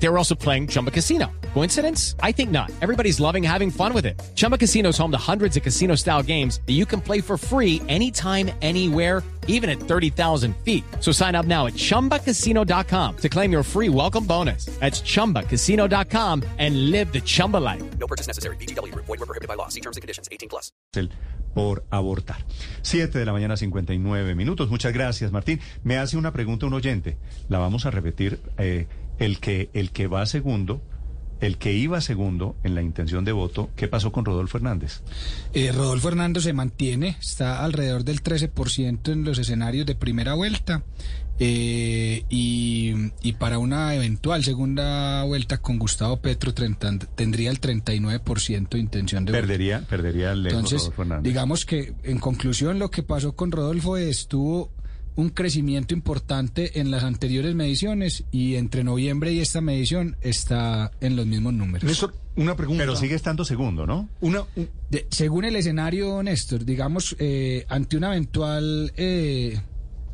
They were also playing Chumba Casino. Coincidence? I think not. Everybody's loving having fun with it. Chumba Casino is home to hundreds of casino style games that you can play for free anytime, anywhere, even at 30,000 feet. So sign up now at chumbacasino.com to claim your free welcome bonus. That's chumbacasino.com and live the Chumba life. No purchase necessary. BGW. Void were prohibited by law. See terms and conditions. 18 plus. por abortar. Siete de la mañana, 59 minutos. Muchas gracias, Martín. Me hace una pregunta un oyente. La vamos a repetir. eh, el, que, el que va segundo, el que iba segundo en la intención de voto, ¿qué pasó con Rodolfo Hernández? Eh, Rodolfo Hernando se mantiene, está alrededor del 13% en los escenarios de primera vuelta eh, y, y para una eventual segunda vuelta con Gustavo Petro 30 tendría el 39% de intención de voto. Perdería, perdería el lejos Entonces, Rodolfo Hernández. digamos que en conclusión lo que pasó con Rodolfo es tuvo un crecimiento importante en las anteriores mediciones y entre noviembre y esta medición está en los mismos números. Néstor, una pregunta. Pero sigue estando segundo, ¿no? Una, un- De- según el escenario, Néstor, digamos, eh, ante una eventual eh,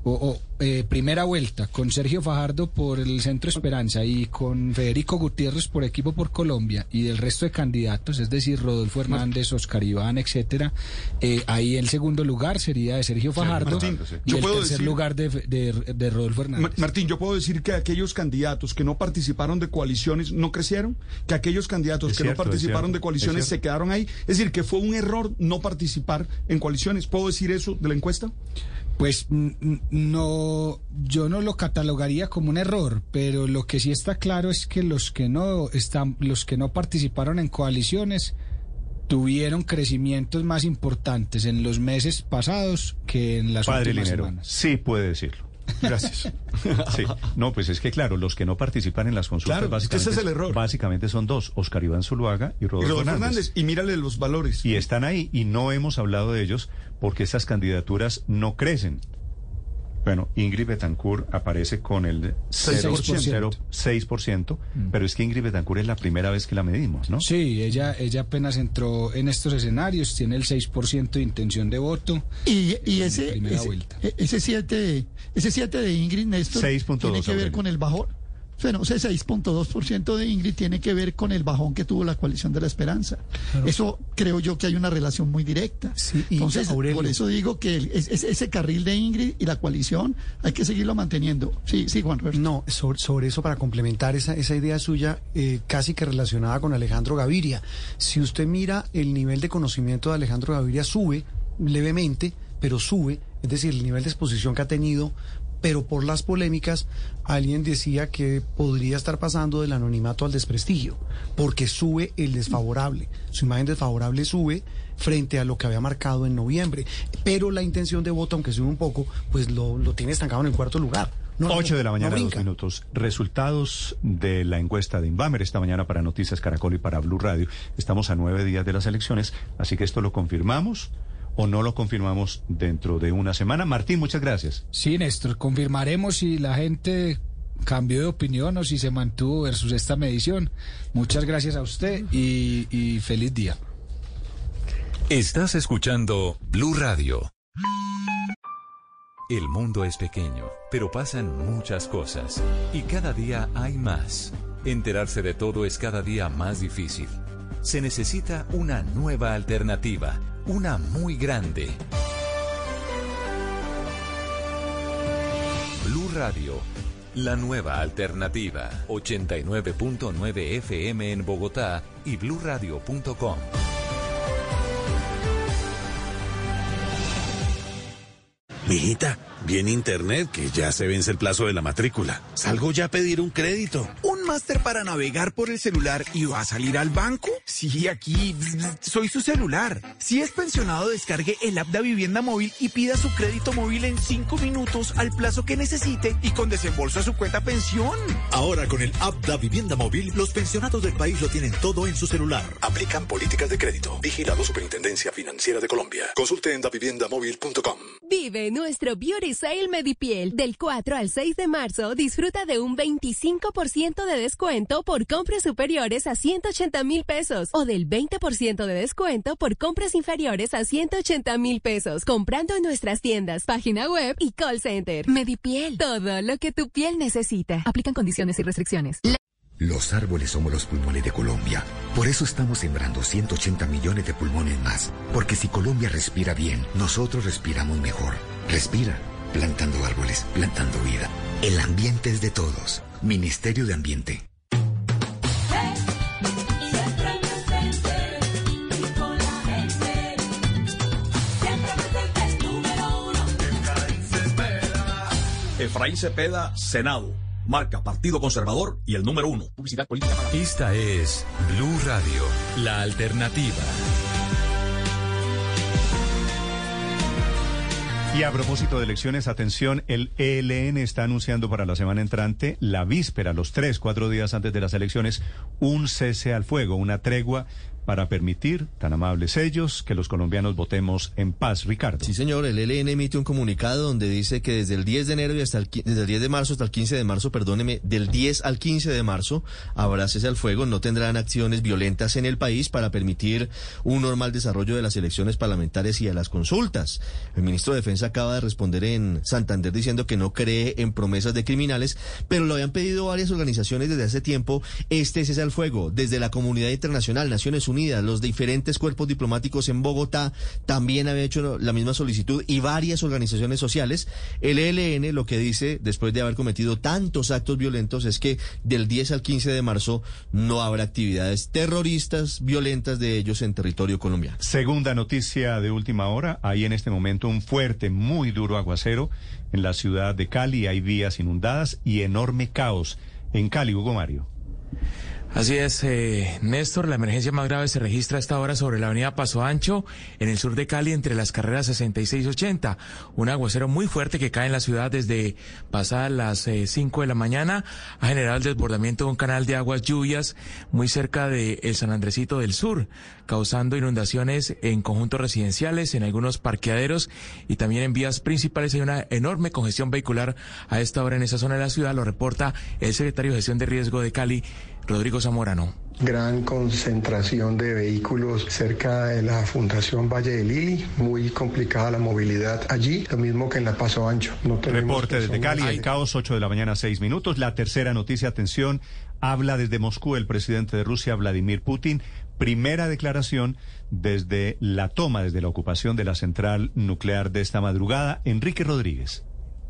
o, o, eh, primera vuelta con Sergio Fajardo por el Centro Esperanza y con Federico Gutiérrez por Equipo por Colombia y del resto de candidatos, es decir, Rodolfo Hernández, Oscar Iván, etcétera, eh, ahí el segundo lugar sería de Sergio Fajardo Martín, y yo el puedo tercer decir- lugar de, de- de Rodolfo Hernández. Martín, yo puedo decir que aquellos candidatos que no participaron de coaliciones no crecieron, que aquellos candidatos Es que cierto, no participaron cierto, de coaliciones es se quedaron ahí. Es decir, que fue un error no participar en coaliciones. ¿Puedo decir eso de la encuesta? Pues no, yo no lo catalogaría como un error, pero lo que sí está claro es que los que no están, los que no participaron en coaliciones tuvieron crecimientos más importantes en los meses pasados que en las Padre últimas Linero, semanas. sí puede decirlo. Gracias. Sí, no, pues es que claro, los que no participan en las consultas Claro, básicamente, ese es el error. básicamente son dos, Oscar Iván Zuluaga y Y Rodolfo, Hernández. Hernández, y mírale los valores. Y están ahí y no hemos hablado de ellos porque estas candidaturas no crecen. Bueno, Ingrid Betancourt aparece con el 6%. 0.06%, pero es que Ingrid Betancourt es la primera vez que la medimos, ¿no? Sí, ella, ella apenas entró en estos escenarios, tiene el 6% de intención de voto. Y, y ese, primera ese, vuelta. e- ese 7 ese siete de Ingrid Néstor 6.2, tiene que ver Aurelio. con el bajón. Bueno, ese 6.2% de Ingrid tiene que ver con el bajón que tuvo la coalición de la esperanza. Eso creo yo que hay una relación muy directa. Sí, y Entonces, Aurelio. por eso digo que el- es- es- ese carril de Ingrid y la coalición hay que seguirlo manteniendo. Sí, sí, Juan Roberto. No, sobre, sobre eso, para complementar esa, esa idea suya, eh, casi que relacionada con Alejandro Gaviria. Si usted mira el nivel de conocimiento de Alejandro Gaviria, sube levemente, pero sube, es decir, el nivel de exposición que ha tenido, pero por las polémicas, alguien decía que podría estar pasando del anonimato al desprestigio, porque sube el desfavorable. Su imagen desfavorable sube frente a lo que había marcado en noviembre, pero la intención de voto, aunque sube un poco, pues lo, lo tiene estancado en el cuarto lugar. No, no, 8 de la no mañana, dos minutos. Resultados de la encuesta de Invamer esta mañana para Noticias Caracol y para Blue Radio. Estamos a nueve días de las elecciones, así que esto lo confirmamos o no lo confirmamos dentro de una semana. Martín, muchas gracias. Sí, Néstor, confirmaremos si la gente cambió de opinión o si se mantuvo versus esta medición. Muchas gracias a usted y, y feliz día. Estás escuchando Blue Radio. El mundo es pequeño, pero pasan muchas cosas y cada día hay más. Enterarse de todo es cada día más difícil. Se necesita una nueva alternativa, una muy grande. Blue Radio, la nueva alternativa. 89.9 FM en Bogotá y bluradio.com. Mijita, viene internet que ya se vence el plazo de la matrícula. Salgo ya a pedir un crédito. ¿Un máster para navegar por el celular y va a salir al banco? Sí, aquí soy su celular. Si es pensionado, descargue el app de Vivienda Móvil y pida su crédito móvil en cinco minutos al plazo que necesite y con desembolso a su cuenta pensión. Ahora con el app Da Vivienda Móvil, los pensionados del país lo tienen todo en su celular. Aplican políticas de crédito. Vigilado Superintendencia Financiera de Colombia. Consulte en daviviendamóvil.com. Vive nuestro Beauty Sale Medipiel. Del 4 al 6 de marzo, disfruta de un 25% de descuento por compras superiores a 180 mil pesos. pesos o del 20% de descuento por compras inferiores a 180 mil pesos comprando en nuestras tiendas, página web y call center. Medipiel, todo lo que tu piel necesita. Aplican condiciones y restricciones. Los árboles somos los pulmones de Colombia. Por eso estamos sembrando 180 millones de pulmones más. Porque si Colombia respira bien, nosotros respiramos mejor. Respira. Plantando árboles, plantando vida. El ambiente es de todos. Ministerio de Ambiente. Efraín Cepeda, Senado. Marca Partido Conservador y el número uno. Publicidad política. Esta es Blue Radio, la alternativa. Y a propósito de elecciones, atención, el ELN está anunciando para la semana entrante, la víspera, los tres, cuatro días antes de las elecciones, un cese al fuego, una tregua para permitir, tan amables ellos, que los colombianos votemos en paz. Ricardo. Sí, señor, el ELN emite un comunicado donde dice que desde el 10 de enero y hasta el, desde el 10 de marzo hasta el 15 de marzo, perdóneme, del 10 al 15 de marzo habrá cese al fuego, no tendrán acciones violentas en el país para permitir un normal desarrollo de las elecciones parlamentarias y de las consultas. El ministro de Defensa acaba de responder en Santander diciendo que no cree en promesas de criminales, pero lo habían pedido varias organizaciones desde hace tiempo este cese al fuego, desde la comunidad internacional, Naciones Unidas, los diferentes cuerpos diplomáticos en Bogotá también habían hecho la misma solicitud y varias organizaciones sociales. El ELN lo que dice, después de haber cometido tantos actos violentos, es que del 10 al 15 de marzo no habrá actividades terroristas violentas de ellos en territorio colombiano. Segunda noticia de última hora, hay en este momento un fuerte, muy duro aguacero en la ciudad de Cali, hay vías inundadas y enorme caos en Cali, Hugo Mario. Así es, eh, Néstor, la emergencia más grave se registra a esta hora sobre la avenida Paso Ancho, en el sur de Cali, entre las carreras 66 y 80. Un aguacero muy fuerte que cae en la ciudad desde pasadas las eh, 5 de la mañana ha generado el desbordamiento de un canal de aguas lluvias muy cerca de el San Andresito del Sur, causando inundaciones en conjuntos residenciales, en algunos parqueaderos y también en vías principales. Hay una enorme congestión vehicular a esta hora en esa zona de la ciudad, lo reporta el secretario de Gestión de Riesgo de Cali, Rodrigo Zamorano. Gran concentración de vehículos cerca de la Fundación Valle de Lili, muy complicada la movilidad allí, lo mismo que en la Paso Ancho. No Reporte desde Cali, el caos, 8 de la mañana, 6 minutos. La tercera noticia, atención, habla desde Moscú el presidente de Rusia, Vladimir Putin. Primera declaración desde la toma, desde la ocupación de la central nuclear de esta madrugada. Enrique Rodríguez.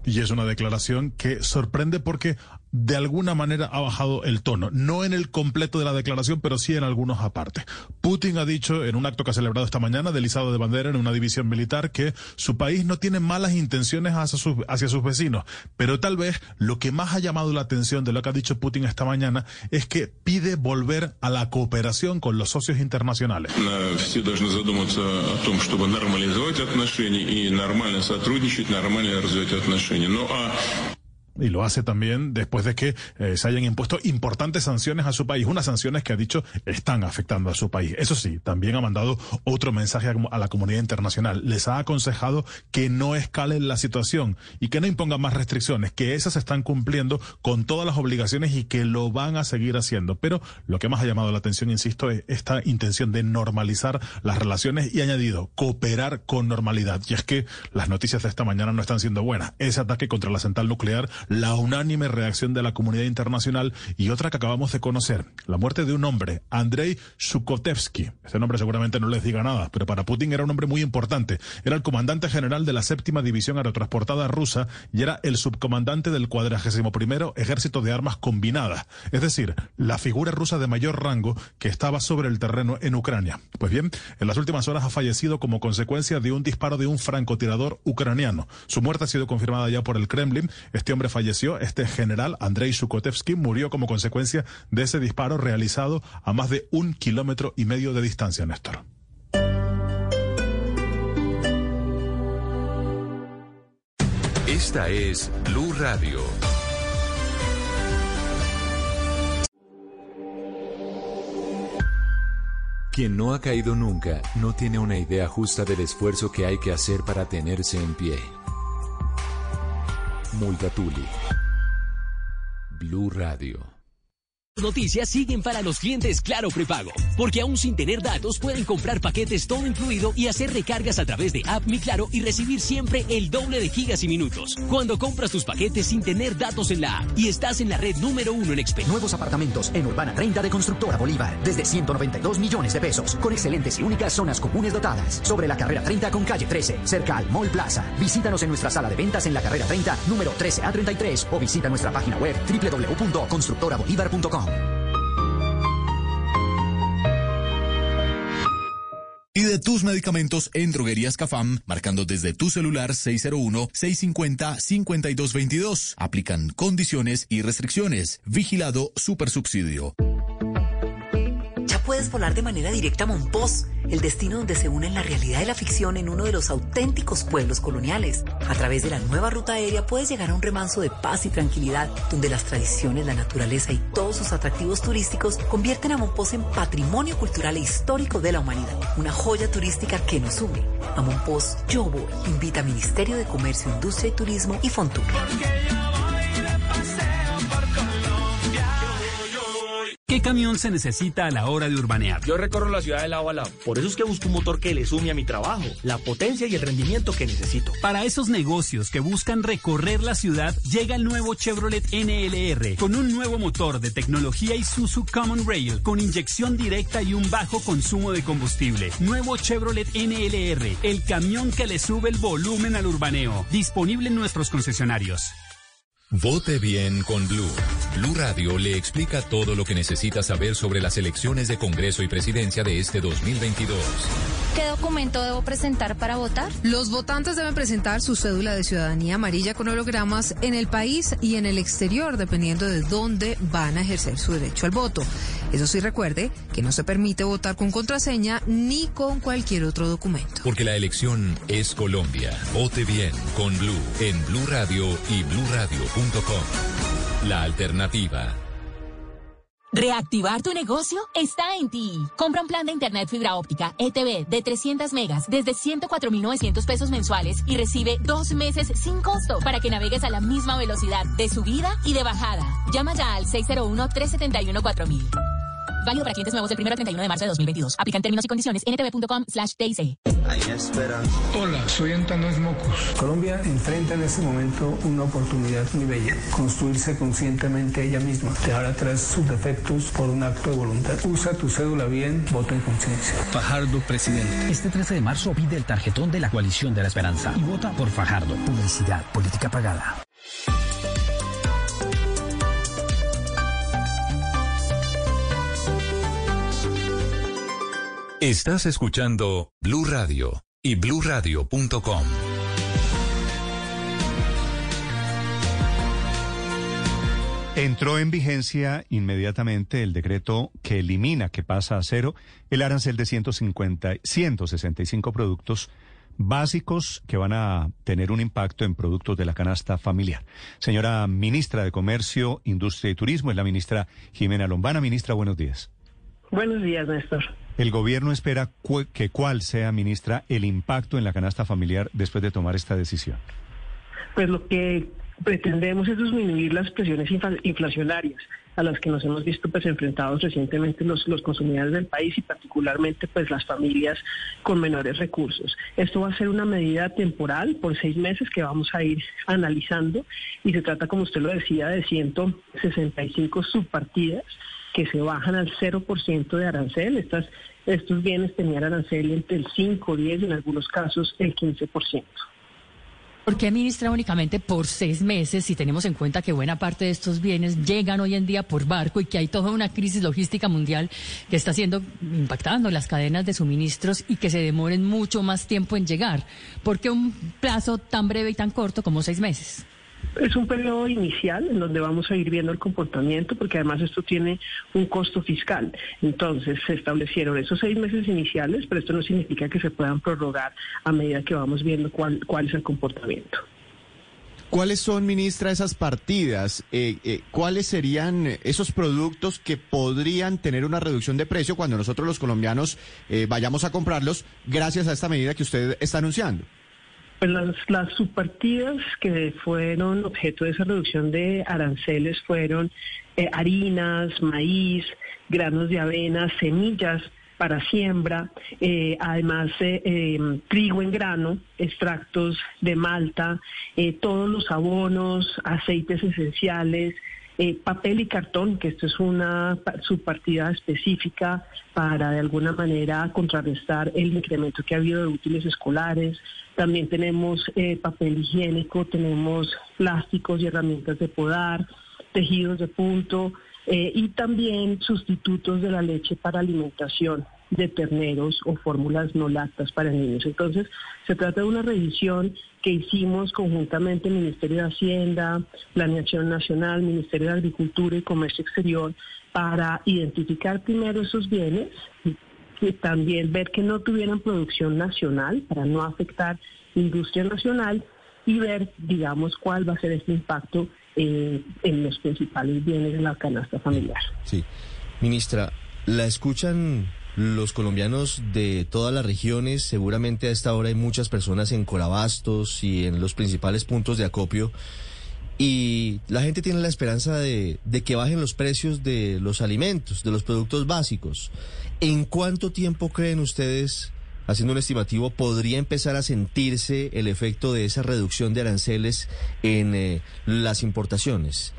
Y es una declaración que sorprende porque de alguna manera ha bajado el tono. No en el completo de la declaración, pero sí en algunos aparte. Putin ha dicho en un acto que ha celebrado esta mañana del izado de bandera en una división militar que su país no tiene malas intenciones hacia sus vecinos. Pero tal vez lo que más ha llamado la atención de lo que ha dicho Putin esta mañana es que pide volver a la cooperación con los socios internacionales y lo hace también después de que eh, se hayan impuesto importantes sanciones a su país, unas sanciones que ha dicho están afectando a su país. Eso sí, también ha mandado otro mensaje a la comunidad internacional. Les ha aconsejado que no escalen la situación y que no impongan más restricciones, que esas están cumpliendo con todas las obligaciones y que lo van a seguir haciendo. Pero lo que más ha llamado la atención, insisto, es esta intención de normalizar las relaciones y añadido, cooperar con normalidad. Y es que las noticias de esta mañana no están siendo buenas. Ese ataque contra la central nuclear la unánime reacción de la comunidad internacional y otra que acabamos de conocer, la muerte de un hombre, Andrei Shukotevsky. Ese nombre seguramente no les diga nada, pero para Putin era un hombre muy importante. Era el comandante general de la séptima división aerotransportada rusa y era el subcomandante del cuadragésimo primero ejército de armas combinadas, es decir, la figura rusa de mayor rango que estaba sobre el terreno en Ucrania. Pues bien, en las últimas horas ha fallecido como consecuencia de un disparo de un francotirador ucraniano. Su muerte ha sido confirmada ya por el Kremlin. Este hombre falleció, este general Andrei Shukotevsky murió como consecuencia de ese disparo realizado a más de un kilómetro y medio de distancia, Néstor. Esta es Blue Radio. Quien no ha caído nunca no tiene una idea justa del esfuerzo que hay que hacer para tenerse en pie. Multatuli. Blue Radio. Noticias siguen para los clientes Claro Prepago, porque aún sin tener datos pueden comprar paquetes todo incluido y hacer recargas a través de App Mi Claro y recibir siempre el doble de gigas y minutos. Cuando compras tus paquetes sin tener datos en la app y estás en la red número uno en Expe. Nuevos apartamentos en Urbana 30 de Constructora Bolívar, desde 192 millones de pesos, con excelentes y únicas zonas comunes dotadas. Sobre la carrera 30 con calle 13, cerca al Mall Plaza. Visítanos en nuestra sala de ventas en la carrera 30, número 13A33 o visita nuestra página web www.constructorabolívar.com. Pide tus medicamentos en Droguerías Cafam, marcando desde tu celular 601-650-5222. Aplican condiciones y restricciones. Vigilado Supersubsidio. Ya puedes volar de manera directa a Monpós, el destino donde se unen la realidad y la ficción en uno de los auténticos pueblos coloniales. A través de la nueva ruta aérea puedes llegar a un remanso de paz y tranquilidad, donde las tradiciones, la naturaleza y todos sus atractivos turísticos convierten a Monpós en patrimonio cultural e histórico de la humanidad. Una joya turística que nos une. A Monpós, yo voy. Invita a Ministerio de Comercio, Industria y Turismo y Fontur. ¿Qué camión se necesita a la hora de urbanear? Yo recorro la ciudad de lado a lado. Por eso es que busco un motor que le sume a mi trabajo, la potencia y el rendimiento que necesito. Para esos negocios que buscan recorrer la ciudad, llega el nuevo Chevrolet NLR con un nuevo motor de tecnología Isuzu Common Rail con inyección directa y un bajo consumo de combustible. Nuevo Chevrolet NLR, el camión que le sube el volumen al urbaneo. Disponible en nuestros concesionarios. Vote bien con Blue. Blue Radio le explica todo lo que necesita saber sobre las elecciones de Congreso y Presidencia de este 2022. ¿Qué documento debo presentar para votar? Los votantes deben presentar su cédula de ciudadanía amarilla con hologramas en el país y en el exterior, dependiendo de dónde van a ejercer su derecho al voto. Eso sí, recuerde que no se permite votar con contraseña ni con cualquier otro documento. Porque la elección es Colombia. Vote bien con Blue en Blue Radio y bluradio.com. La alternativa. Reactivar tu negocio está en ti. Compra un plan de internet fibra óptica ETV de 300 megas desde 104.900 pesos mensuales y recibe dos meses sin costo para que navegues a la misma velocidad de subida y de bajada. Llama ya al 601-371-4000. Válido para clientes nuevos del 1 al 31 de marzo de 2022. Aplican términos y condiciones ntv.com slash TIC. Hola, soy Antanos Mocus. Colombia enfrenta en este momento una oportunidad muy bella. Construirse conscientemente ella misma. Dejar atrás sus defectos por un acto de voluntad. Usa tu cédula bien, vota en conciencia. Fajardo, presidente. Este 13 de marzo pide el tarjetón de la coalición de la esperanza y vota por Fajardo. Publicidad, política pagada. Estás escuchando Blue Radio y bluradio.com. Entró en vigencia inmediatamente el decreto que elimina, que pasa a cero, el arancel de 150, 165 productos básicos que van a tener un impacto en productos de la canasta familiar. Señora ministra de Comercio, Industria y Turismo, es la ministra Jimena Lombana. Ministra, buenos días. Buenos días, Néstor. El gobierno espera que cuál sea, ministra, el impacto en la canasta familiar después de tomar esta decisión. Pues lo que pretendemos es disminuir las presiones inflacionarias a las que nos hemos visto pues enfrentados recientemente los, los consumidores del país y particularmente pues las familias con menores recursos. Esto va a ser una medida temporal por seis meses que vamos a ir analizando y se trata, como usted lo decía, de 165 subpartidas que se bajan al 0% de arancel. Estas, estos bienes tenían arancel entre el 5, 10 y en algunos casos el 15%. ¿Por qué ministra únicamente por seis meses si tenemos en cuenta que buena parte de estos bienes llegan hoy en día por barco y que hay toda una crisis logística mundial que está siendo impactando las cadenas de suministros y que se demoren mucho más tiempo en llegar? ¿Por qué un plazo tan breve y tan corto como seis meses? Es un periodo inicial en donde vamos a ir viendo el comportamiento, porque además esto tiene un costo fiscal. Entonces se establecieron esos seis meses iniciales, pero esto no significa que se puedan prorrogar a medida que vamos viendo cuál, cuál es el comportamiento. ¿Cuáles son, ministra, esas partidas? Eh, eh, ¿Cuáles serían esos productos que podrían tener una reducción de precio cuando nosotros los colombianos eh, vayamos a comprarlos gracias a esta medida que usted está anunciando? Pues las, las subpartidas que fueron objeto de esa reducción de aranceles fueron eh, harinas, maíz, granos de avena, semillas para siembra, eh, además eh, eh, trigo en grano, extractos de malta, todos los abonos, aceites esenciales, papel y cartón, que esto es una subpartida específica para de alguna manera contrarrestar el incremento que ha habido de útiles escolares. También tenemos papel higiénico, tenemos plásticos y herramientas de podar, tejidos de punto, eh, y también sustitutos de la leche para alimentación de terneros o fórmulas no lactas para niños. Entonces, se trata de una revisión que hicimos conjuntamente Ministerio de Hacienda, Planeación Nacional, Ministerio de Agricultura y Comercio Exterior para identificar primero esos bienes y también ver que no tuvieran producción nacional para no afectar industria nacional y ver, digamos, cuál va a ser este impacto eh, en los principales bienes de la canasta familiar. Sí. Ministra, ¿la escuchan los colombianos de todas las regiones? Seguramente a esta hora hay muchas personas en Corabastos y en los principales puntos de acopio. Y la gente tiene la esperanza de, que bajen los precios de los alimentos, de los productos básicos. ¿En cuánto tiempo creen ustedes haciendo un estimativo, podría empezar a sentirse el efecto de esa reducción de aranceles en eh, las importaciones?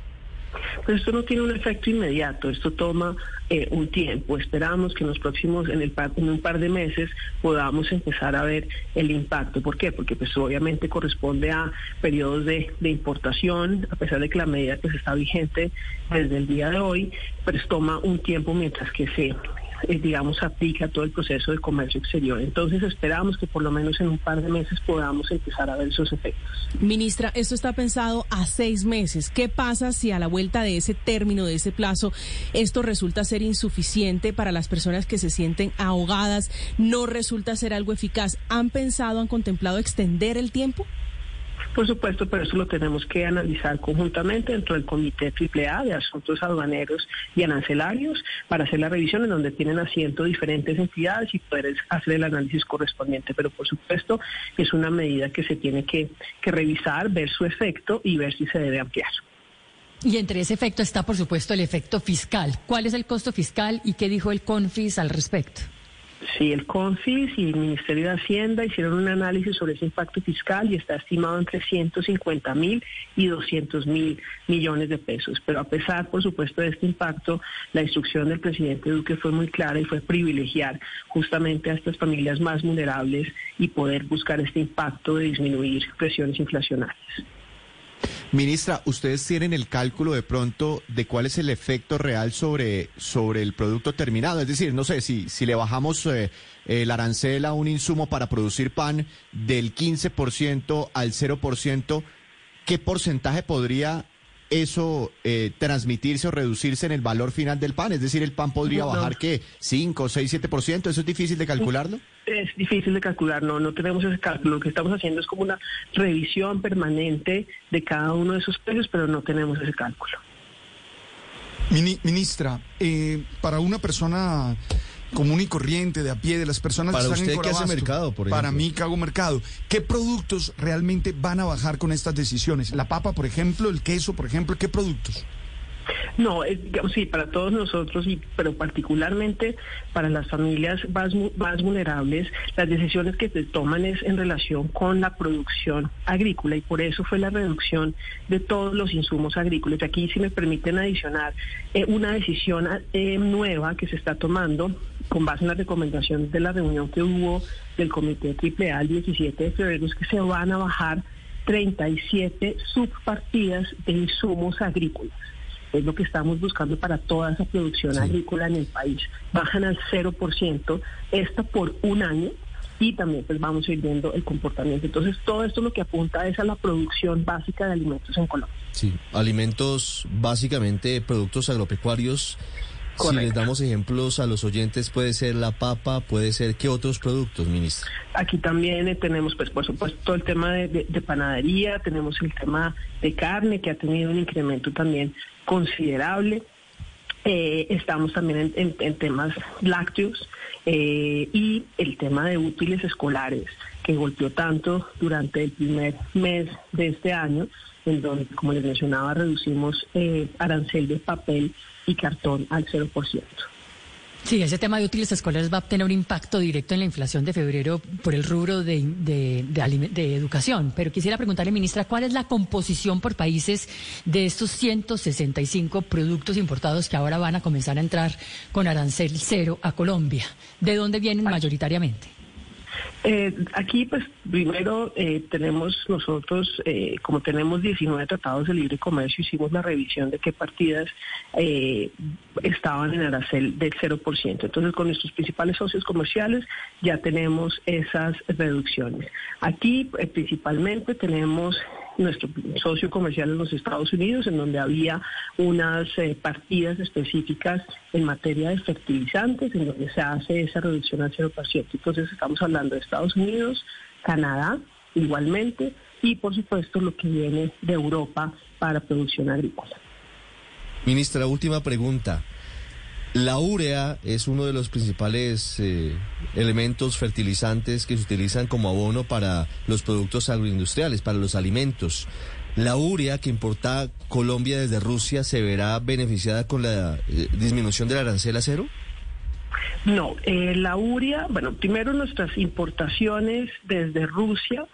Pues esto no tiene un efecto inmediato, esto toma eh, un tiempo. Esperamos que en los próximos, en, el, en un par de meses, podamos empezar a ver el impacto. ¿Por qué? Porque pues obviamente corresponde a periodos de, de importación, a pesar de que la medida pues está vigente desde el día de hoy, pues toma un tiempo mientras que se eh, digamos, aplica todo el proceso de comercio exterior. Entonces esperamos que por lo menos en un par de meses podamos empezar a ver esos efectos. Ministra, esto está pensado a seis meses. ¿Qué pasa si a la vuelta de ese término, de ese plazo, esto resulta ser insuficiente para las personas que se sienten ahogadas, no resulta ser algo eficaz? ¿Han pensado, han contemplado extender el tiempo? Por supuesto, pero eso lo tenemos que analizar conjuntamente dentro del Comité AAA de Asuntos Aduaneros y Arancelarios para hacer la revisión en donde tienen asiento diferentes entidades y poder hacer el análisis correspondiente. Pero por supuesto es una medida que se tiene que, que revisar, ver su efecto y ver si se debe ampliar. Y entre ese efecto está, por supuesto, el efecto fiscal. ¿Cuál es el costo fiscal y qué dijo el CONFIS al respecto? Sí, el CONFIS y el Ministerio de Hacienda hicieron un análisis sobre ese impacto fiscal y está estimado entre 150 mil y 200 mil millones de pesos. Pero a pesar, por supuesto, de este impacto, la instrucción del presidente Duque fue muy clara y fue privilegiar justamente a estas familias más vulnerables y poder buscar este impacto de disminuir presiones inflacionarias. Ministra, ¿ustedes tienen el cálculo de pronto de cuál es el efecto real sobre, sobre el producto terminado? Es decir, no sé, si, si le bajamos eh, el arancel a un insumo para producir pan del 15% al 0%, ¿qué porcentaje podría eso eh, transmitirse o reducirse en el valor final del pan? Es decir, el pan podría bajar, ¿qué? ¿5, 6, 7%? ¿Eso es difícil de calcularlo? Es difícil de calcular, no, no tenemos ese cálculo. Lo que estamos haciendo es como una revisión permanente de cada uno de esos precios, pero no tenemos ese cálculo. ministra, eh, para una persona común y corriente, de a pie, de las personas para que están usted que hace mercado, por Para mí que hago mercado. ¿Qué productos realmente van a bajar con estas decisiones? La papa, por ejemplo, el queso, por ejemplo, ¿qué productos? No, sí, para todos nosotros, y, pero particularmente para las familias más, más vulnerables, las decisiones que se toman es en relación con la producción agrícola y por eso fue la reducción de todos los insumos agrícolas. Aquí, si me permiten adicionar, eh, una decisión eh, nueva que se está tomando con base en las recomendaciones de la reunión que hubo del Comité AAA el 17 de febrero, es que se van a bajar 37 subpartidas de insumos agrícolas es lo que estamos buscando para toda esa producción agrícola en el país. Bajan al 0%, esta por un año, y también pues vamos a ir viendo el comportamiento. Entonces todo esto lo que apunta es a la producción básica de alimentos en Colombia. Sí, alimentos básicamente productos agropecuarios. Si les damos ejemplos a los oyentes, puede ser la papa, puede ser qué otros productos, ministro. Aquí también eh, tenemos, pues, por supuesto, todo el tema de, panadería, tenemos el tema de carne que ha tenido un incremento también considerable. Eh, estamos también en, temas lácteos eh, y el tema de útiles escolares. que golpeó tanto durante el primer mes de este año, en donde, como les mencionaba, reducimos eh, arancel de papel y cartón al 0%. Sí, ese tema de útiles escolares va a tener un impacto directo en la inflación de febrero por el rubro de, de, educación. Pero quisiera preguntarle, ministra, ¿cuál es la composición por países de estos 165 productos importados que ahora van a comenzar a entrar con arancel cero a Colombia? ¿De dónde vienen mayoritariamente? Eh, aquí, pues, primero eh, tenemos nosotros, eh, como tenemos 19 tratados de libre comercio, hicimos la revisión de qué partidas eh, estaban en arancel del 0%. Entonces, con nuestros principales socios comerciales ya tenemos esas reducciones. Aquí, principalmente, tenemos nuestro socio comercial en los Estados Unidos, en donde había unas eh, partidas específicas en materia de fertilizantes, en donde se hace esa reducción al 0%. Entonces estamos hablando de Estados Unidos, Canadá, igualmente, y por supuesto lo que viene de Europa para producción agrícola. Ministra, última pregunta. La urea es uno de los principales eh, elementos fertilizantes que se utilizan como abono para los productos agroindustriales, para los alimentos. ¿La urea que importa Colombia desde Rusia se verá beneficiada con la eh, disminución del arancel a cero? No, eh, la urea, bueno, primero nuestras importaciones desde Rusia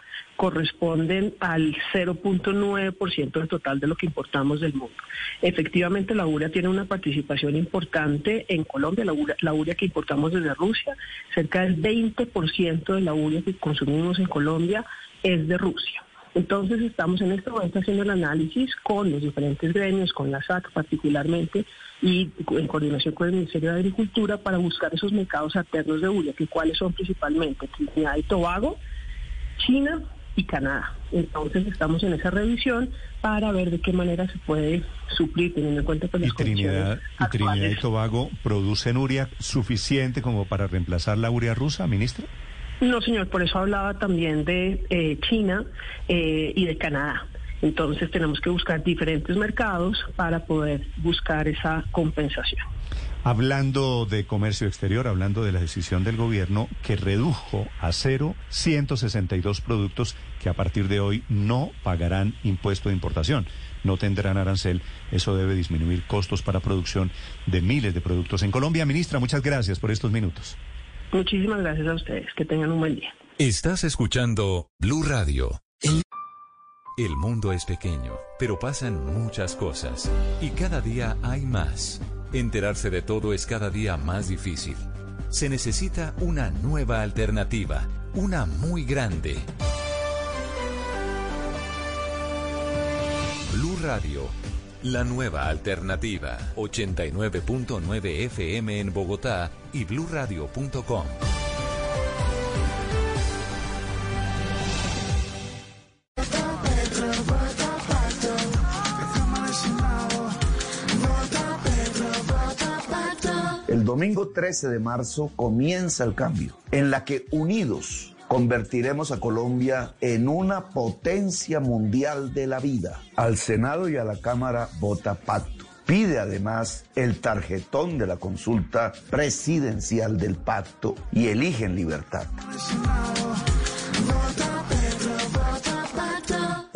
corresponden al 0.9% del total de lo que importamos del mundo. Efectivamente, la urea tiene una participación importante en Colombia, la urea, la urea que importamos desde Rusia, cerca del 20% de la urea que consumimos en Colombia es de Rusia. Entonces estamos en este momento haciendo el análisis con los diferentes gremios, con la SAC particularmente, y en coordinación con el Ministerio de Agricultura para buscar esos mercados alternos de urea, que cuáles son principalmente Trinidad y Tobago, China, y Canadá. Entonces estamos en esa revisión para ver de qué manera se puede suplir teniendo en cuenta pues, las ¿Y Trinidad, ¿Y Trinidad y Tobago producen urea suficiente como para reemplazar la urea rusa, ministra? No, señor, por eso hablaba también de eh, China eh, y de Canadá. Entonces tenemos que buscar diferentes mercados para poder buscar esa compensación. Hablando de comercio exterior, hablando de la decisión del gobierno que redujo a cero 162 productos que a partir de hoy no pagarán impuesto de importación, no tendrán arancel, eso debe disminuir costos para producción de miles de productos en Colombia. Ministra, muchas gracias por estos minutos. Muchísimas gracias a ustedes, que tengan un buen día. Estás escuchando Blue Radio. El mundo es pequeño, pero pasan muchas cosas y cada día hay más. Enterarse de todo es cada día más difícil. Se necesita una nueva alternativa, una muy grande. Blue Radio, la nueva alternativa. 89.9 FM en Bogotá y bluradio.com. domingo 13 de marzo comienza el cambio, en la que unidos convertiremos a Colombia en una potencia mundial de la vida. Al Senado y a la Cámara vota pacto. Pide además el tarjetón de la consulta presidencial del pacto y eligen libertad.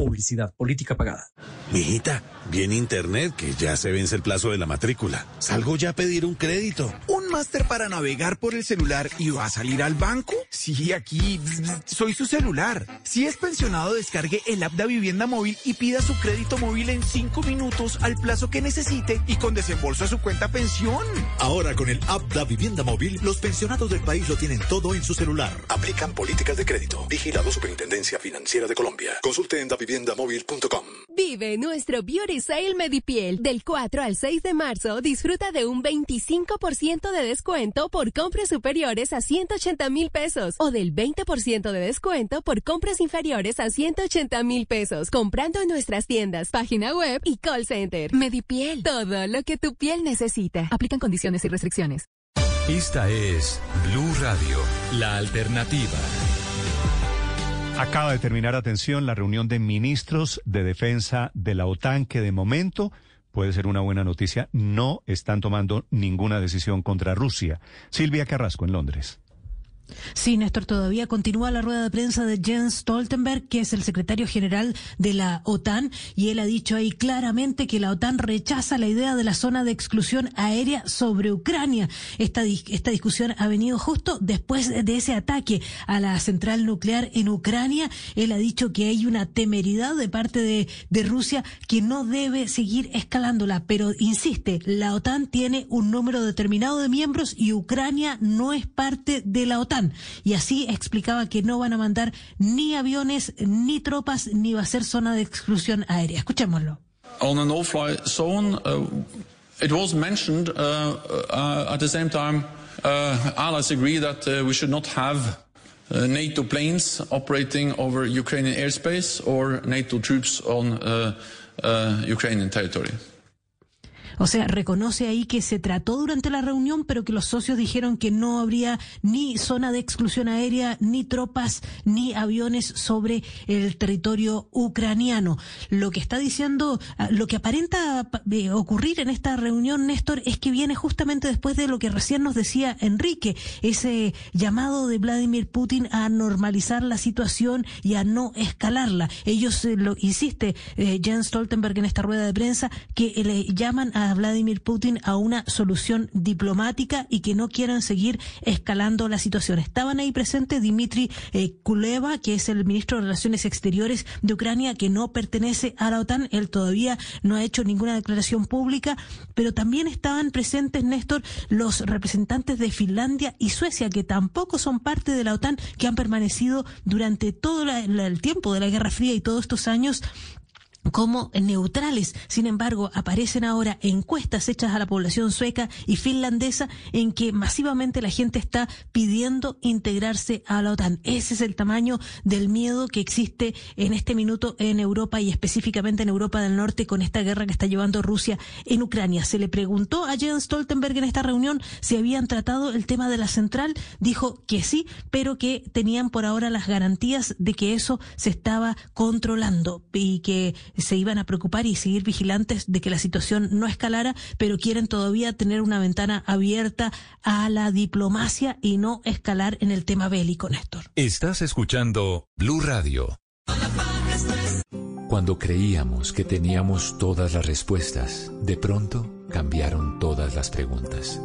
Publicidad política pagada. Mijita, viene internet que ya se vence el plazo de la matrícula. Salgo ya a pedir un crédito. ¿Un máster para navegar por el celular y va a salir al banco? Sí, aquí soy su celular. Si es pensionado, descargue el app de Vivienda Móvil y pida su crédito móvil en cinco minutos al plazo que necesite y con desembolso a su cuenta pensión. Ahora con el app da Vivienda Móvil, los pensionados del país lo tienen todo en su celular. Aplican políticas de crédito. Vigilado Superintendencia Financiera de Colombia. Consulte en Vive nuestro Beauty Sale Medipiel. Del 4 al 6 de marzo, disfruta de un 25% de descuento por compras superiores a 180 mil pesos o del 20% de descuento por compras inferiores a 180 mil pesos. Comprando en nuestras tiendas, página web y call center. Medipiel. Todo lo que tu piel necesita. Aplican condiciones y restricciones. Esta es Blue Radio, la alternativa. Acaba de terminar, atención, la reunión de ministros de defensa de la OTAN, que de momento puede ser una buena noticia, no están tomando ninguna decisión contra Rusia. Silvia Carrasco, en Londres. Sí, Néstor, todavía continúa la rueda de prensa de Jens Stoltenberg, que es el secretario general de la OTAN, y él ha dicho ahí claramente que la OTAN rechaza la idea de la zona de exclusión aérea sobre Ucrania. Esta, esta discusión ha venido justo después de ese ataque a la central nuclear en Ucrania. Él ha dicho que hay una temeridad de parte de, de Rusia que no debe seguir escalándola, pero insiste, la OTAN tiene un número determinado de miembros y Ucrania no es parte de la OTAN y así explicaba que no van a mandar ni aviones, ni tropas, ni va a ser zona de exclusión aérea. Escuchémoslo. On a no-fly zone, uh, it was mentioned uh, uh, at the same time, uh, allies agree that uh, we should not have NATO planes operating over Ukrainian airspace or NATO troops on Ukrainian territory. O sea, reconoce ahí que se trató durante la reunión, pero que los socios dijeron que no habría ni zona de exclusión aérea, ni tropas, ni aviones sobre el territorio ucraniano. Lo que está diciendo, ah, lo que aparenta eh, ocurrir en esta reunión, Néstor, es que viene justamente después de lo que recién nos decía Enrique, ese llamado de Vladimir Putin a normalizar la situación y a no escalarla. Ellos, eh, lo insiste eh, Jens Stoltenberg en esta rueda de prensa, que le llaman a Vladimir Putin a una solución diplomática y que no quieran seguir escalando la situación. Estaban ahí presentes Dmitry eh, Kuleva, que es el ministro de Relaciones Exteriores de Ucrania, que no pertenece a la OTAN. Él todavía no ha hecho ninguna declaración pública, pero también estaban presentes, Néstor, los representantes de Finlandia y Suecia, que tampoco son parte de la OTAN, que han permanecido durante todo el tiempo de la Guerra Fría y todos estos años como neutrales. Sin embargo, aparecen ahora encuestas hechas a la población sueca y finlandesa en que masivamente la gente está pidiendo integrarse a la OTAN. Ese es el tamaño del miedo que existe en este minuto en Europa y específicamente en Europa del Norte con esta guerra que está llevando Rusia en Ucrania. Se le preguntó a Jens Stoltenberg en esta reunión si habían tratado el tema de la central. Dijo que sí, pero que tenían por ahora las garantías de que eso se estaba controlando y que se iban a preocupar y seguir vigilantes de que la situación no escalara, pero quieren todavía tener una ventana abierta a la diplomacia y no escalar en el tema bélico, Néstor. Estás escuchando Blue Radio. Cuando creíamos que teníamos todas las respuestas, de pronto cambiaron todas las preguntas.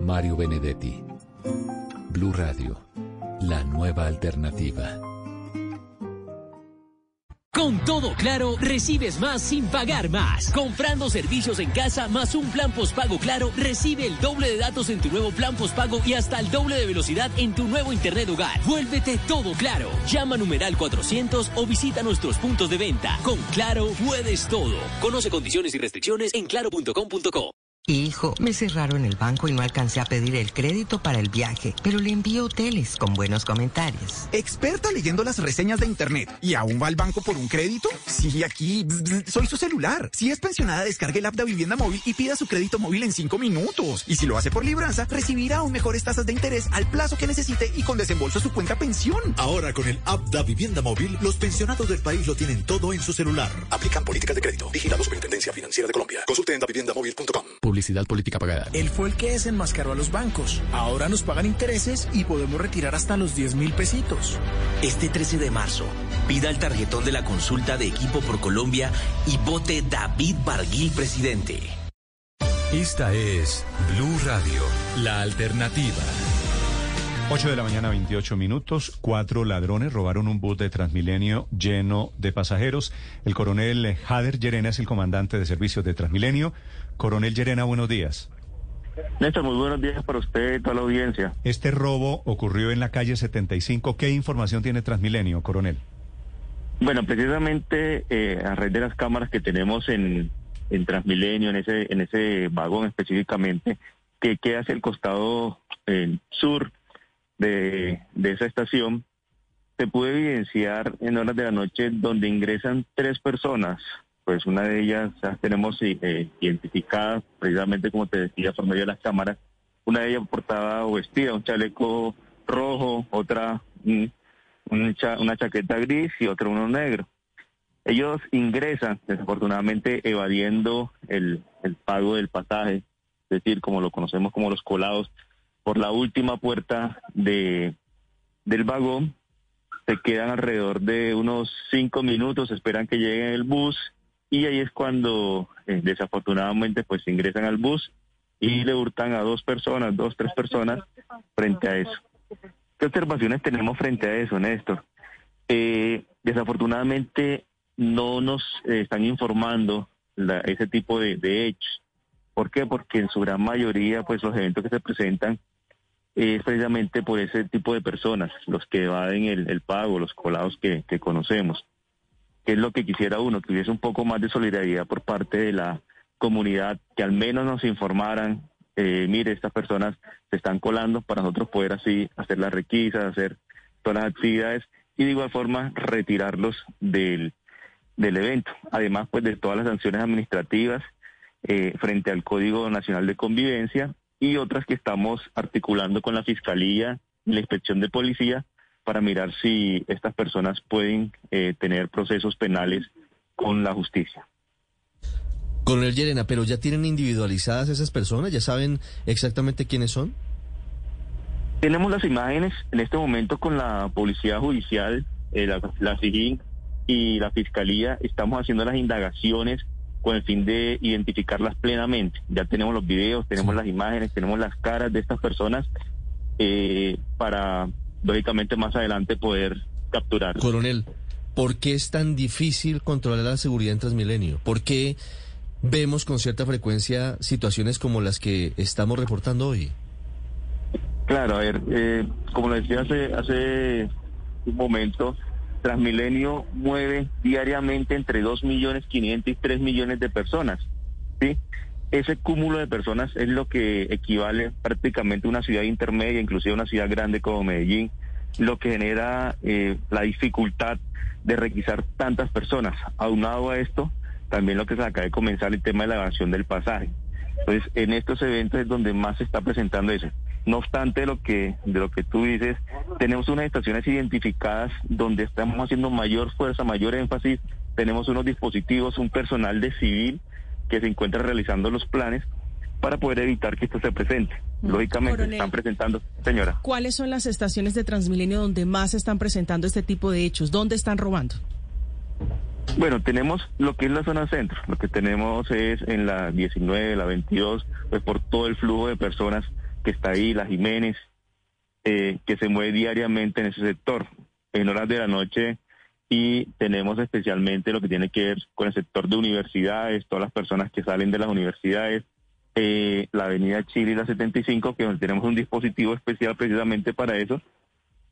Mario Benedetti. Blue Radio. La nueva alternativa. Con todo claro, recibes más sin pagar más. Comprando servicios en casa más un plan postpago claro, recibe el doble de datos en tu nuevo plan postpago y hasta el doble de velocidad en tu nuevo internet hogar. Vuélvete todo claro. Llama numeral 400 o visita nuestros puntos de venta. Con Claro puedes todo. Conoce condiciones y restricciones en claro.com.co. Hijo, me cerraron el banco y no alcancé a pedir el crédito para el viaje, pero le envío hoteles con buenos comentarios. Experta leyendo las reseñas de internet. ¿Y aún va al banco por un crédito? Sí, aquí soy su celular. Si es pensionada, descargue el app de Vivienda Móvil y pida su crédito móvil en cinco minutos. Y si lo hace por libranza, recibirá aún mejores tasas de interés al plazo que necesite y con desembolso su cuenta pensión. Ahora con el app de Vivienda Móvil, los pensionados del país lo tienen todo en su celular. Aplican políticas de crédito. Vigilado Superintendencia Financiera de Colombia. Consulte en daviviendamóvil.com publicidad política pagada. Él fue el que desenmascaró a los bancos. Ahora nos pagan intereses y podemos retirar hasta los 10 mil pesitos. Este 13 de marzo, pida el tarjetón de la consulta de Equipo por Colombia y vote David Barguil presidente. Esta es Blue Radio, la alternativa. 8 de la mañana, 28 minutos. Cuatro ladrones robaron un bus de Transmilenio lleno de pasajeros. El coronel Jader Llerena es el comandante de servicios de Transmilenio. Coronel Llerena, buenos días. Néstor, muy buenos días para usted y toda la audiencia. Este robo ocurrió en la calle 75. ¿Qué información tiene Transmilenio, coronel? Bueno, precisamente eh, a raíz de las cámaras que tenemos en, en Transmilenio, en ese, en ese vagón específicamente, que queda hacia el costado eh, sur de, de esa estación, se puede evidenciar en horas de la noche donde ingresan tres personas pues una de ellas ya tenemos eh, identificada, precisamente como te decía, por medio de las cámaras. Una de ellas portaba o vestida un chaleco rojo, otra una chaqueta gris y otra uno negro. Ellos ingresan, desafortunadamente, evadiendo el, el pago del pasaje, es decir, como lo conocemos como los colados, por la última puerta de, del vagón, se quedan alrededor de unos cinco minutos, esperan que llegue el bus y ahí es cuando eh, desafortunadamente pues ingresan al bus y le hurtan a dos personas, dos, tres personas frente a eso. ¿Qué observaciones tenemos frente a eso, Néstor? Eh, desafortunadamente no nos eh, están informando ese tipo de, hechos. ¿Por qué? Porque en su gran mayoría, pues los eventos que se presentan es precisamente por ese tipo de personas, los que evaden el, el pago, los colados que conocemos. ¿Qué es lo que quisiera uno? Que hubiese un poco más de solidaridad por parte de la comunidad, que al menos nos informaran, eh, mire, estas personas se están colando para nosotros poder así hacer las requisas, hacer todas las actividades y de igual forma retirarlos del, del evento. Además, pues de todas las sanciones administrativas eh, frente al Código Nacional de Convivencia y otras que estamos articulando con la Fiscalía y la Inspección de Policía para mirar si estas personas pueden eh, tener procesos penales con la justicia. Coronel Llerena, ¿pero ya tienen individualizadas esas personas? ¿Ya saben exactamente quiénes son? Tenemos las imágenes en este momento con la Policía Judicial, eh, la, la y la Fiscalía. Estamos haciendo las indagaciones con el fin de identificarlas plenamente. Ya tenemos los videos, tenemos las imágenes, tenemos las caras de estas personas eh, para, lógicamente, más adelante poder capturar. Coronel, ¿por qué es tan difícil controlar la seguridad en Transmilenio? ¿Por qué vemos con cierta frecuencia situaciones como las que estamos reportando hoy? Claro, a ver, eh, como lo decía hace, hace un momento, Transmilenio mueve diariamente entre 2 millones 500 y 3 millones de personas. ¿sí? Ese cúmulo de personas es lo que equivale prácticamente a una ciudad intermedia, inclusive una ciudad grande como Medellín, lo que genera eh, la dificultad de requisar tantas personas. Aunado a esto, también lo que se acaba de comenzar el tema de la evasión del pasaje. Entonces, en estos eventos es donde más se está presentando eso. No obstante lo que, de lo que tú dices, tenemos unas estaciones identificadas donde estamos haciendo mayor fuerza, mayor énfasis. Tenemos unos dispositivos, un personal de civil que se encuentra realizando los planes para poder evitar que esto se presente. Mm. Lógicamente, están presentando, señora. ¿Cuáles son las estaciones de Transmilenio donde más están presentando este tipo de hechos? ¿Dónde están robando? Bueno, tenemos lo que es la zona centro. Lo que tenemos es en la 19, la 22, pues por todo el flujo de personas que está ahí, la Jiménez, eh, que se mueve diariamente en ese sector, en horas de la noche, y tenemos especialmente lo que tiene que ver con el sector de universidades, todas las personas que salen de las universidades, eh, la avenida Chile y la 75, que tenemos un dispositivo especial precisamente para eso,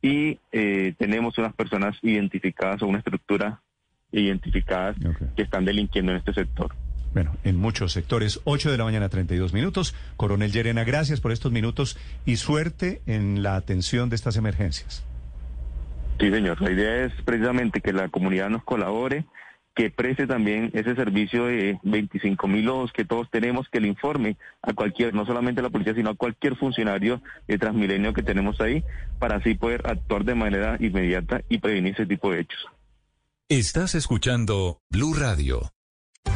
y eh, tenemos unas personas identificadas o una estructura identificadas que están delinquiendo en este sector. Bueno, en muchos sectores, 8 de la mañana, 32 minutos. Coronel Llerena, gracias por estos minutos y suerte en la atención de estas emergencias. Sí, señor. La idea es precisamente que la comunidad nos colabore, que preste también ese servicio de 25 mil ojos que todos tenemos, que le informe a cualquier, no solamente a la policía, sino a cualquier funcionario de Transmilenio que tenemos ahí, para así poder actuar de manera inmediata y prevenir ese tipo de hechos. Estás escuchando Blue Radio.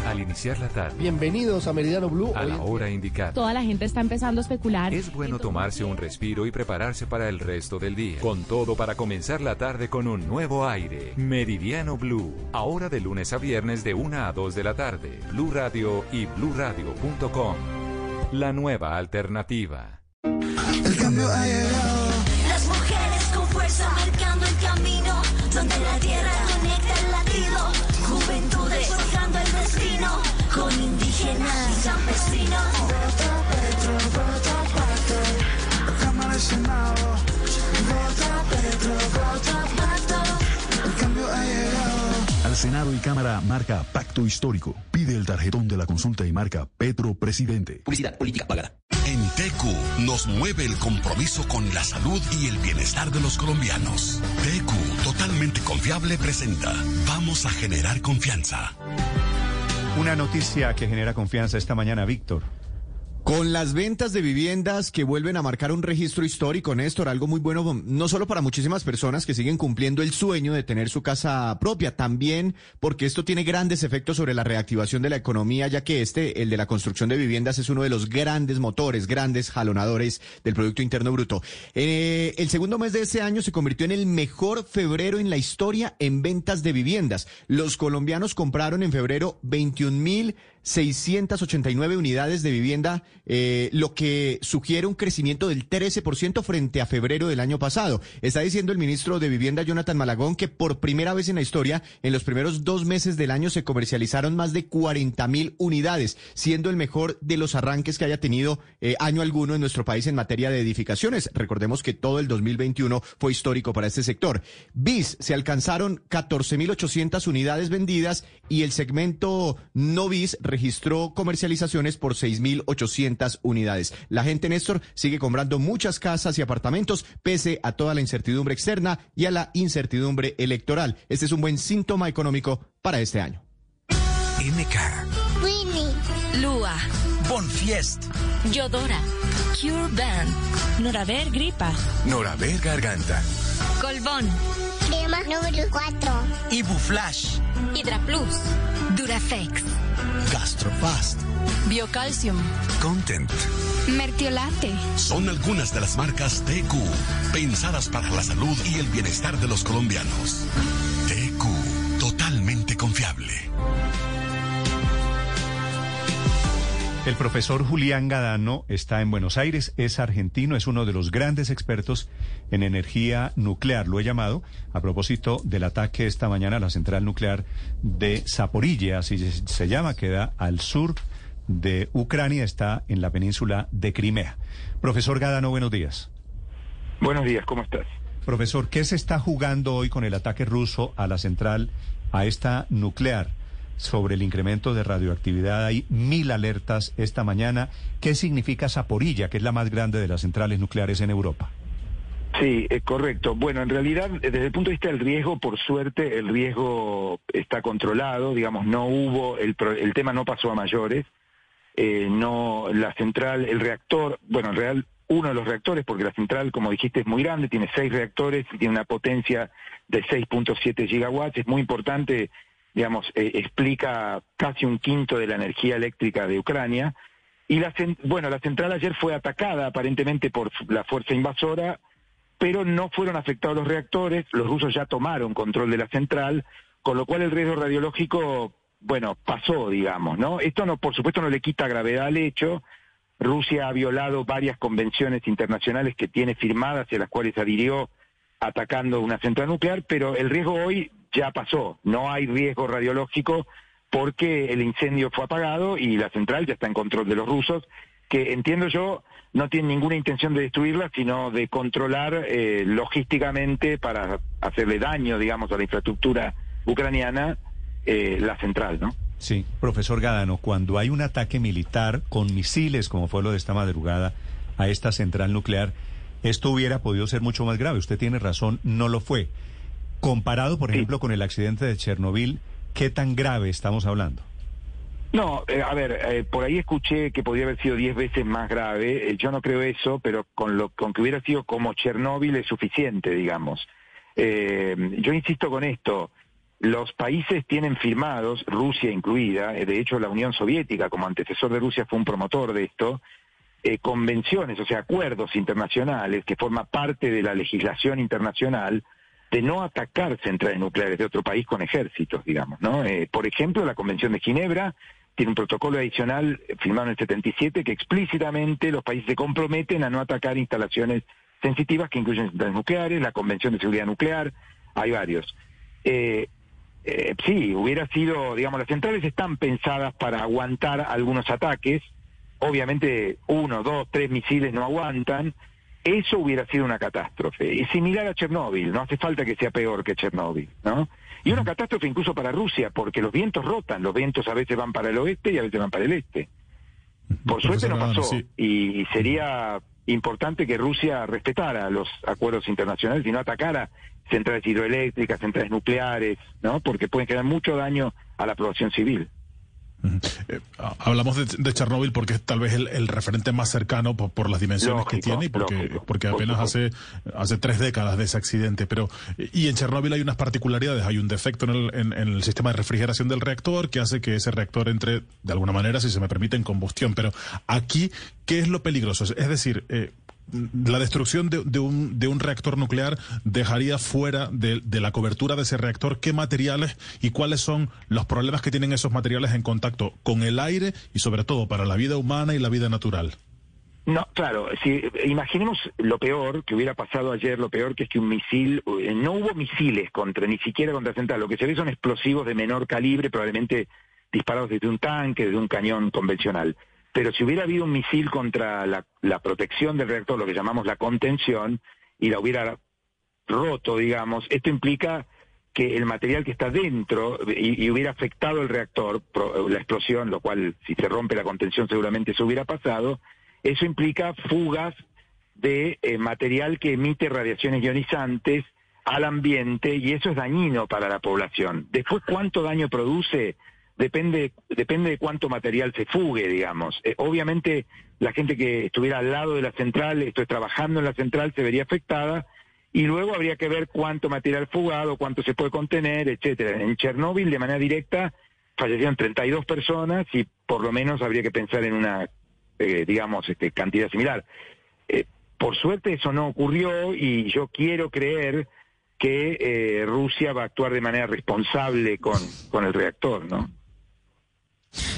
Al iniciar la tarde. Bienvenidos a Meridiano Blue. A la hora indicada. Toda la gente está empezando a especular. Es bueno tomarse un respiro y prepararse para el resto del día. Con todo para comenzar la tarde con un nuevo aire. Meridiano Blue. Ahora de lunes a viernes de 1 a 2 de la tarde. Blue Radio y bluradio.com. La nueva alternativa. El cambio ha llegado. Indígenas y campesinos. Vota Petro, vota Pato. Cámara y Senado. Vota Petro, vota Pato. El cambio ha llegado. Al Senado y Cámara marca Pacto Histórico. Pide el tarjetón de la consulta y marca Petro Presidente. Publicidad política pagada. En TQ nos mueve el compromiso con la salud y el bienestar de los colombianos. TQ, totalmente confiable, presenta. Vamos a generar confianza. Una noticia que genera confianza esta mañana, Víctor. Con las ventas de viviendas que vuelven a marcar un registro histórico, Néstor, algo muy bueno, no solo para muchísimas personas que siguen cumpliendo el sueño de tener su casa propia, también porque esto tiene grandes efectos sobre la reactivación de la economía, ya que este, el de la construcción de viviendas, es uno de los grandes motores, grandes jalonadores del Producto Interno Bruto. Eh, el segundo mes de este año se convirtió en el mejor febrero en la historia en ventas de viviendas. Los colombianos compraron en febrero 21 mil 689 unidades de vivienda, eh, lo que sugiere un crecimiento del 13% frente a febrero del año pasado. Está diciendo el ministro de Vivienda, Jonathan Malagón, que por primera vez en la historia, en los primeros dos meses del año se comercializaron más de 40 mil unidades, siendo el mejor de los arranques que haya tenido eh, año alguno en nuestro país en materia de edificaciones. Recordemos que todo el 2021 fue histórico para este sector. BIS se alcanzaron 14.800 unidades vendidas y el segmento no BIS registró comercializaciones por 6.800 unidades. La gente, Néstor, sigue comprando muchas casas y apartamentos pese a toda la incertidumbre externa y a la incertidumbre electoral. Este es un buen síntoma económico para este año. MK. Winnie. Lua. Bonfiest. Yodora. Cure Band. Noraver Gripa. Noraver Garganta. Colbón. Número 4. Ibuflash. Hidraplus. Durafex. Gastrofast. Biocalcium. Content. Mertiolate. Son algunas de las marcas TQ, pensadas para la salud y el bienestar de los colombianos. TQ, El profesor Julián Gadano está en Buenos Aires, es argentino, es uno de los grandes expertos en energía nuclear. Lo he llamado a propósito del ataque esta mañana a la central nuclear de Zaporilla, así se llama, queda al sur de Ucrania, está en la península de Crimea. Profesor Gadano, buenos días. Buenos días, ¿cómo estás? Profesor, ¿qué se está jugando hoy con el ataque ruso a la central, a esta nuclear? Sobre el incremento de radioactividad. Hay mil alertas esta mañana. ¿Qué significa Zaporilla, que es la más grande de las centrales nucleares en Europa? Sí, es correcto. Bueno, en realidad, desde el punto de vista del riesgo, por suerte, el riesgo está controlado. Digamos, no hubo, el, el tema no pasó a mayores. Eh, no, la central, el reactor, bueno, en realidad uno de los reactores, porque la central, como dijiste, es muy grande, tiene seis reactores y tiene una potencia de 6.7 gigawatts. Es muy importante digamos, eh, explica casi un quinto de la energía eléctrica de Ucrania. Y la, bueno, la central ayer fue atacada aparentemente por la fuerza invasora, pero no fueron afectados los reactores, los rusos ya tomaron control de la central, con lo cual el riesgo radiológico, bueno, pasó, digamos, ¿no? Esto no, por supuesto no le quita gravedad al hecho. Rusia ha violado varias convenciones internacionales que tiene firmadas y a las cuales adhirió atacando una central nuclear, pero el riesgo hoy ya pasó, no hay riesgo radiológico porque el incendio fue apagado y la central ya está en control de los rusos, que entiendo yo no tienen ninguna intención de destruirla, sino de controlar eh, logísticamente para hacerle daño, digamos, a la infraestructura ucraniana, eh, la central, ¿no? Sí, profesor Gadano, cuando hay un ataque militar con misiles, como fue lo de esta madrugada, a esta central nuclear, esto hubiera podido ser mucho más grave. Usted tiene razón, no lo fue. Comparado, por ejemplo, con el accidente de Chernobyl, ¿qué tan grave estamos hablando? No, eh, a ver, eh, por ahí escuché que podría haber sido diez veces más grave. Eh, yo no creo eso, pero con lo con que hubiera sido como Chernóbil es suficiente, digamos. yo insisto con esto. Los países tienen firmados, Rusia incluida, de hecho la Unión Soviética como antecesor de Rusia fue un promotor de esto, convenciones, o sea, acuerdos internacionales que forman parte de la legislación internacional de no atacar centrales nucleares de otro país con ejércitos, digamos, ¿no? Eh, por ejemplo, la Convención de Ginebra tiene un protocolo adicional eh, firmado en el 77 que explícitamente los países se comprometen a no atacar instalaciones sensitivas que incluyen centrales nucleares, la Convención de Seguridad Nuclear, hay varios. Eh, sí, hubiera sido, digamos, las centrales están pensadas para aguantar algunos ataques, obviamente uno, dos, tres misiles no aguantan, eso hubiera sido una catástrofe. Es similar a Chernóbil, no hace falta que sea peor que Chernóbil, ¿no? Y una catástrofe incluso para Rusia, porque los vientos rotan, los vientos a veces van para el oeste y a veces van para el este. Por suerte no pasó, y sería importante que Rusia respetara los acuerdos internacionales y no atacara centrales hidroeléctricas, centrales nucleares, ¿no? Porque pueden generar mucho daño a la población civil. Eh, hablamos de, de, Chernóbil porque es tal vez el, el referente más cercano por, por las dimensiones Lógico, que tiene y porque, lógico, porque por apenas hace, hace tres décadas de ese accidente. Pero Y en Chernóbil hay unas particularidades. Hay un defecto en el, en, en el sistema de refrigeración del reactor que hace que ese reactor entre, de alguna manera, si se me permite, en combustión. Pero aquí, ¿qué es lo peligroso? Es decir, eh, la destrucción de, un, de un reactor nuclear dejaría fuera de, de, la cobertura de ese reactor qué materiales y cuáles son los problemas que tienen esos materiales en contacto con el aire y sobre todo para la vida humana y la vida natural. No, claro, si imaginemos lo peor que hubiera pasado ayer, lo peor que es que un misil, eh, no hubo misiles contra, ni siquiera contra Central, lo que se ve son explosivos de menor calibre, probablemente disparados desde un tanque, desde un cañón convencional. Pero si hubiera habido un misil contra la, protección del reactor, lo que llamamos la contención, y la hubiera roto, digamos, esto implica que el material que está dentro y, hubiera afectado el reactor, la explosión, lo cual si se rompe la contención seguramente eso hubiera pasado, eso implica fugas de eh, material que emite radiaciones ionizantes al ambiente y eso es dañino para la población. Después, ¿cuánto daño produce? Depende, depende de cuánto material se fugue, digamos. Eh, obviamente, la gente que estuviera al lado de la central, estoy trabajando en la central, se vería afectada, y luego habría que ver cuánto material fugado, cuánto se puede contener, etcétera. En Chernóbil, de manera directa, fallecieron 32 personas y por lo menos habría que pensar en una, eh, digamos, este, cantidad similar. Eh, por suerte eso no ocurrió y yo quiero creer que eh, Rusia va a actuar de manera responsable con, con el reactor, ¿no?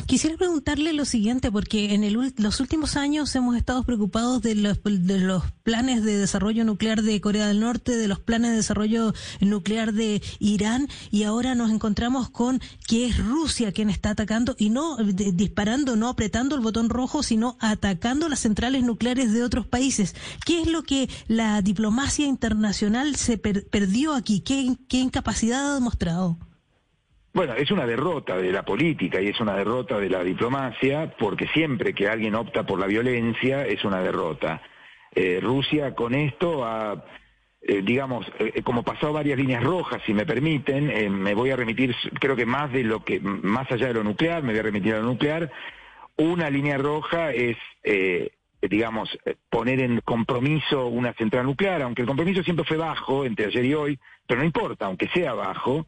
Quisiera preguntarle lo siguiente, porque en el, los últimos años hemos estado preocupados de los, de los planes de desarrollo nuclear de Corea del Norte, de los planes de desarrollo nuclear de Irán, y ahora nos encontramos con que es Rusia quien está atacando y no disparando, no apretando el botón rojo, sino atacando las centrales nucleares de otros países. ¿Qué es lo que la diplomacia internacional se per, perdió aquí? ¿Qué, ¿Qué incapacidad ha demostrado? Bueno, es una derrota de la política y es una derrota de la diplomacia, porque siempre que alguien opta por la violencia es una derrota. Eh, Rusia con esto ha, eh, digamos, eh, como pasado varias líneas rojas, si me permiten, eh, me voy a remitir, creo que más de lo que, más allá de lo nuclear, me voy a remitir a lo nuclear. Una línea roja es, digamos, poner en compromiso una central nuclear, aunque el compromiso siempre fue bajo entre ayer y hoy, pero no importa, aunque sea bajo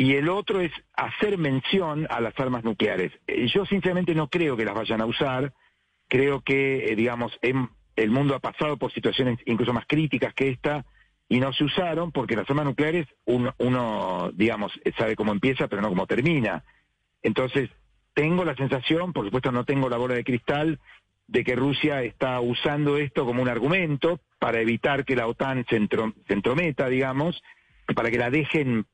y el otro es hacer mención a las armas nucleares. Yo sinceramente no creo que las vayan a usar, creo que, eh, digamos, el mundo ha pasado por situaciones incluso más críticas que esta y no se usaron porque las armas nucleares uno, uno, digamos, sabe cómo empieza pero no cómo termina. Entonces, tengo la sensación, por supuesto no tengo la bola de cristal, de que Rusia está usando esto como un argumento para evitar que la OTAN se, entro, se entrometa, digamos, para que la dejen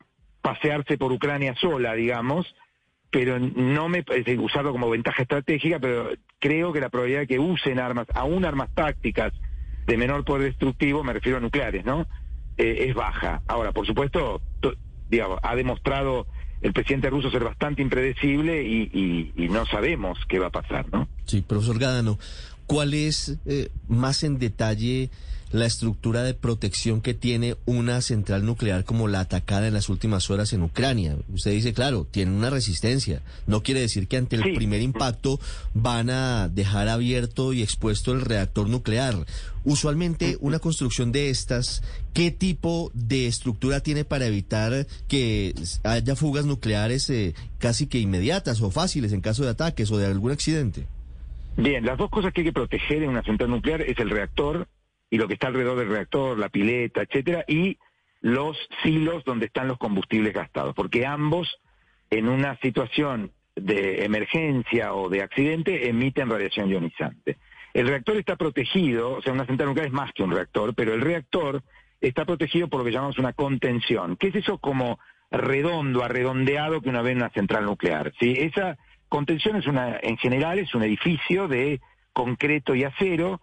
pasearse por Ucrania sola, digamos, pero no me usarlo como ventaja estratégica, pero creo que la probabilidad de que usen armas, aún armas tácticas de menor poder destructivo, me refiero a nucleares, ¿no? Eh, es baja. Ahora, por supuesto, digamos, ha demostrado el presidente ruso ser bastante impredecible y, y, y, no sabemos qué va a pasar, ¿no? Sí, profesor Gadano, ¿cuál es eh, más en detalle la estructura de protección que tiene una central nuclear como la atacada en las últimas horas en Ucrania. Usted dice, claro, tiene una resistencia. No quiere decir que ante el sí. primer impacto van a dejar abierto y expuesto el reactor nuclear. Usualmente una construcción de estas, ¿qué tipo de estructura tiene para evitar que haya fugas nucleares eh, casi que inmediatas o fáciles en caso de ataques o de algún accidente? Bien, las dos cosas que hay que proteger en una central nuclear es el reactor y lo que está alrededor del reactor, la pileta, etcétera, y los silos donde están los combustibles gastados, porque ambos en una situación de emergencia o de accidente emiten radiación ionizante. El reactor está protegido, o sea, una central nuclear es más que un reactor, pero el reactor está protegido por lo que llamamos una contención. ¿Qué es eso como redondo, arredondeado que uno ve en una central nuclear? ¿sí? Esa contención es una, en general, es un edificio de concreto y acero,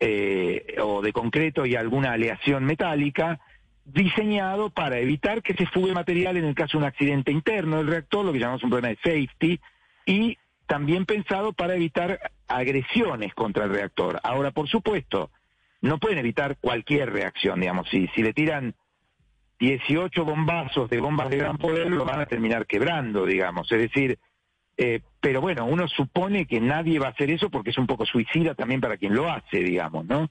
eh, o de concreto y alguna aleación metálica diseñado para evitar que se fugue material en el caso de un accidente interno del reactor, lo que llamamos un problema de safety, y también pensado para evitar agresiones contra el reactor. Ahora, por supuesto, no pueden evitar cualquier reacción, digamos, si, si le tiran 18 bombazos de bombas de gran poder, lo van a terminar quebrando, digamos, es decir, Eh, pero bueno, uno supone que nadie va a hacer eso porque es un poco suicida también para quien lo hace, digamos, ¿no?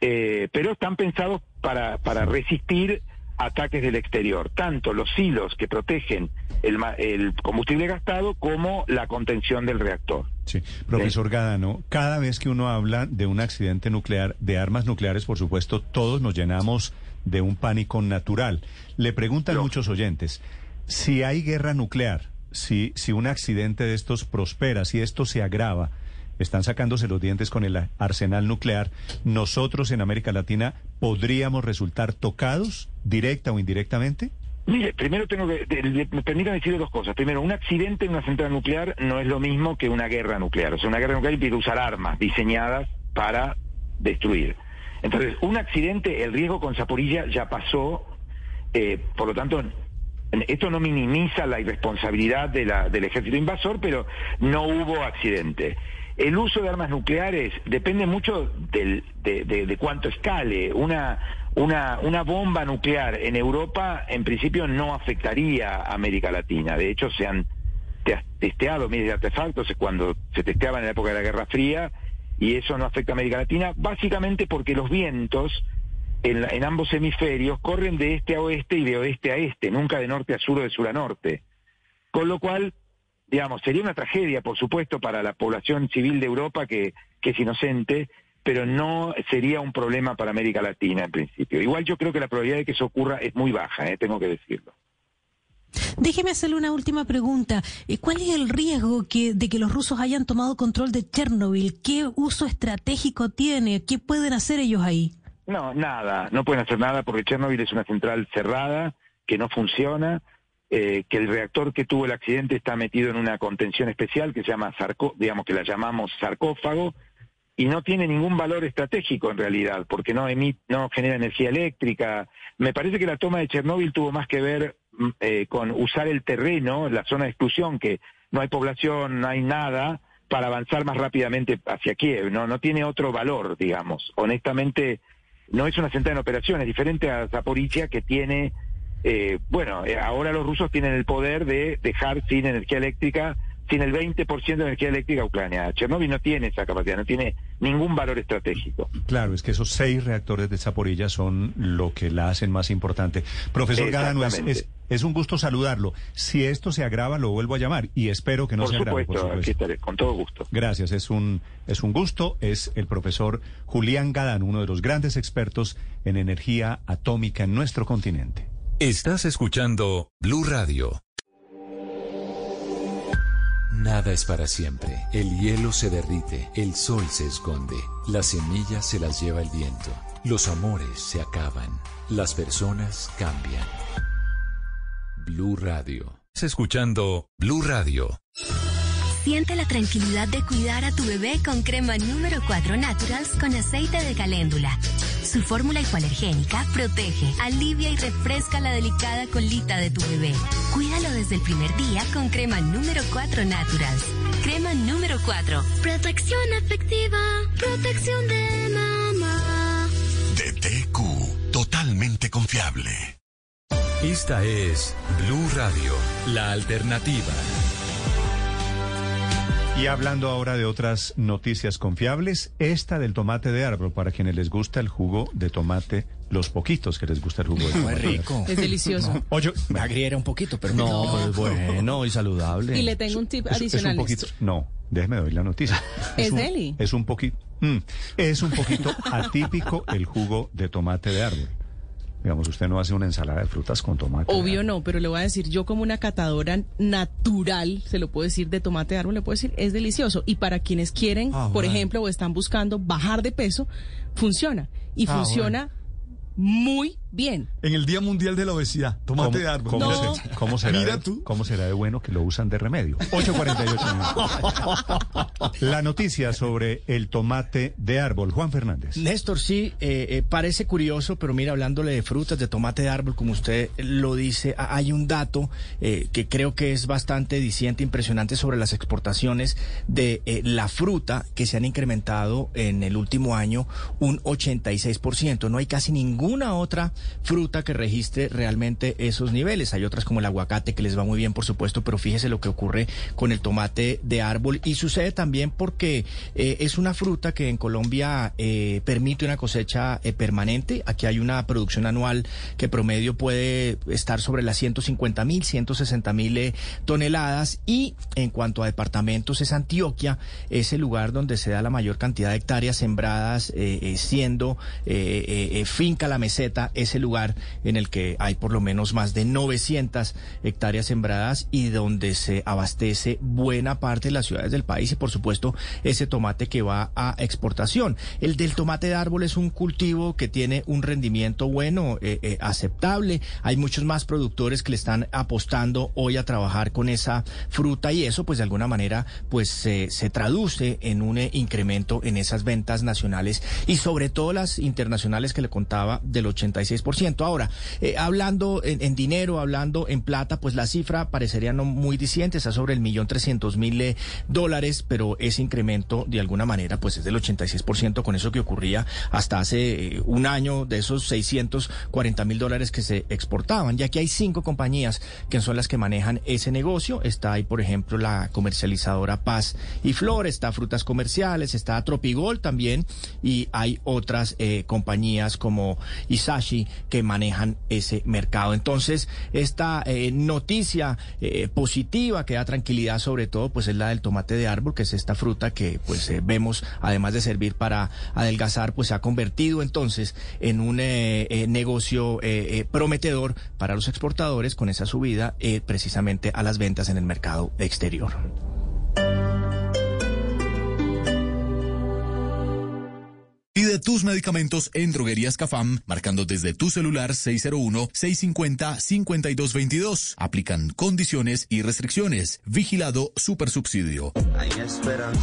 Eh, pero están pensados para, para resistir ataques del exterior, tanto los hilos que protegen el, combustible gastado como la contención del reactor. Sí, profesor Gadano, cada vez que uno habla de un accidente nuclear, de armas nucleares, por supuesto, todos nos llenamos de un pánico natural. Le preguntan muchos oyentes, si hay guerra nuclear, si, si un accidente de estos prospera, si esto se agrava, están sacándose los dientes con el arsenal nuclear, nosotros en América Latina podríamos resultar tocados, directa o indirectamente? Mire, primero tengo que, permítanme decir dos cosas. Primero, un accidente en una central nuclear no es lo mismo que una guerra nuclear. O sea, una guerra nuclear implica usar armas diseñadas para destruir. Entonces, un accidente, el riesgo con Zaporilla ya pasó, eh, por lo tanto, esto no minimiza la irresponsabilidad de la- del ejército invasor, pero no hubo accidente. El uso de armas nucleares depende mucho del- de, de- cuánto escale. Una, una, una bomba nuclear en Europa, en principio, no afectaría a América Latina. De hecho, se han te- testeado miles de artefactos cuando se testeaban en la época de la Guerra Fría, y eso no afecta a América Latina, básicamente porque los vientos en, en ambos hemisferios corren de este a oeste y de oeste a este, nunca de norte a sur o de sur a norte. Con lo cual, digamos, sería una tragedia, por supuesto, para la población civil de Europa que, que es inocente, pero no sería un problema para América Latina en principio. Igual yo creo que la probabilidad de que eso ocurra es muy baja, eh, tengo que decirlo. Déjeme hacerle una última pregunta. Eh, ¿Cuál es el riesgo que, de que los rusos hayan tomado control de Chernobyl? ¿Qué uso estratégico tiene? ¿Qué pueden hacer ellos ahí? No, nada, no pueden hacer nada porque Chernobyl es una central cerrada, que no funciona, eh, que el reactor que tuvo el accidente está metido en una contención especial que se llama sarco, digamos que la llamamos sarcófago, y no tiene ningún valor estratégico en realidad, porque no emite, no genera energía eléctrica. Me parece que la toma de Chernóbil tuvo más que ver mm, eh, con usar el terreno, la zona de exclusión, que no hay población, no hay nada, para avanzar más rápidamente hacia Kiev. No, no tiene otro valor, digamos. Honestamente, no es una central en operaciones, diferente a Zaporizhia que tiene, eh, bueno, eh, ahora los rusos tienen el poder de dejar sin energía eléctrica, sin el 20% de energía eléctrica Ucrania. Chernóbil no tiene esa capacidad, no tiene ningún valor estratégico. Claro, es que esos seis reactores de Zaporilla son lo que la hacen más importante. Profesor Gadano, es, Exactamente. es, es un gusto saludarlo. Si esto se agrava, lo vuelvo a llamar y espero que no Por se agrave. supuesto, aquí estaré, con todo gusto. Gracias, es un, es un gusto. Es el profesor Julián Gadano, uno de los grandes expertos en energía atómica en nuestro continente. Estás escuchando Blue Radio. Nada es para siempre. El hielo se derrite, el sol se esconde, las semillas se las lleva el viento, los amores se acaban, las personas cambian. Blue Radio. Escuchando Blue Radio. Siente la tranquilidad de cuidar a tu bebé con crema número 4 Naturals con aceite de caléndula. Su fórmula hipoalergénica protege, alivia y refresca la delicada colita de tu bebé. Cuídalo desde el primer día con crema número 4 Naturals. Crema número 4. Protección efectiva, protección de mamá. De TQ, totalmente confiable. Esta es Blue Radio, la alternativa. Y hablando ahora de otras noticias confiables, esta del tomate de árbol, para quienes les gusta el jugo de tomate, los poquitos que les gusta el jugo de tomate. rico. Es delicioso. No. Oye, me agriera un poquito, pero No. no, pero es bueno y saludable. Y le tengo un tip Es- es un adicional. poquito, no, déjeme doy la noticia. Es un- deli. Es un poquito, es un poquito atípico el jugo de tomate de árbol. Digamos, usted no hace una ensalada de frutas con tomate. Obvio no, pero le voy a decir, yo como una catadora natural, se lo puedo decir, de tomate de árbol, le puedo decir, es delicioso. Y para quienes quieren, Ah, por bueno. ejemplo, o están buscando bajar de peso, funciona. Y Ah, funciona muy bien. En el Día Mundial de la Obesidad, tomate de árbol. ¿Cómo, No. se- cómo será Mira de, tú. ¿Cómo será de bueno que lo usan de remedio? 8.48 La noticia sobre el tomate de árbol. Juan Fernández. Néstor, sí, eh, eh, parece curioso, pero mira, hablándole de frutas, de tomate de árbol, como usted lo dice, a- hay un dato eh, que creo que es bastante diciente, impresionante sobre las exportaciones de eh, la fruta que se han incrementado en el último año un 86%. No hay casi ninguna otra fruta que registre realmente esos niveles. Hay otras como el aguacate que les va muy bien, por supuesto, pero fíjese lo que ocurre con el tomate de árbol y sucede también porque eh, es una fruta que en Colombia eh, permite una cosecha eh, permanente. Aquí hay una producción anual que promedio puede estar sobre las 150 mil, 160 mil toneladas y en cuanto a departamentos es Antioquia, es el lugar donde se da la mayor cantidad de hectáreas sembradas, siendo finca la meseta, ese lugar en el que hay por lo menos más de 900 hectáreas sembradas y donde se abastece buena parte de las ciudades del país y por supuesto ese tomate que va a exportación. El del tomate de árbol es un cultivo que tiene un rendimiento bueno, eh, eh, aceptable. Hay muchos más productores que le están apostando hoy a trabajar con esa fruta y eso pues de alguna manera pues se traduce en un eh, incremento en esas ventas nacionales y sobre todo las internacionales que le contaba del 86%. Ahora, hablando en, dinero, hablando en plata, pues la cifra parecería no muy diciente, está sobre el millón trescientos mil dólares, pero ese incremento de alguna manera pues es del 86% con eso que ocurría hasta hace eh, un año de esos 640 mil dólares que se exportaban. Ya que hay cinco compañías que son las que manejan ese negocio. Está ahí, por ejemplo, la comercializadora Paz y Flor, está Frutas Comerciales, está Tropigol también y hay otras eh, compañías como Isashi que manejan ese mercado. Entonces, esta eh, noticia positiva que da tranquilidad sobre todo pues es la del tomate de árbol, que es esta fruta que pues eh, vemos, además de servir para adelgazar, pues se ha convertido entonces en un eh, eh, negocio prometedor para los exportadores con esa subida precisamente a las ventas en el mercado exterior. Pide tus medicamentos en Droguerías Cafam, marcando desde tu celular 601-650-5222. Aplican condiciones y restricciones. Vigilado Supersubsidio. Hay esperanza.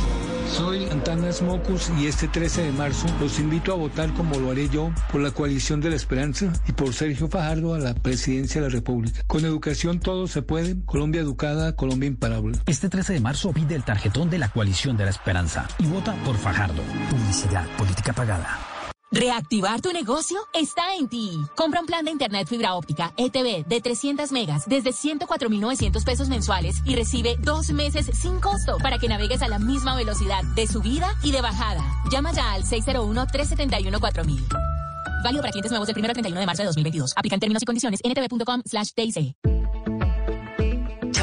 Soy Antanas Mocus y este 13 de marzo los invito a votar como lo haré yo por la coalición de la esperanza y por Sergio Fajardo a la presidencia de la República. Con educación todo se puede. Colombia educada, Colombia imparable. Este 13 de marzo pide el tarjetón de la coalición de la esperanza y vota por Fajardo. Publicidad, política pagada. Reactivar tu negocio está en ti. Compra un plan de internet fibra óptica ETV de 300 megas desde 104.900 pesos mensuales y recibe dos meses sin costo para que navegues a la misma velocidad de subida y de bajada. Llama ya al 601-371-4000. Válido para clientes nuevos del 1 al 31 de marzo de 2022. Aplican términos y condiciones ntv.com slash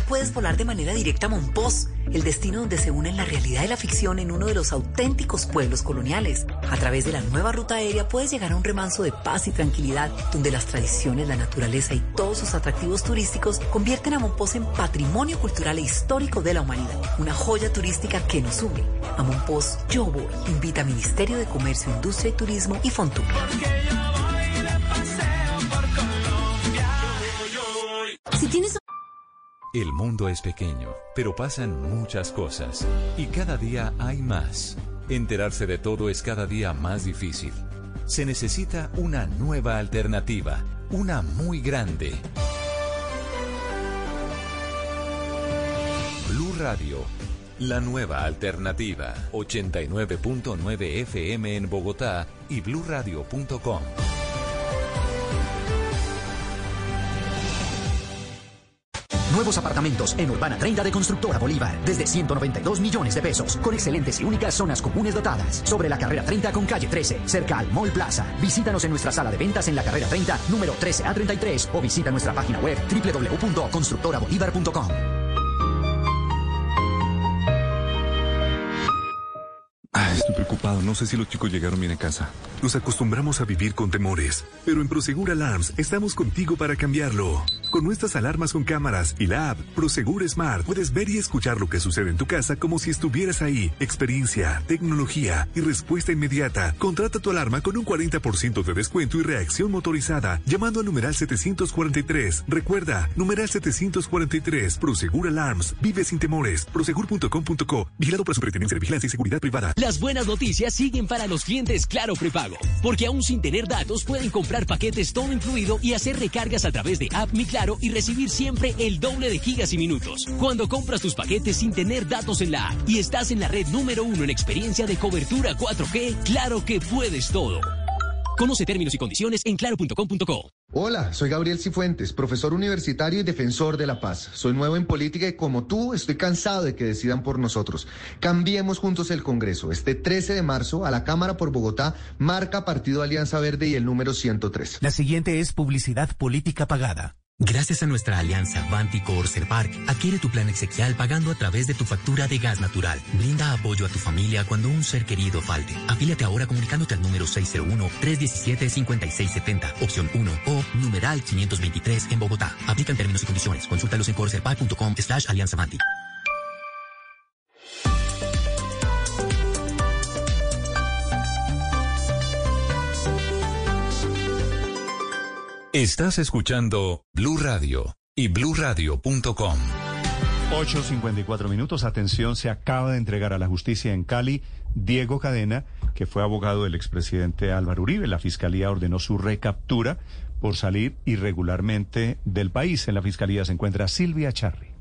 puedes volar de manera directa a Monpós, el destino donde se unen la realidad y la ficción en uno de los auténticos pueblos coloniales. A través de la nueva ruta aérea puedes llegar a un remanso de paz y tranquilidad, donde las tradiciones, la naturaleza y todos sus atractivos turísticos convierten a Monpós en patrimonio cultural e histórico de la humanidad. Una joya turística que nos une. A Monpós, yo voy. Invita a Ministerio de Comercio, Industria y Turismo y Fontur. Si tienes el mundo es pequeño, pero pasan muchas cosas. Y cada día hay más. Enterarse de todo es cada día más difícil. Se necesita una nueva alternativa, una muy grande. Blue Radio, la nueva alternativa. 89.9 FM en Bogotá y bluradio.com. Nuevos apartamentos en Urbana 30 de Constructora Bolívar. Desde 192 millones de pesos. Con excelentes y únicas zonas comunes dotadas. Sobre la carrera 30 con calle 13. Cerca al Mall Plaza. Visítanos en nuestra sala de ventas en la carrera 30, número 13A33. O visita nuestra página web www.constructorabolívar.com. estoy preocupado. No sé si los chicos llegaron bien a casa. Nos acostumbramos a vivir con temores, pero en Prosegur Alarms estamos contigo para cambiarlo. Con nuestras alarmas con cámaras y la app Prosegur Smart puedes ver y escuchar lo que sucede en tu casa como si estuvieras ahí. Experiencia, tecnología y respuesta inmediata. Contrata tu alarma con un 40% de descuento y reacción motorizada llamando al numeral 743. Recuerda, numeral 743. Prosegur Alarms. Vive sin temores. Prosegur.com.co. Vigilado por su pertenencia de vigilancia y seguridad privada. Las buenas noticias siguen para los clientes Claro Prepago, porque aún sin tener datos pueden comprar paquetes todo incluido y hacer recargas a través de App Mi Claro y recibir siempre el doble de gigas y minutos. Cuando compras tus paquetes sin tener datos en la app y estás en la red número uno en experiencia de cobertura 4G, claro que puedes todo. Conoce términos y condiciones en claro.com.co. Hola, soy Gabriel Cifuentes, profesor universitario y defensor de la paz. Soy nuevo en política y como tú estoy cansado de que decidan por nosotros. Cambiemos juntos el Congreso. Este 13 de marzo a la Cámara por Bogotá marca Partido Alianza Verde y el número 103. La siguiente es publicidad política pagada. Gracias a nuestra alianza Vanticor Serpark, adquiere tu plan exequial pagando a través de tu factura de gas natural. Brinda apoyo a tu familia cuando un ser querido falte. Afíliate ahora comunicándote al número 601-317-5670, opción 1 o numeral 523 en Bogotá. Aplican términos y condiciones. Consúltalos en corserpark.com slash alianza Vanti. Estás escuchando Blue Radio y bluradio.com. 8.54 minutos. Atención, se acaba de entregar a la justicia en Cali Diego Cadena, que fue abogado del expresidente Álvaro Uribe. La fiscalía ordenó su recaptura por salir irregularmente del país. En la fiscalía se encuentra Silvia Charri.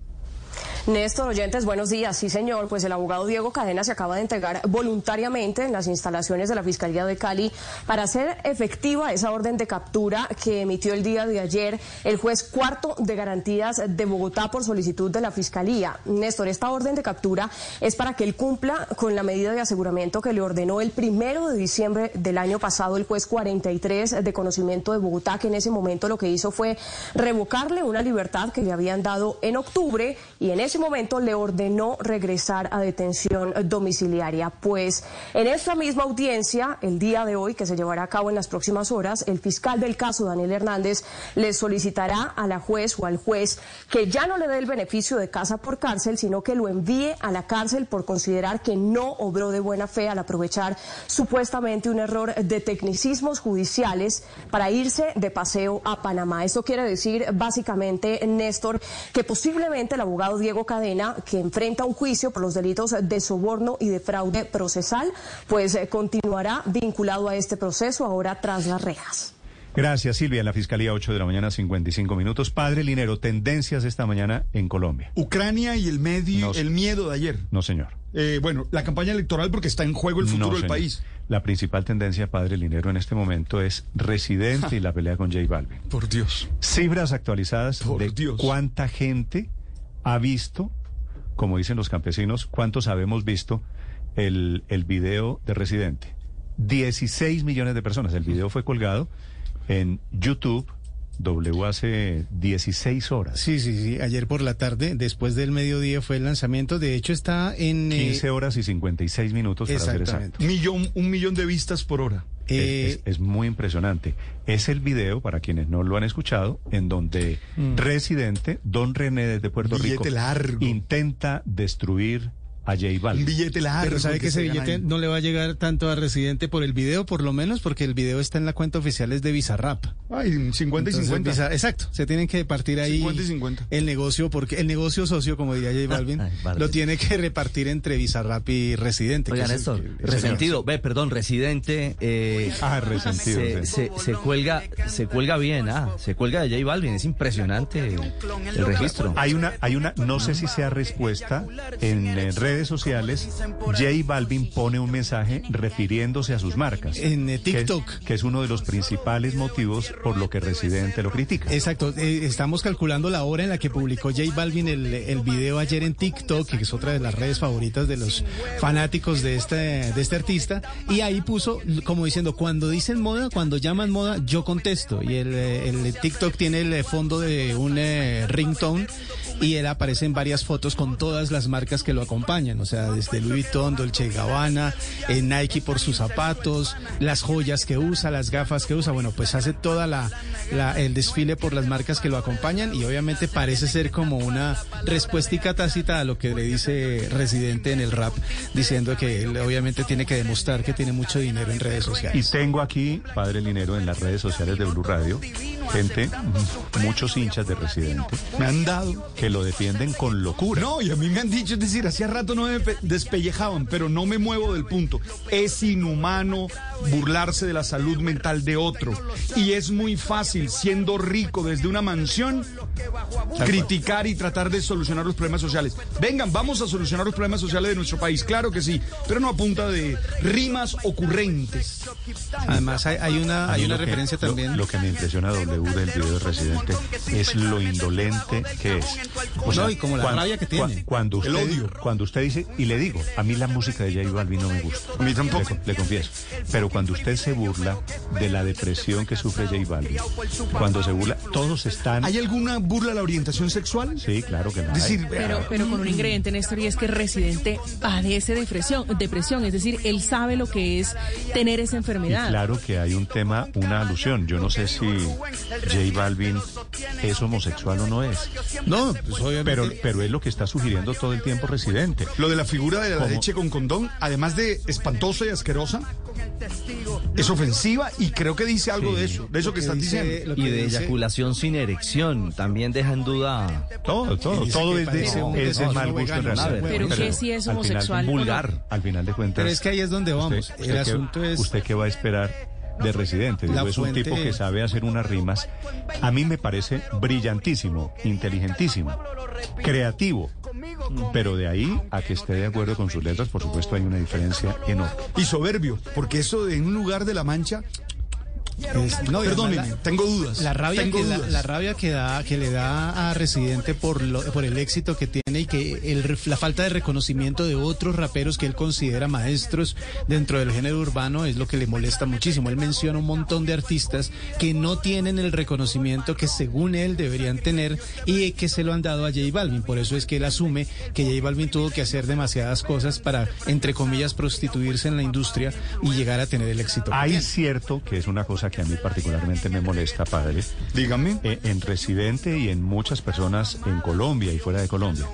Néstor Oyentes, buenos días. Sí, señor, pues el abogado Diego Cadena se acaba de entregar voluntariamente en las instalaciones de la Fiscalía de Cali para hacer efectiva esa orden de captura que emitió el día de ayer el juez cuarto de garantías de Bogotá por solicitud de la Fiscalía. Néstor, esta orden de captura es para que él cumpla con la medida de aseguramiento que le ordenó el primero de diciembre del año pasado el juez 43 de conocimiento de Bogotá, que en ese momento lo que hizo fue revocarle una libertad que le habían dado en octubre y en ese momento le ordenó regresar a detención domiciliaria. Pues en esta misma audiencia, el día de hoy, que se llevará a cabo en las próximas horas, el fiscal del caso, Daniel Hernández, le solicitará a la juez o al juez que ya no le dé el beneficio de casa por cárcel, sino que lo envíe a la cárcel por considerar que no obró de buena fe al aprovechar supuestamente un error de tecnicismos judiciales para irse de paseo a Panamá. Esto quiere decir básicamente, Néstor, que posiblemente el abogado Diego Cadena, que enfrenta un juicio por los delitos de soborno y de fraude procesal, pues eh, continuará vinculado a este proceso ahora tras las rejas. Gracias, Silvia. En la Fiscalía, 8 de la mañana, 55 minutos. Padre Linero, tendencias esta mañana en Colombia. Ucrania y el, medio, el miedo de ayer. No, señor. Eh, bueno, la campaña electoral porque está en juego el futuro No, del país. La principal tendencia, Padre Linero, en este momento es Residente y la pelea con J Balvin. Por Dios. Cifras actualizadas de cuánta gente ha visto, como dicen los campesinos, cuántos habemos visto el, el video de Residente. 16 millones de personas. El video fue colgado en YouTube. W hace 16 horas. Sí, sí, sí. Ayer por la tarde, después del mediodía, fue el lanzamiento. De hecho, está en. eh, 15 horas y 56 minutos para ser exacto. Millón, un millón de vistas por hora. Es, es- es muy impresionante. Es el video, para quienes no lo han escuchado, en donde Mm. Residente, Don René desde Puerto Rico, largo. intenta destruir a J Balvin. billete largo. Pero sabe que ese billete no le va a llegar tanto a Residente por el video, por lo menos, porque el video está en la cuenta oficial es de Bizarrap. Ay, 50 y Entonces, 50. Bizar- exacto, se tienen que partir ahí 50 y 50. el negocio, porque el negocio socio, como diría J Balvin, lo tiene que repartir entre Bizarrap y Residente. que Oiga, es el Néstor, el resentido, ve, perdón, residente. eh, Ah, resentido, Se, sí. se- se cuelga, se cuelga bien, ah, se cuelga de J Balvin, es impresionante el, el registro. Hay una, hay una, no sé si sea respuesta, en eh, redes sociales, J Balvin pone un mensaje refiriéndose a sus marcas. En eh, que es- TikTok. Que es, uno de los principales motivos por lo que Residente lo critica. Exacto, eh, estamos calculando la hora en la que publicó J Balvin el, el video ayer en TikTok, que es otra de las redes favoritas de los fanáticos de este, de este artista, y ahí puso como diciendo, cuando dicen moda, cuando llaman moda, yo contesto. Y el, eh, el TikTok tiene el fondo de un eh, ringtone y él aparece en varias fotos con todas las marcas que lo acompañan, o sea, desde Louis Vuitton, Dolce Gabbana, eh, Nike por sus zapatos, las joyas que usa, las gafas que usa, bueno, pues hace toda la, el desfile por las marcas que lo acompañan y obviamente parece ser como una respuestica tácita a lo que le dice Residente en el rap, diciendo que él obviamente tiene que demostrar que tiene mucho dinero en redes Y sociales. tengo aquí, Padre Linero, en las redes sociales de Blue Radio, gente, muchos hinchas de Residente. Me han dado. que que lo defienden con locura. No, y a mí me han dicho, es decir, hacía rato no me pe- despellejaban, pero no me muevo del punto. Es inhumano burlarse de la salud mental de otro. Y es muy fácil, siendo rico desde una mansión, criticar y tratar de solucionar los problemas sociales. Vengan, vamos a solucionar los problemas sociales de nuestro país, claro que sí, pero no a punta de rimas ocurrentes. Además, hay, hay una, hay una que- referencia lo- también. Lo, que me impresiona W del video del residente es lo indolente que es. No, y como la rabia que tiene. cua- Cuando El usted, odio. Cuando usted dice, y le digo, a mí la música de J Balvin no me gusta. A mí tampoco. Le, le confieso. Pero cuando usted se burla de la depresión que sufre J Balvin, cuando se burla, todos están... ¿Hay alguna burla a la orientación sexual? Sí, claro que hay. decir, Pero, pero con un ingrediente, Néstor, y es que el residente padece depresión, depresión, es decir, él sabe lo que es tener esa Y enfermedad. claro que hay un tema, una alusión. Yo no sé si J Balvin es homosexual o no es. No, pues obviamente. Pero, pero es lo que está sugiriendo todo el tiempo Residente. Lo de la figura de la ¿Cómo? leche con condón, además de espantosa y asquerosa, es ofensiva y creo que dice algo Sí. de eso, de eso que, estás diciendo. Y de eyaculación sin erección, también deja en duda. Todo, todo, Dice todo es de, parece un es de desayuno mal gusto en vegano. realidad. Pero que si es al final homosexual o no. vulgar, al final de cuentas. Pero es que ahí es donde vamos. Usted, El usted qué- asunto es- ¿Usted qué va a esperar de Residente? Digo, es un tipo que sabe hacer unas rimas. A mí me parece brillantísimo, inteligentísimo, creativo. Pero de ahí a que esté de acuerdo con sus letras, por supuesto, hay una diferencia enorme. Y soberbio, porque eso de en un lugar de la mancha. Es- no, Perdónenme, la- tengo dudas. La rabia, tengo que, la, dudas. la rabia que da, que le da a Residente por lo, por el éxito que tiene y que el la falta de reconocimiento de otros raperos que él considera maestros dentro del género urbano es lo que le molesta muchísimo. Él menciona un montón de artistas que no tienen el reconocimiento que según él deberían tener y que se lo han dado a J Balvin. Por eso es que él asume que J Balvin tuvo que hacer demasiadas cosas para, entre comillas, prostituirse en la industria y llegar a tener el éxito. Hay cierto que es una cosa que a mí particularmente me molesta, padre. Dígame. Eh, en Residente y en muchas personas en Colombia y fuera de Colombia.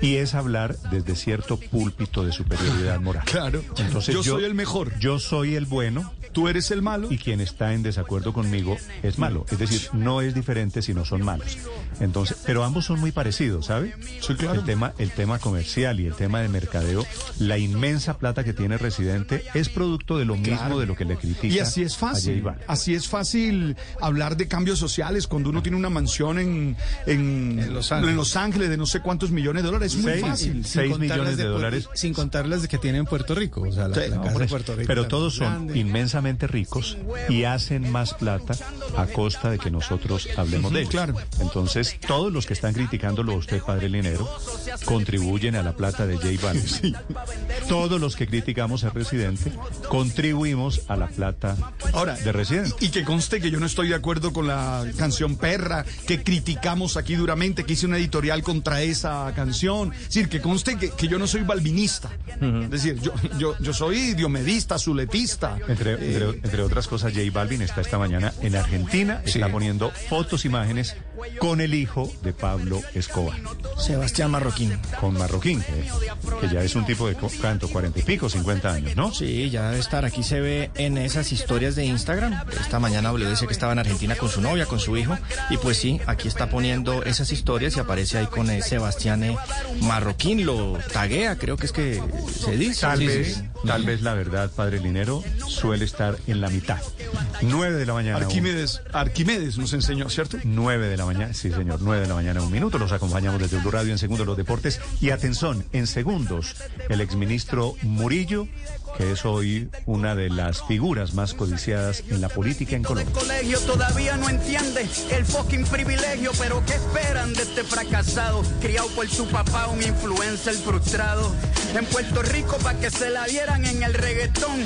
Y es hablar desde cierto púlpito de superioridad moral. Claro. Entonces Yo soy el mejor. Yo soy el bueno. Tú eres el malo. Y quien está en desacuerdo conmigo es malo. Es decir, no es diferente, sino son malos. Entonces, pero ambos son muy parecidos, ¿sabe? Sí, claro. El tema, el tema comercial y el tema de mercadeo, la inmensa plata que tiene Residente es producto de lo mismo de lo que le critica. Y así es a fácil. Balvin. Así es fácil hablar de cambios sociales cuando uno tiene una mansión en, en, Los Ángeles. en Los Ángeles de no sé cuántos millones de dólares. Es muy Seis, fácil. seis contar millones las de dólares. Sin contar las de que tiene en Puerto Rico. O sea, la, Sí, la casa de. Puerto Rico. Pero todos son grande. inmensamente ricos y hacen más plata a costa de que nosotros hablemos de ellos. claro. Entonces, todos los que están criticándolo a usted, padre Linero, contribuyen a la plata de J Balvin. Todos los que criticamos a Residente contribuimos a la plata Ahora, de Residente. Y que conste que yo no estoy de acuerdo con la canción Perra, que criticamos aquí duramente, que hice una editorial contra esa canción. Es decir, que conste que, que yo no soy balvinista. Es decir, yo, yo, yo soy diomedista, zuletista. Entre, Eh, entre, entre otras cosas, J Balvin está esta mañana en Argentina, está poniendo fotos, imágenes con el hijo de Pablo Escobar. Sebastián Marroquín. Con Marroquín, que, que ya es un tipo de, ¿cuánto? Cuarenta y pico, cincuenta años, ¿no? Sí, ya debe estar. Aquí se ve en esas historias de Instagram. Esta mañana W dice que estaba en Argentina con su novia, con su hijo. Y pues sí, aquí está poniendo esas historias y aparece ahí con eh, Sebastián eh, Marroquín. Lo taguea, creo que es que se dice. Tal sí, vez, sí. Tal vez la verdad, padre Linero, suele estar en la mitad. Nueve de la mañana. un- Arquímedes, Arquímedes nos enseñó, ¿cierto? 9 de la mañana, sí señor, 9 de la mañana, un minuto. Los acompañamos desde Blue Radio en segundos los deportes. Y atención, en segundos, el exministro Murillo, que es hoy una de las figuras más codiciadas en la política en Colombia. colegio todavía no entiende el fucking privilegio, pero ¿qué esperan de este fracasado? Criado por su papá, un influencer frustrado. En Puerto Rico para que se la dieran en el reggaetón.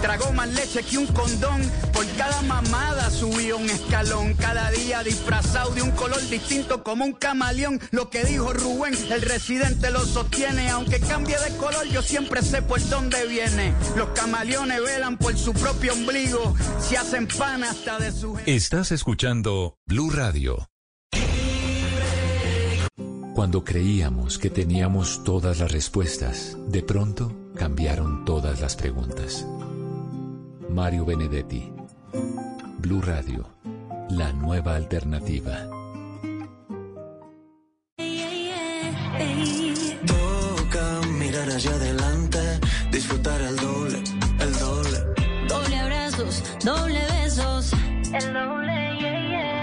Tragó más leche que un condón. Por cada mamada subió un escalón. Cada día disfrazado de un color distinto como un camaleón. Lo que dijo Rubén, el residente lo sostiene. Aunque cambie de color, yo siempre sé por dónde viene. Los camaleones velan por su propio ombligo. Se hacen pan hasta de su Estás escuchando Blue Radio. Cuando creíamos que teníamos todas las respuestas, de pronto cambiaron todas las preguntas. Mario Benedetti. Blue Radio. La nueva alternativa. Toca mirar hacia adelante, disfrutar el doble, el doble. Doble abrazos, doble besos. El doble, yeah, yeah.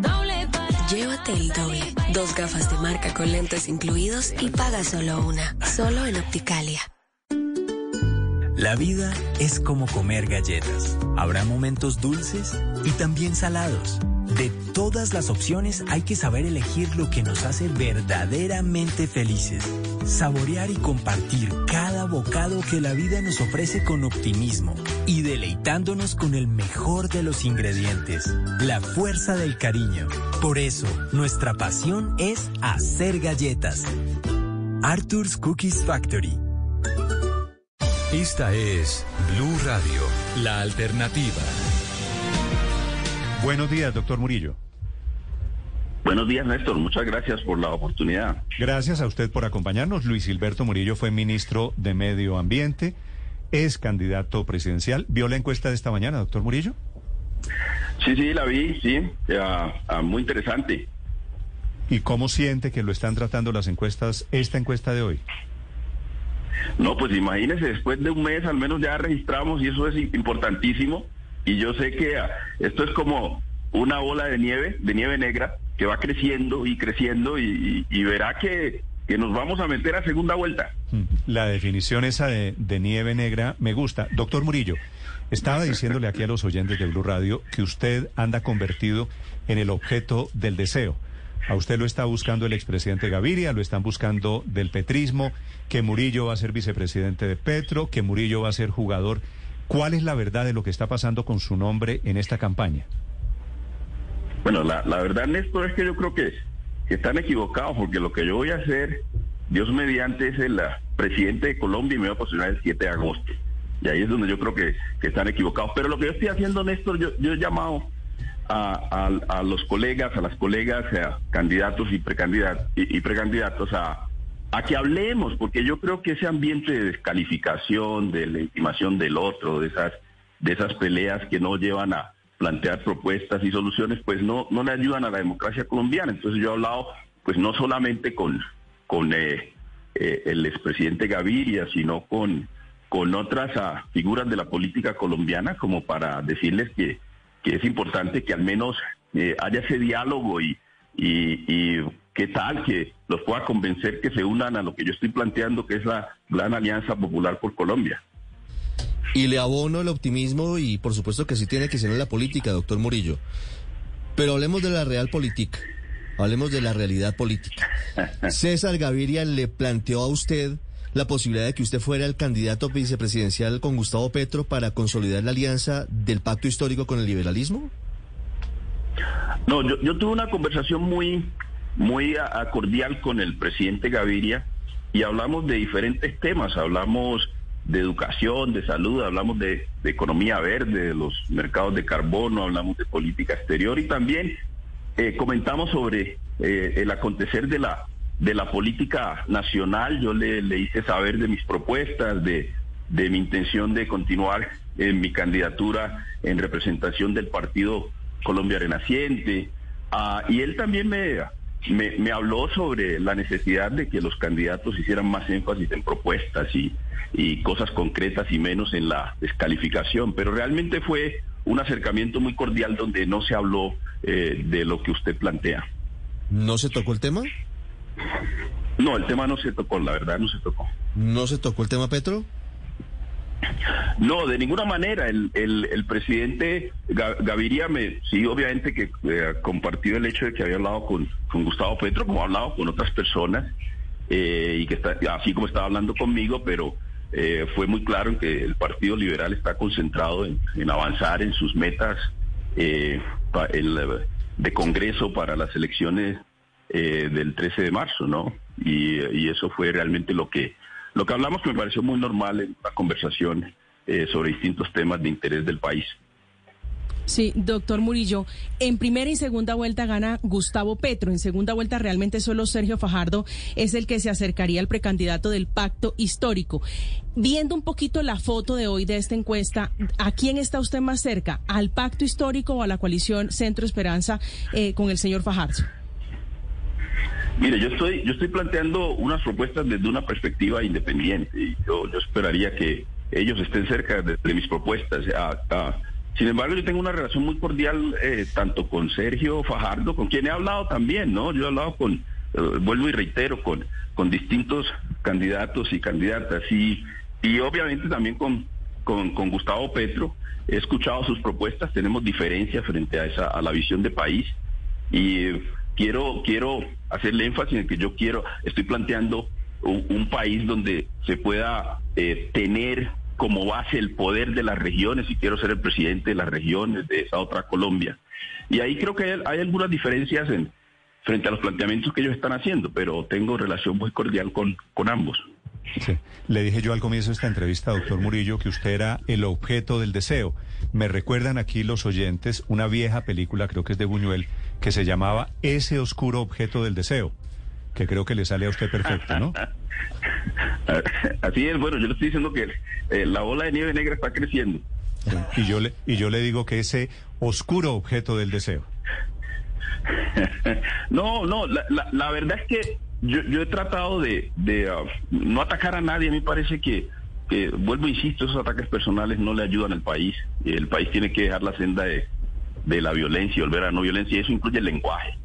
Doble para. Llévate el doble. Dos gafas de marca con lentes incluidos y paga solo una. Solo en Opticalia. La vida es como comer galletas. Habrá momentos dulces y también salados. De todas las opciones hay que saber elegir lo que nos hace verdaderamente felices. Saborear y compartir cada bocado que la vida nos ofrece con optimismo y deleitándonos con el mejor de los ingredientes, la fuerza del cariño. Por eso, nuestra pasión es hacer galletas. Arthur's Cookies Factory. Esta es Blue Radio, la alternativa. Buenos días, doctor Murillo. Buenos días, Néstor. Muchas gracias por la oportunidad. Gracias a usted por acompañarnos. Luis Gilberto Murillo fue ministro de Medio Ambiente, es candidato presidencial. ¿Vio la encuesta de esta mañana, doctor Murillo? Sí, sí, la vi, sí. Ya, ah, muy interesante. ¿Y cómo siente que lo están tratando las encuestas, esta encuesta de hoy? No, pues imagínese, después de un mes al menos ya registramos y eso es importantísimo. Y yo sé que ah, esto es como una bola de nieve, de nieve negra, que va creciendo y creciendo y, verá que, que nos vamos a meter a segunda vuelta. La definición esa de, de nieve negra me gusta. Doctor Murillo, estaba diciéndole aquí a los oyentes de Blue Radio que usted anda convertido en el objeto del deseo. A usted lo está buscando el expresidente Gaviria, lo están buscando del petrismo, que Murillo va a ser vicepresidente de Petro, que Murillo va a ser jugador. ¿Cuál es la verdad de lo que está pasando con su nombre en esta campaña? Bueno, la, la verdad, Néstor, es que yo creo que, están equivocados porque lo que yo voy a hacer, Dios mediante, es el presidente de Colombia y me voy a posicionar el 7 de agosto. Y ahí es donde yo creo que, que están equivocados. Pero lo que yo estoy haciendo, Néstor, yo, yo he llamado a, a- los colegas, a las colegas, a candidatos y, precandidatos y, y precandidatos a, a que hablemos, porque yo creo que ese ambiente de descalificación, de legitimación del otro, de esas, de esas peleas que no llevan a plantear propuestas y soluciones, pues no, no le ayudan a la democracia colombiana. Entonces yo he hablado, pues no solamente con, con eh, eh, el expresidente Gaviria, sino con, con otras ah, figuras de la política colombiana, como para decirles que, que es importante que al menos eh, haya ese diálogo y, y qué tal que los pueda convencer que se unan a lo que yo estoy planteando, que es la Gran Alianza Popular por Colombia. Y le abono el optimismo y por supuesto que sí tiene que ser en la política, doctor Murillo. Pero hablemos de la realpolitik, hablemos de la realidad política. César Gaviria le planteó a usted la posibilidad de que usted fuera el candidato vicepresidencial con Gustavo Petro para consolidar la alianza del pacto histórico con el liberalismo. No, yo, yo tuve una conversación muy, muy a- a con el presidente Gaviria y hablamos de diferentes temas. Hablamos de educación, de salud, hablamos de, economía verde, de los mercados de carbono, hablamos de política exterior y también eh, comentamos sobre eh, el acontecer de la de la política nacional. Yo le, le hice saber de mis propuestas, de, de mi intención de continuar en mi candidatura en representación del partido Colombia Renaciente. Ah, y él también me, me, me habló sobre la necesidad de que los candidatos hicieran más énfasis en propuestas y, y cosas concretas y menos en la descalificación. Pero realmente fue un acercamiento muy cordial donde no se habló eh, de lo que usted plantea. ¿No se tocó el tema? No, el tema no se tocó, la verdad no se tocó. ¿No se tocó el tema Petro? No, de ninguna manera. El, presidente Ga- Gaviria me, sí, obviamente que eh, compartió el hecho de que había hablado con, Gustavo Petro, como ha hablado con otras personas, eh, y que está, así como estaba hablando conmigo, pero eh, fue muy claro que el Partido Liberal está concentrado en, avanzar en sus metas eh, pa- el, de Congreso para las elecciones eh, del 13 de marzo, ¿no? Y, y eso fue realmente lo que lo que hablamos me pareció muy normal en la conversación eh, sobre distintos temas de interés del país. Sí, doctor Murillo, en primera y segunda vuelta gana Gustavo Petro, en segunda vuelta realmente solo Sergio Fajardo es el que se acercaría al precandidato del pacto histórico. Viendo un poquito la foto de hoy de esta encuesta, ¿a quién está usted más cerca? ¿Al pacto histórico o a la coalición Centro Esperanza eh, con el señor Fajardo? Mire, yo estoy, yo estoy planteando unas propuestas desde una perspectiva independiente y yo, esperaría que ellos estén cerca de, de mis propuestas. Ah, ah, sin embargo, yo tengo una relación muy cordial eh, tanto con Sergio Fajardo, con quien he hablado también, ¿no? Yo he hablado con, eh, vuelvo y reitero, con, con distintos candidatos y candidatas y, y obviamente también con, con, con Gustavo Petro. He escuchado sus propuestas, tenemos diferencias frente a, esa, a la visión de país y quiero, quiero hacerle énfasis en que yo quiero, estoy planteando un, país donde se pueda eh, tener como base el poder de las regiones y quiero ser el presidente de las regiones de esa otra Colombia. Y ahí creo que hay, algunas diferencias en, frente a los planteamientos que ellos están haciendo, pero tengo relación muy cordial con, con ambos. Le dije yo al comienzo de esta entrevista, doctor Murillo, que usted era el objeto del deseo. Me recuerdan aquí los oyentes una vieja película, creo que es de Buñuel, que se llamaba Ese oscuro objeto del deseo, que creo que le sale a usted perfecto, ¿no? Así es, bueno, yo le estoy diciendo que eh, la bola de nieve negra está creciendo. Y yo le y yo le digo que ese oscuro objeto del deseo. no, no, la, la, la, verdad es que yo, yo he tratado de, de uh, no atacar a nadie. A mí me parece que, que, vuelvo, insisto, esos ataques personales no le ayudan al país. El país tiene que dejar la senda de, de la violencia y volver a la no violencia, y eso incluye el lenguaje.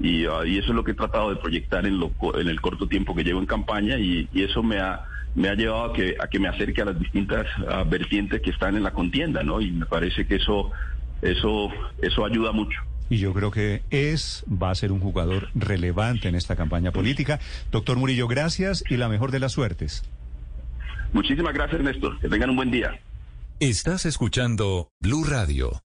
Y, uh, y, eso es lo que he tratado de proyectar en, lo, en el corto tiempo que llevo en campaña y, y eso me ha, me ha llevado a que, a que me acerque a las distintas uh, vertientes que están en la contienda, ¿no? Y me parece que eso, eso, eso ayuda mucho. Y yo creo que es, va a ser un jugador relevante en esta campaña política. Doctor Murillo, gracias y la mejor de las suertes. Muchísimas gracias, Néstor. Que tengan un buen día. Estás escuchando Blue Radio.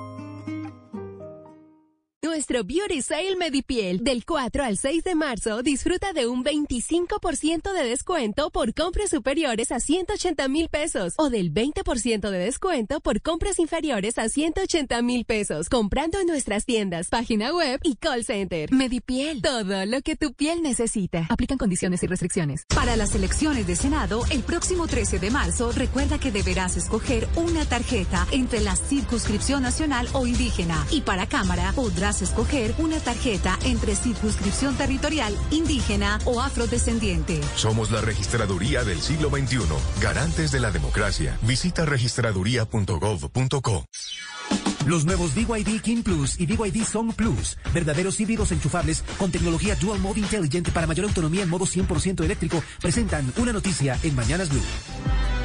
Nuestro Beauty Sale Medipiel del 4 al 6 de marzo disfruta de un 25% de descuento por compras superiores a 180 mil pesos o del 20% de descuento por compras inferiores a 180 mil pesos comprando en nuestras tiendas, página web y call center. Medipiel, todo lo que tu piel necesita. Aplican condiciones y restricciones. Para las elecciones de Senado, el próximo 13 de marzo, recuerda que deberás escoger una tarjeta entre la circunscripción nacional o indígena y para Cámara podrás escoger una tarjeta entre circunscripción territorial, indígena o afrodescendiente. Somos la registraduría del siglo XXI, garantes de la democracia. Visita registraduría.gov.co. Los nuevos BYD King Plus y BYD Song Plus, verdaderos híbridos enchufables con tecnología Dual Mode inteligente para mayor autonomía en modo 100% eléctrico, presentan una noticia en Mañanas Blue.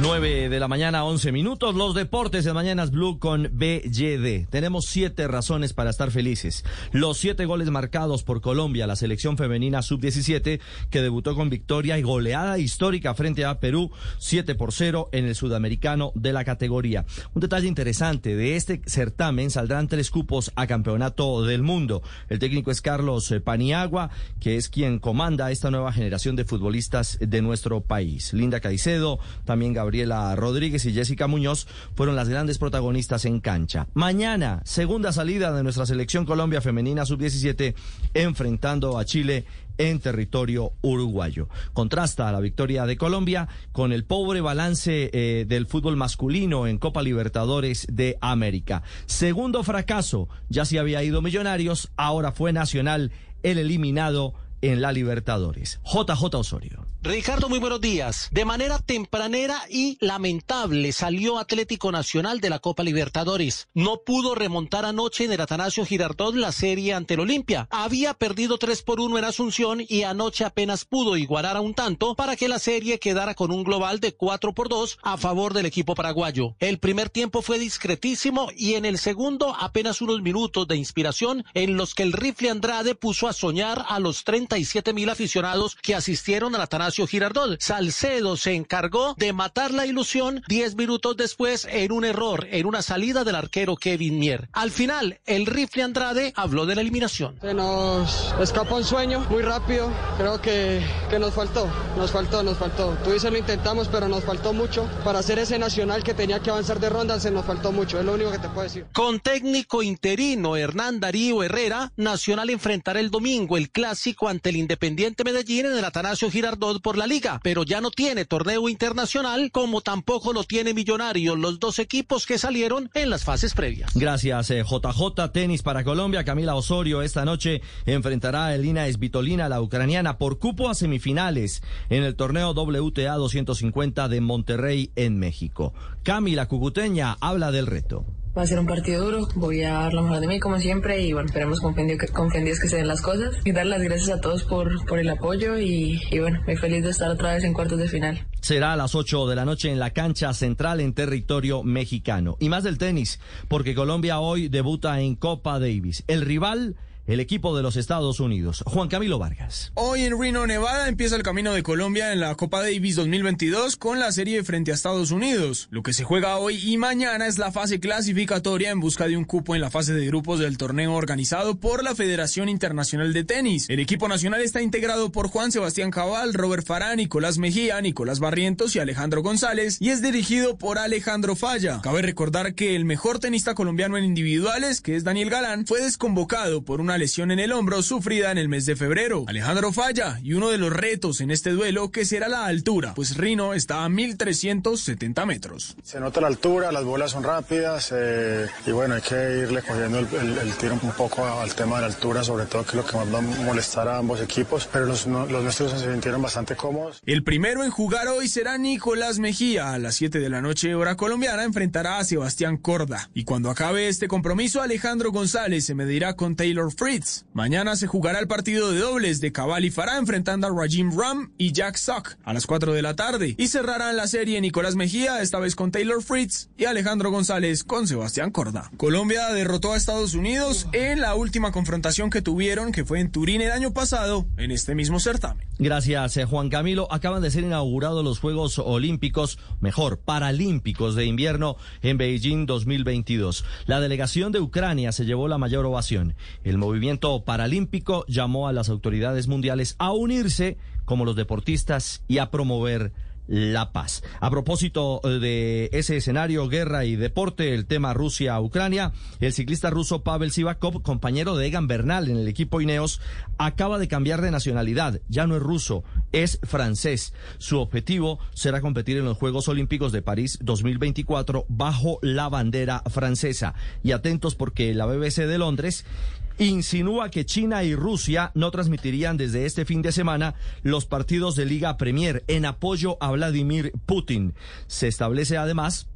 9 de la mañana, 11 minutos. Los deportes de Mañanas Blue con BYD. Tenemos siete razones para estar felices. Los siete goles marcados por Colombia, la selección femenina sub-17, que debutó con victoria y goleada histórica frente a Perú, 7 por 0 en el sudamericano de la categoría. Un detalle interesante, de este certamen saldrán tres cupos a campeonato del mundo. El técnico es Carlos Paniagua, que es quien comanda esta nueva generación de futbolistas de nuestro país. Linda Caicedo, también Gabriela Rodríguez y Jessica Muñoz fueron las grandes protagonistas en cancha. Mañana, segunda salida de nuestra selección Colombia femenina sub-17 enfrentando a Chile en territorio uruguayo. Contrasta la victoria de Colombia con el pobre balance eh, del fútbol masculino en Copa Libertadores de América. Segundo fracaso, ya se había ido Millonarios, ahora fue Nacional el eliminado en la Libertadores. JJ Osorio. Ricardo, muy buenos días. De manera tempranera y lamentable salió Atlético Nacional de la Copa Libertadores. No pudo remontar anoche en el Atanasio Girardot la serie ante el Olimpia. Había perdido 3 por 1 en Asunción y anoche apenas pudo igualar a un tanto para que la serie quedara con un global de 4 por 2 a favor del equipo paraguayo. El primer tiempo fue discretísimo y en el segundo apenas unos minutos de inspiración en los que el rifle Andrade puso a soñar a los 37 mil aficionados que asistieron al Atanasio Atanasio Girardot. Salcedo se encargó de matar la ilusión 10 minutos después en un error, en una salida del arquero Kevin Mier. Al final, el rifle Andrade habló de la eliminación. Se nos escapó un sueño muy rápido. Creo que, que nos faltó, nos faltó, nos faltó. Tú dices lo intentamos, pero nos faltó mucho. Para hacer ese nacional que tenía que avanzar de ronda, se nos faltó mucho. Es lo único que te puedo decir. Con técnico interino Hernán Darío Herrera, Nacional enfrentará el domingo el clásico ante el Independiente Medellín en el Atanasio Girardot por la liga, pero ya no tiene torneo internacional como tampoco lo tiene Millonario, los dos equipos que salieron en las fases previas. Gracias, JJ. Tenis para Colombia. Camila Osorio esta noche enfrentará a Elina Esvitolina, la ucraniana, por cupo a semifinales en el torneo WTA 250 de Monterrey en México. Camila Cucuteña habla del reto. Va a ser un partido duro, voy a dar lo mejor de mí como siempre y bueno, esperemos con fe en Dios que, con fe en Dios que se den las cosas y dar las gracias a todos por, por el apoyo y, y bueno, muy feliz de estar otra vez en cuartos de final. Será a las 8 de la noche en la cancha central en territorio mexicano. Y más del tenis, porque Colombia hoy debuta en Copa Davis. El rival el equipo de los Estados Unidos. Juan Camilo Vargas. Hoy en Reno, Nevada, empieza el camino de Colombia en la Copa Davis 2022 con la serie frente a Estados Unidos. Lo que se juega hoy y mañana es la fase clasificatoria en busca de un cupo en la fase de grupos del torneo organizado por la Federación Internacional de Tenis. El equipo nacional está integrado por Juan Sebastián Cabal, Robert Farah, Nicolás Mejía, Nicolás Barrientos y Alejandro González y es dirigido por Alejandro Falla. Cabe recordar que el mejor tenista colombiano en individuales, que es Daniel Galán, fue desconvocado por una lesión en el hombro sufrida en el mes de febrero. Alejandro falla y uno de los retos en este duelo que será la altura, pues Rino está a 1370 metros. Se nota la altura, las bolas son rápidas eh, y bueno, hay que irle cogiendo el, el, el, tiro un poco al tema de la altura, sobre todo que es lo que más va a molestar a ambos equipos, pero los, no, los nuestros se sintieron bastante cómodos. El primero en jugar hoy será Nicolás Mejía. A las 7 de la noche hora colombiana enfrentará a Sebastián Corda. Y cuando acabe este compromiso, Alejandro González se medirá con Taylor Fritz. Mañana se jugará el partido de dobles de Cabal y Farah enfrentando a Rajim Ram y Jack Sock a las 4 de la tarde. Y cerrarán la serie Nicolás Mejía, esta vez con Taylor Fritz y Alejandro González con Sebastián Corda. Colombia derrotó a Estados Unidos en la última confrontación que tuvieron, que fue en Turín el año pasado, en este mismo certamen. Gracias, eh, Juan Camilo. Acaban de ser inaugurados los Juegos Olímpicos, mejor, Paralímpicos de invierno en Beijing 2022. La delegación de Ucrania se llevó la mayor ovación. El paralímpico llamó a las autoridades mundiales a unirse como los deportistas y a promover la paz. A propósito de ese escenario, guerra y deporte, el tema Rusia-Ucrania, el ciclista ruso Pavel Sivakov, compañero de Egan Bernal en el equipo Ineos, acaba de cambiar de nacionalidad. Ya no es ruso, es francés. Su objetivo será competir en los Juegos Olímpicos de París 2024 bajo la bandera francesa. Y atentos porque la BBC de Londres insinúa que China y Rusia no transmitirían desde este fin de semana los partidos de Liga Premier en apoyo a Vladimir Putin. Se establece además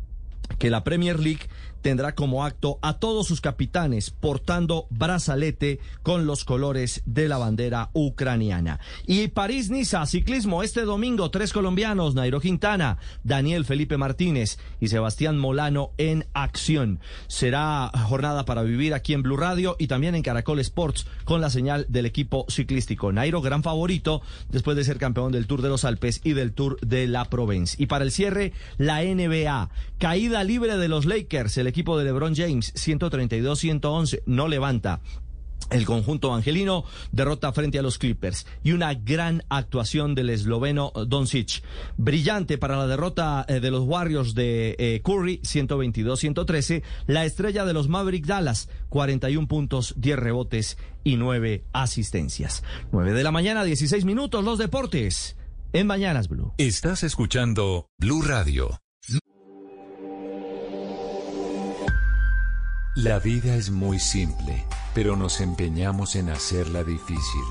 que la Premier League tendrá como acto a todos sus capitanes portando brazalete con los colores de la bandera ucraniana. Y París-Niza, ciclismo, este domingo, tres colombianos, Nairo Quintana, Daniel Felipe Martínez y Sebastián Molano en acción. Será jornada para vivir aquí en Blue Radio y también en Caracol Sports con la señal del equipo ciclístico. Nairo, gran favorito, después de ser campeón del Tour de los Alpes y del Tour de la Provence. Y para el cierre, la NBA, caída libre de los Lakers, el equipo de LeBron James, 132-111, no levanta. El conjunto angelino derrota frente a los Clippers y una gran actuación del esloveno Doncic. Brillante para la derrota eh, de los Warriors de eh, Curry, 122-113. La estrella de los Maverick Dallas, 41 puntos, 10 rebotes y 9 asistencias. 9 de la mañana, 16 minutos, los deportes. En Mañanas Blue. Estás escuchando Blue Radio. La vida es muy simple, pero nos empeñamos en hacerla difícil.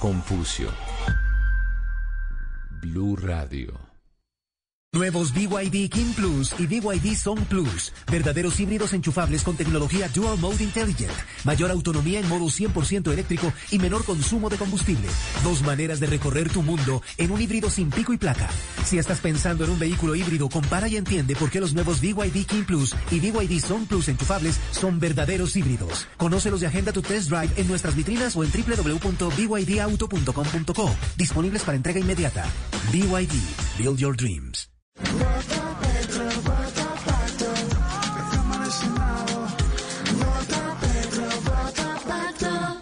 Confucio. Blue Radio. Nuevos BYD King Plus y BYD Song Plus. Verdaderos híbridos enchufables con tecnología Dual Mode Intelligent. Mayor autonomía en modo 100% eléctrico y menor consumo de combustible. Dos maneras de recorrer tu mundo en un híbrido sin pico y placa. Si estás pensando en un vehículo híbrido, compara y entiende por qué los nuevos BYD King Plus y BYD Song Plus enchufables son verdaderos híbridos. Conócelos y agenda tu test drive en nuestras vitrinas o en www.bydauto.com.co. Disponibles para entrega inmediata. BYD. Build your dreams.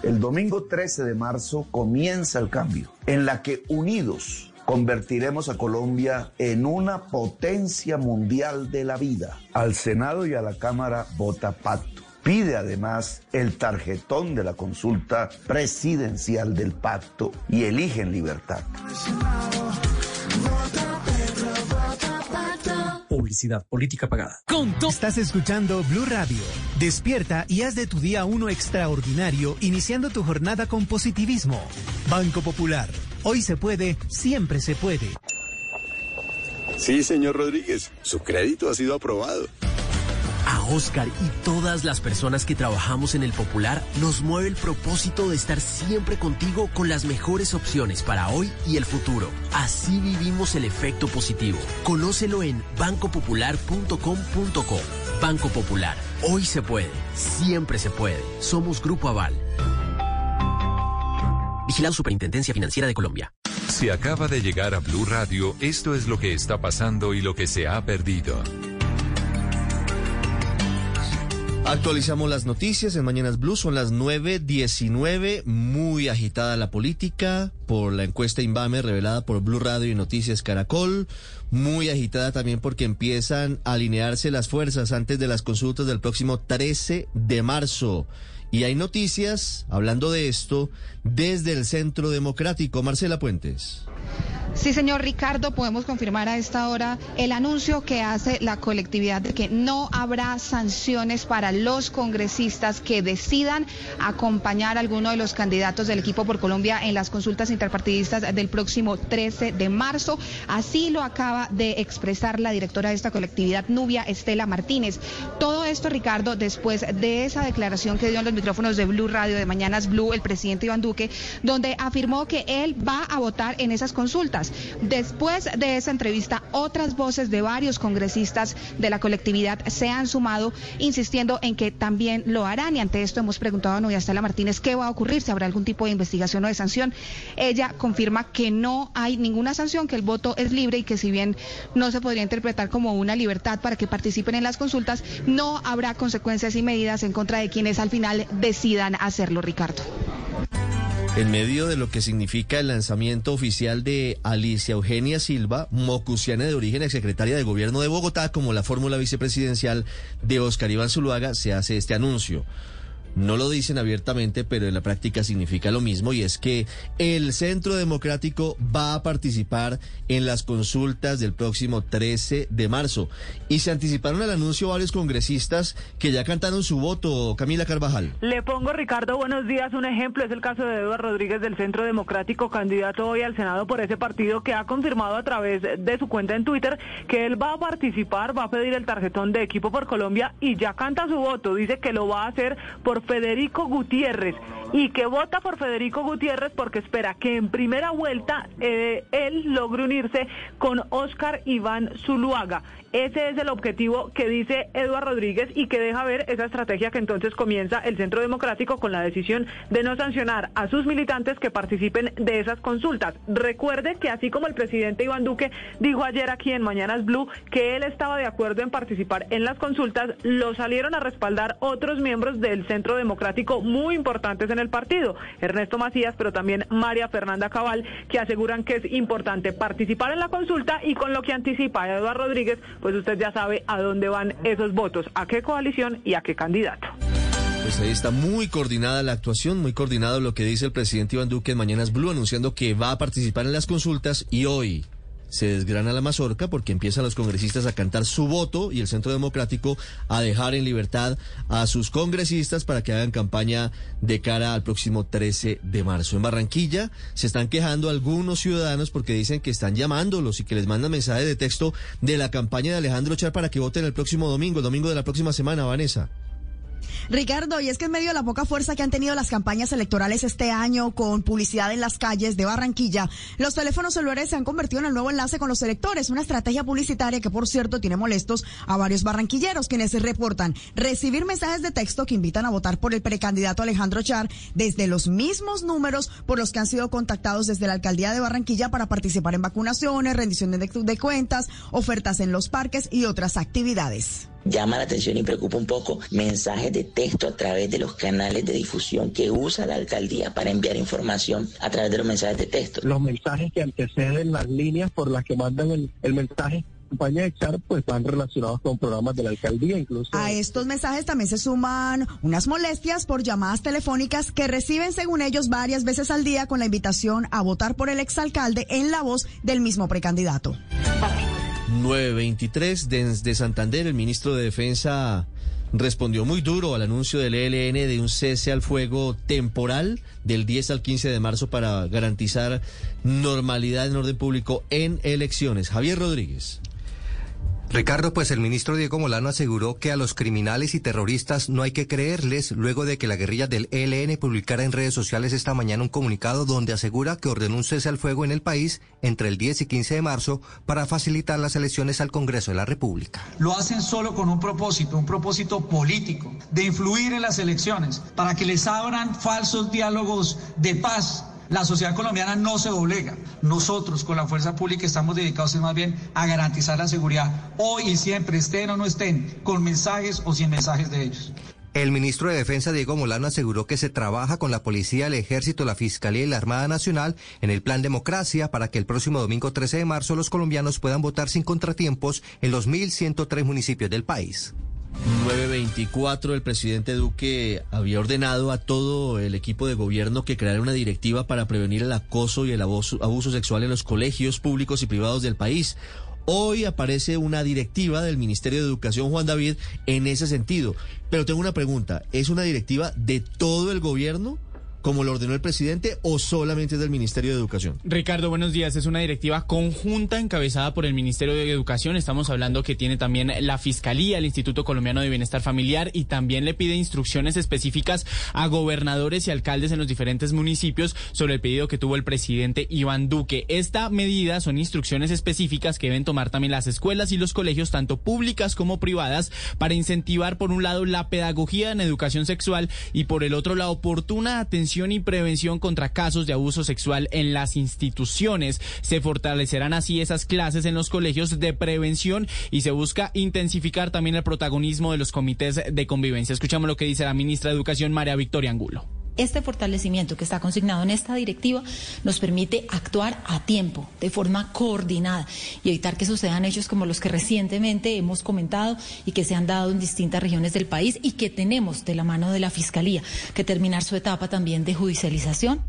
El domingo 13 de marzo comienza el cambio, en la que unidos convertiremos a Colombia en una potencia mundial de la vida. Al Senado y a la Cámara vota pacto. Pide además el tarjetón de la consulta presidencial del pacto y elige en libertad. Publicidad política pagada. Estás escuchando Blue Radio. Despierta y haz de tu día uno extraordinario, iniciando tu jornada con positivismo. Banco Popular. Hoy se puede, siempre se puede. Sí, señor Rodríguez, su crédito ha sido aprobado. A Oscar y todas las personas que trabajamos en el Popular nos mueve el propósito de estar siempre contigo con las mejores opciones para hoy y el futuro. Así vivimos el efecto positivo. Conócelo en bancopopular.com.co. Banco Popular. Hoy se puede. Siempre se puede. Somos Grupo Aval. Vigilado Superintendencia Financiera de Colombia. Si acaba de llegar a Blue Radio, esto es lo que está pasando y lo que se ha perdido. Actualizamos las noticias en Mañanas Blue, son las 9.19, muy agitada la política por la encuesta Invame revelada por Blue Radio y Noticias Caracol, muy agitada también porque empiezan a alinearse las fuerzas antes de las consultas del próximo 13 de marzo. Y hay noticias, hablando de esto, desde el Centro Democrático. Marcela Puentes. Sí, señor Ricardo, podemos confirmar a esta hora el anuncio que hace la colectividad de que no habrá sanciones para los congresistas que decidan acompañar a alguno de los candidatos del equipo por Colombia en las consultas interpartidistas del próximo 13 de marzo. Así lo acaba de expresar la directora de esta colectividad, Nubia Estela Martínez. Todo esto, Ricardo, después de esa declaración que dio en los micrófonos de Blue Radio de Mañanas Blue el presidente Iván Duque, donde afirmó que él va a votar en esas consultas. Después de esa entrevista, otras voces de varios congresistas de la colectividad se han sumado, insistiendo en que también lo harán. Y ante esto hemos preguntado a Novia Estela Martínez qué va a ocurrir, si habrá algún tipo de investigación o de sanción. Ella confirma que no hay ninguna sanción, que el voto es libre y que si bien no se podría interpretar como una libertad para que participen en las consultas, no habrá consecuencias y medidas en contra de quienes al final decidan hacerlo, Ricardo. En medio de lo que significa el lanzamiento oficial de Alicia Eugenia Silva, mocusiana de origen, exsecretaria de Gobierno de Bogotá, como la fórmula vicepresidencial de Oscar Iván Zuluaga, se hace este anuncio. No lo dicen abiertamente, pero en la práctica significa lo mismo y es que el Centro Democrático va a participar en las consultas del próximo 13 de marzo. Y se anticiparon al anuncio varios congresistas que ya cantaron su voto. Camila Carvajal. Le pongo, Ricardo, buenos días. Un ejemplo es el caso de Eduardo Rodríguez del Centro Democrático, candidato hoy al Senado por ese partido, que ha confirmado a través de su cuenta en Twitter que él va a participar, va a pedir el tarjetón de equipo por Colombia y ya canta su voto. Dice que lo va a hacer por Federico Gutiérrez y que vota por Federico Gutiérrez porque espera que en primera vuelta eh, él logre unirse con Oscar Iván Zuluaga. Ese es el objetivo que dice Eduardo Rodríguez y que deja ver esa estrategia que entonces comienza el Centro Democrático con la decisión de no sancionar a sus militantes que participen de esas consultas. Recuerde que así como el presidente Iván Duque dijo ayer aquí en Mañanas Blue que él estaba de acuerdo en participar en las consultas, lo salieron a respaldar otros miembros del Centro Democrático muy importantes en el partido, Ernesto Macías, pero también María Fernanda Cabal, que aseguran que es importante participar en la consulta y con lo que anticipa Eduardo Rodríguez, pues usted ya sabe a dónde van esos votos, a qué coalición y a qué candidato. Pues ahí está muy coordinada la actuación, muy coordinado lo que dice el presidente Iván Duque en Mañanas Blue, anunciando que va a participar en las consultas y hoy se desgrana la mazorca porque empiezan los congresistas a cantar su voto y el Centro Democrático a dejar en libertad a sus congresistas para que hagan campaña de cara al próximo 13 de marzo. En Barranquilla se están quejando algunos ciudadanos porque dicen que están llamándolos y que les mandan mensajes de texto de la campaña de Alejandro Char para que voten el próximo domingo, el domingo de la próxima semana, Vanessa. Ricardo, y es que en medio de la poca fuerza que han tenido las campañas electorales este año con publicidad en las calles de Barranquilla, los teléfonos celulares se han convertido en el nuevo enlace con los electores, una estrategia publicitaria que por cierto tiene molestos a varios barranquilleros quienes reportan recibir mensajes de texto que invitan a votar por el precandidato Alejandro Char desde los mismos números por los que han sido contactados desde la alcaldía de Barranquilla para participar en vacunaciones, rendición de, de cuentas, ofertas en los parques y otras actividades. Llama la atención y preocupa un poco mensajes de texto a través de los canales de difusión que usa la alcaldía para enviar información a través de los mensajes de texto. Los mensajes que anteceden las líneas por las que mandan el, el mensaje campaña de Char pues van relacionados con programas de la alcaldía incluso. A estos mensajes también se suman unas molestias por llamadas telefónicas que reciben según ellos varias veces al día con la invitación a votar por el exalcalde en la voz del mismo precandidato. 923 desde Santander, el ministro de Defensa respondió muy duro al anuncio del ELN de un cese al fuego temporal del 10 al 15 de marzo para garantizar normalidad en orden público en elecciones. Javier Rodríguez. Ricardo, pues el ministro Diego Molano aseguró que a los criminales y terroristas no hay que creerles luego de que la guerrilla del ELN publicara en redes sociales esta mañana un comunicado donde asegura que ordenó un cese al fuego en el país entre el 10 y 15 de marzo para facilitar las elecciones al Congreso de la República. Lo hacen solo con un propósito, un propósito político, de influir en las elecciones, para que les abran falsos diálogos de paz la sociedad colombiana no se doblega. Nosotros con la fuerza pública estamos dedicados más bien a garantizar la seguridad hoy y siempre, estén o no estén, con mensajes o sin mensajes de ellos. El ministro de Defensa, Diego Molano, aseguró que se trabaja con la Policía, el Ejército, la Fiscalía y la Armada Nacional en el Plan Democracia para que el próximo domingo 13 de marzo los colombianos puedan votar sin contratiempos en los 1.103 municipios del país. 924, el presidente Duque había ordenado a todo el equipo de gobierno que creara una directiva para prevenir el acoso y el abuso, abuso sexual en los colegios públicos y privados del país. Hoy aparece una directiva del Ministerio de Educación, Juan David, en ese sentido. Pero tengo una pregunta, ¿es una directiva de todo el gobierno? Como lo ordenó el presidente o solamente del Ministerio de Educación? Ricardo, buenos días. Es una directiva conjunta encabezada por el Ministerio de Educación. Estamos hablando que tiene también la Fiscalía, el Instituto Colombiano de Bienestar Familiar y también le pide instrucciones específicas a gobernadores y alcaldes en los diferentes municipios sobre el pedido que tuvo el presidente Iván Duque. Esta medida son instrucciones específicas que deben tomar también las escuelas y los colegios, tanto públicas como privadas, para incentivar por un lado la pedagogía en educación sexual y por el otro la oportuna atención y prevención contra casos de abuso sexual en las instituciones. Se fortalecerán así esas clases en los colegios de prevención y se busca intensificar también el protagonismo de los comités de convivencia. Escuchamos lo que dice la ministra de Educación, María Victoria Angulo. Este fortalecimiento que está consignado en esta directiva nos permite actuar a tiempo, de forma coordinada y evitar que sucedan hechos como los que recientemente hemos comentado y que se han dado en distintas regiones del país y que tenemos de la mano de la Fiscalía que terminar su etapa también de judicialización.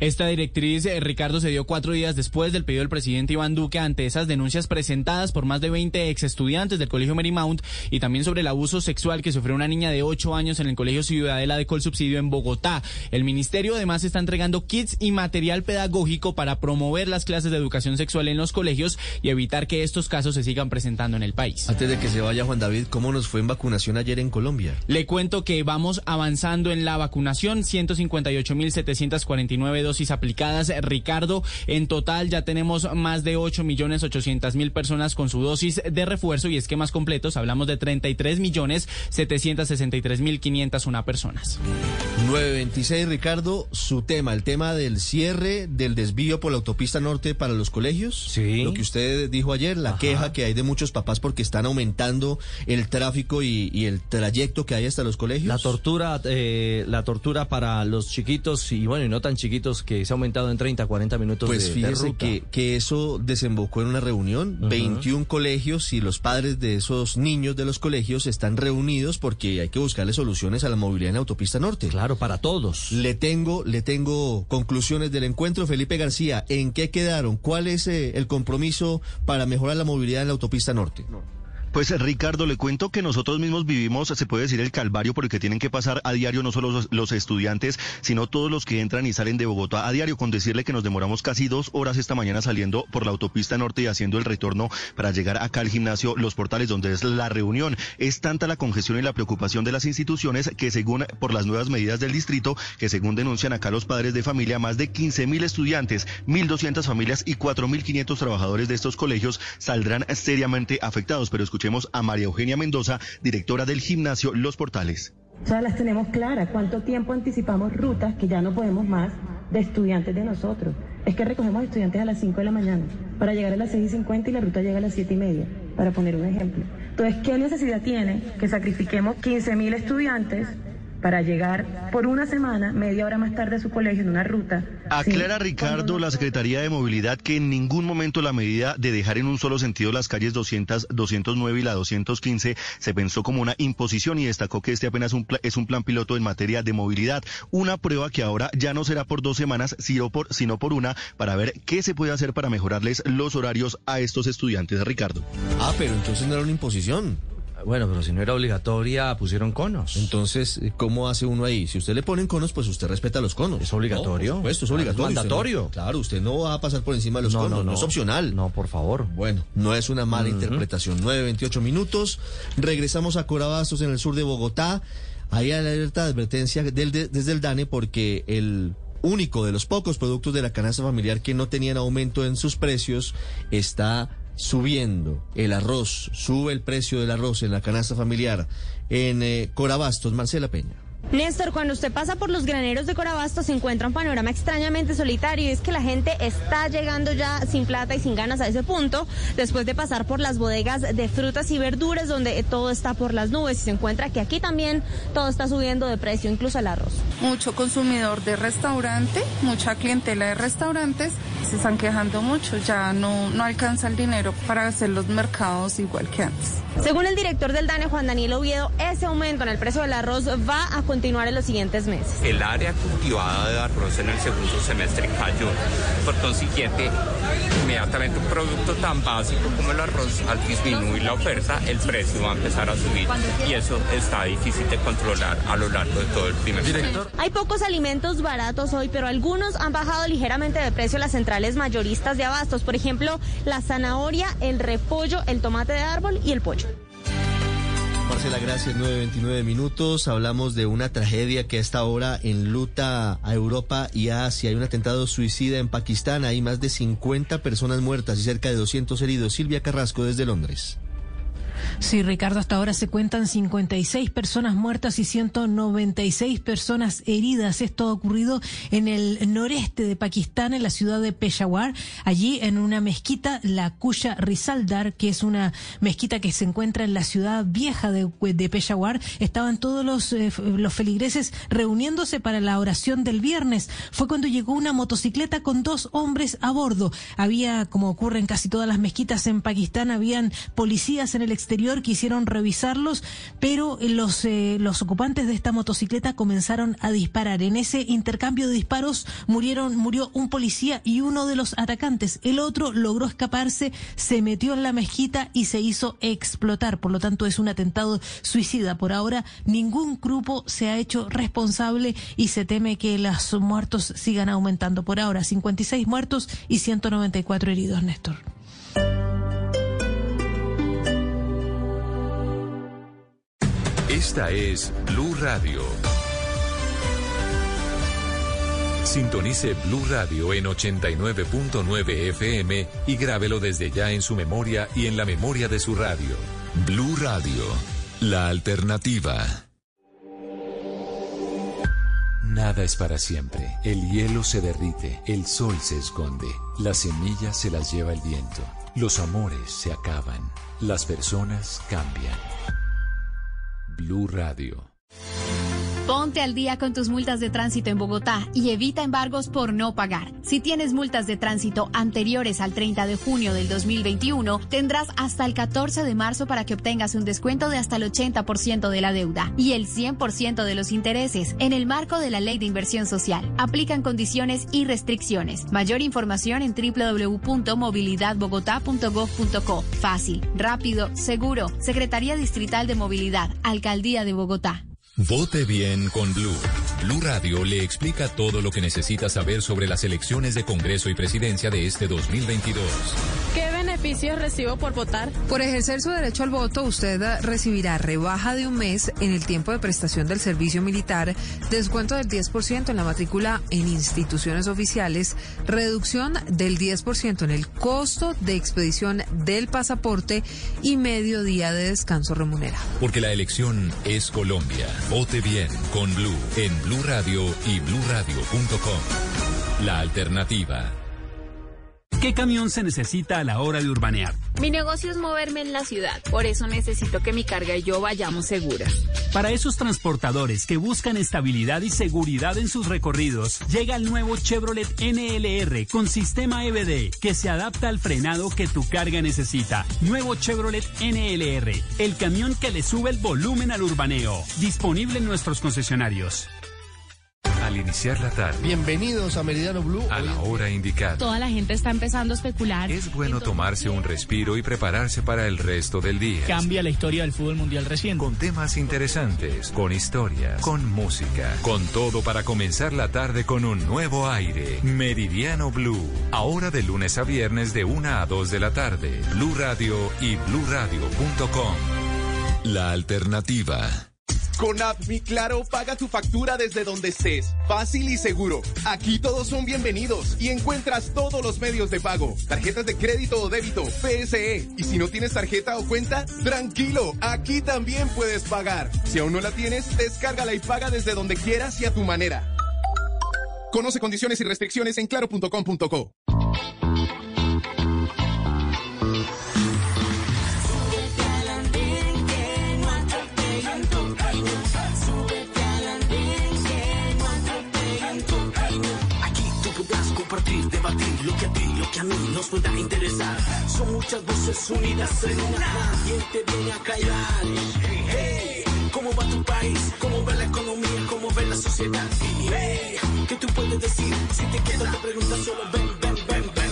Esta directriz, eh, Ricardo, se dio cuatro días después del pedido del presidente Iván Duque ante esas denuncias presentadas por más de 20 ex estudiantes del Colegio Marymount y también sobre el abuso sexual que sufrió una niña de 8 años en el Colegio Ciudadela de Colsubsidio en Bogotá. El ministerio además está entregando kits y material pedagógico para promover las clases de educación sexual en los colegios y evitar que estos casos se sigan presentando en el país. Antes de que se vaya Juan David, ¿cómo nos fue en vacunación ayer en Colombia? Le cuento que vamos avanzando en la vacunación, 158.749 dosis aplicadas. Ricardo, en total ya tenemos más de 8 millones 800 mil personas con su dosis de refuerzo y esquemas completos. Hablamos de 33 millones 763 mil 501 personas. 926, Ricardo, su tema, el tema del cierre del desvío por la autopista norte para los colegios. Sí. Lo que usted dijo ayer, la queja que hay de muchos papás porque están aumentando el tráfico y, y el trayecto que hay hasta los colegios. La tortura, eh, la tortura para los chiquitos y bueno, y no tan chiquitos minutitos, que se ha aumentado en 30, 40 minutos Pues de, de fíjese ruta. que, que eso desembocó en una reunión. 21 colegios y los padres de esos niños de los colegios están reunidos porque hay que buscarle soluciones a la movilidad en la autopista norte. Claro, para todos. Le tengo, le tengo conclusiones del encuentro. Felipe García, ¿en qué quedaron? ¿Cuál es eh, el compromiso para mejorar la movilidad en la autopista norte? Pues Ricardo, le cuento que nosotros mismos vivimos, se puede decir, el calvario porque tienen que pasar a diario no solo los, estudiantes, sino todos los que entran y salen de Bogotá a diario, con decirle que nos demoramos casi dos horas esta mañana saliendo por la autopista norte y haciendo el retorno para llegar acá al gimnasio Los Portales, donde es la reunión. Es tanta la congestión y la preocupación de las instituciones que según por las nuevas medidas del distrito, que según denuncian acá los padres de familia, más de 15 mil estudiantes, 1.200 familias y 4.500 trabajadores de estos colegios saldrán seriamente afectados. Pero escuchemos a María Eugenia Mendoza, directora del gimnasio Los Portales. Ya las tenemos claras. ¿Cuánto tiempo anticipamos rutas que ya no podemos más de estudiantes de nosotros? Es que recogemos estudiantes a las 5 de la mañana para llegar a las 6 y 50 y la ruta llega a las 7 y media, para poner un ejemplo. Entonces, ¿qué necesidad tiene que sacrifiquemos 15 mil estudiantes para llegar por una semana, media hora más tarde a su colegio en una ruta? Aclara Ricardo, la Secretaría de Movilidad, que en ningún momento la medida de dejar en un solo sentido las calles 200, 209 y la 215 se pensó como una imposición y destacó que este apenas un pla- es un plan piloto en materia de movilidad. Una prueba que ahora ya no será por dos semanas, sino por, sino por una, para ver qué se puede hacer para mejorarles los horarios a estos estudiantes, Ricardo. Ah, pero entonces no era una imposición. Bueno, pero si no era obligatoria, pusieron conos. Entonces, ¿cómo hace uno ahí? Si usted le ponen conos, pues usted respeta los conos. ¿Es obligatorio? No, por supuesto, es es obligatorio. Usted no- mandatorio. claro, usted no va a pasar por encima de los No, conos, no, no, no. es opcional. No, por favor. Bueno, no es una mala interpretación. 9.28 minutos. Regresamos a Corabastos, en el sur de Bogotá. Hay alerta de advertencia del- de- desde el DANE porque el único de los pocos productos de la canasta familiar que no tenían aumento en sus precios está subiendo. El arroz, sube el precio del arroz en la canasta familiar en eh, Corabastos. Marcela Peña. Néstor, cuando usted pasa por los graneros de Corabasto se encuentra un panorama extrañamente solitario y es que la gente está llegando ya sin plata y sin ganas a ese punto después de pasar por las bodegas de frutas y verduras donde todo está por las nubes y se encuentra que aquí también todo está subiendo de precio, incluso el arroz. mucho consumidor de restaurante, mucha clientela de restaurantes, se están quejando mucho, ya no, no alcanza el dinero para hacer los mercados igual que antes. Según el director del DANE, Juan Daniel Oviedo, ese aumento en el precio del arroz va a continuar en los siguientes meses. El área cultivada de arroz en el segundo semestre cayó. Por consiguiente, inmediatamente un producto tan básico como el arroz, al disminuir la oferta, el precio va a empezar a subir. Y eso está difícil de controlar a lo largo de todo el primer semestre. Hay pocos alimentos baratos hoy, pero algunos han bajado ligeramente de precio las centrales mayoristas de abastos. Por ejemplo, la zanahoria, el repollo, el tomate de árbol y el pollo. Marcela, gracias. 9.29 minutos. Hablamos de una tragedia que a esta hora enluta a Europa y a Asia. Hay un atentado suicida en Pakistán. Hay más de 50 personas muertas y cerca de 200 heridos. Silvia Carrasco desde Londres. Sí, Ricardo, hasta ahora se cuentan 56 personas muertas y 196 personas heridas. Esto ha ocurrido en el noreste de Pakistán, en la ciudad de Peshawar. Allí, en una mezquita, la Kuya Rizaldar, que es una mezquita que se encuentra en la ciudad vieja de, Peshawar, estaban todos los, eh, los feligreses reuniéndose para la oración del viernes. Fue cuando llegó una motocicleta con dos hombres a bordo. Había, como ocurre en casi todas las mezquitas en Pakistán, habían policías en el exterior quisieron revisarlos, pero los, eh, los ocupantes de esta motocicleta comenzaron a disparar. En ese intercambio de disparos murieron, murió un policía y uno de los atacantes. El otro logró escaparse, se metió en la mezquita y se hizo explotar. Por lo tanto, es un atentado suicida. Por ahora, ningún grupo se ha hecho responsable y se teme que los muertos sigan aumentando. Por ahora, 56 muertos y 194 heridos, Néstor. Esta es Blue Radio. Sintonice Blue Radio en 89.9 FM y grábelo desde ya en su memoria y en la memoria de su radio. Blue Radio, la alternativa. Nada es para siempre. El hielo se derrite, el sol se esconde, las semillas se las lleva el viento, los amores se acaban, las personas cambian. Blue Radio. Ponte al día con tus multas de tránsito en Bogotá y evita embargos por no pagar. Si tienes multas de tránsito anteriores al 30 de junio del 2021, tendrás hasta el 14 de marzo para que obtengas un descuento de hasta el 80% de la deuda y el 100% de los intereses en el marco de la Ley de Inversión Social. Aplican condiciones y restricciones. Mayor información en www.movilidadbogotá.gov.co. Fácil, rápido, seguro. Secretaría Distrital de Movilidad, Alcaldía de Bogotá. Vote bien con Blue. Blue Radio le explica todo lo que necesita saber sobre las elecciones de Congreso y Presidencia de este 2022. ¿Qué beneficios recibo por votar? Por ejercer su derecho al voto, usted recibirá rebaja de un mes en el tiempo de prestación del servicio militar, descuento del 10% en la matrícula en instituciones oficiales, reducción del 10% en el costo de expedición del pasaporte y medio día de descanso remunerado. Porque la elección es Colombia. Vote bien con Blue en Blue Radio y bluradio.com. La alternativa. ¿Qué camión se necesita a la hora de urbanear? Mi negocio es moverme en la ciudad, por eso necesito que mi carga y yo vayamos seguras. Para esos transportadores que buscan estabilidad y seguridad en sus recorridos, llega el nuevo Chevrolet NLR con sistema EBD que se adapta al frenado que tu carga necesita. Nuevo Chevrolet NLR, el camión que le sube el volumen al urbaneo. Disponible en nuestros concesionarios. Al iniciar la tarde. Bienvenidos a Meridiano Blue. A la hora indicada. Toda la gente está empezando a especular. Es bueno tomarse un respiro y prepararse para el resto del día. Cambia la historia del fútbol mundial recién. Con temas interesantes, con historias, con música, con todo para comenzar la tarde con un nuevo aire. Meridiano Blue. Ahora de lunes a viernes de 1 a 2 de la tarde. Blue Radio y bluradio.com. La alternativa. Con App Claro, paga tu factura desde donde estés. Fácil y seguro. Aquí todos son bienvenidos y encuentras todos los medios de pago. Tarjetas de crédito o débito, PSE. Y si no tienes tarjeta o cuenta, tranquilo, aquí también puedes pagar. Si aún no la tienes, descárgala y paga desde donde quieras y a tu manera. Conoce condiciones y restricciones en claro.com.co. compartir, debatir lo que a ti, lo que a mí nos pueda interesar. Son muchas voces unidas en una. ¿Quién te viene a callar? Hey, ¿cómo va tu país? ¿Cómo va la economía? ¿Cómo ve la sociedad? Hey, ¿qué tú puedes decir? Si te quedas te preguntas solo ven, ven, ven, ven.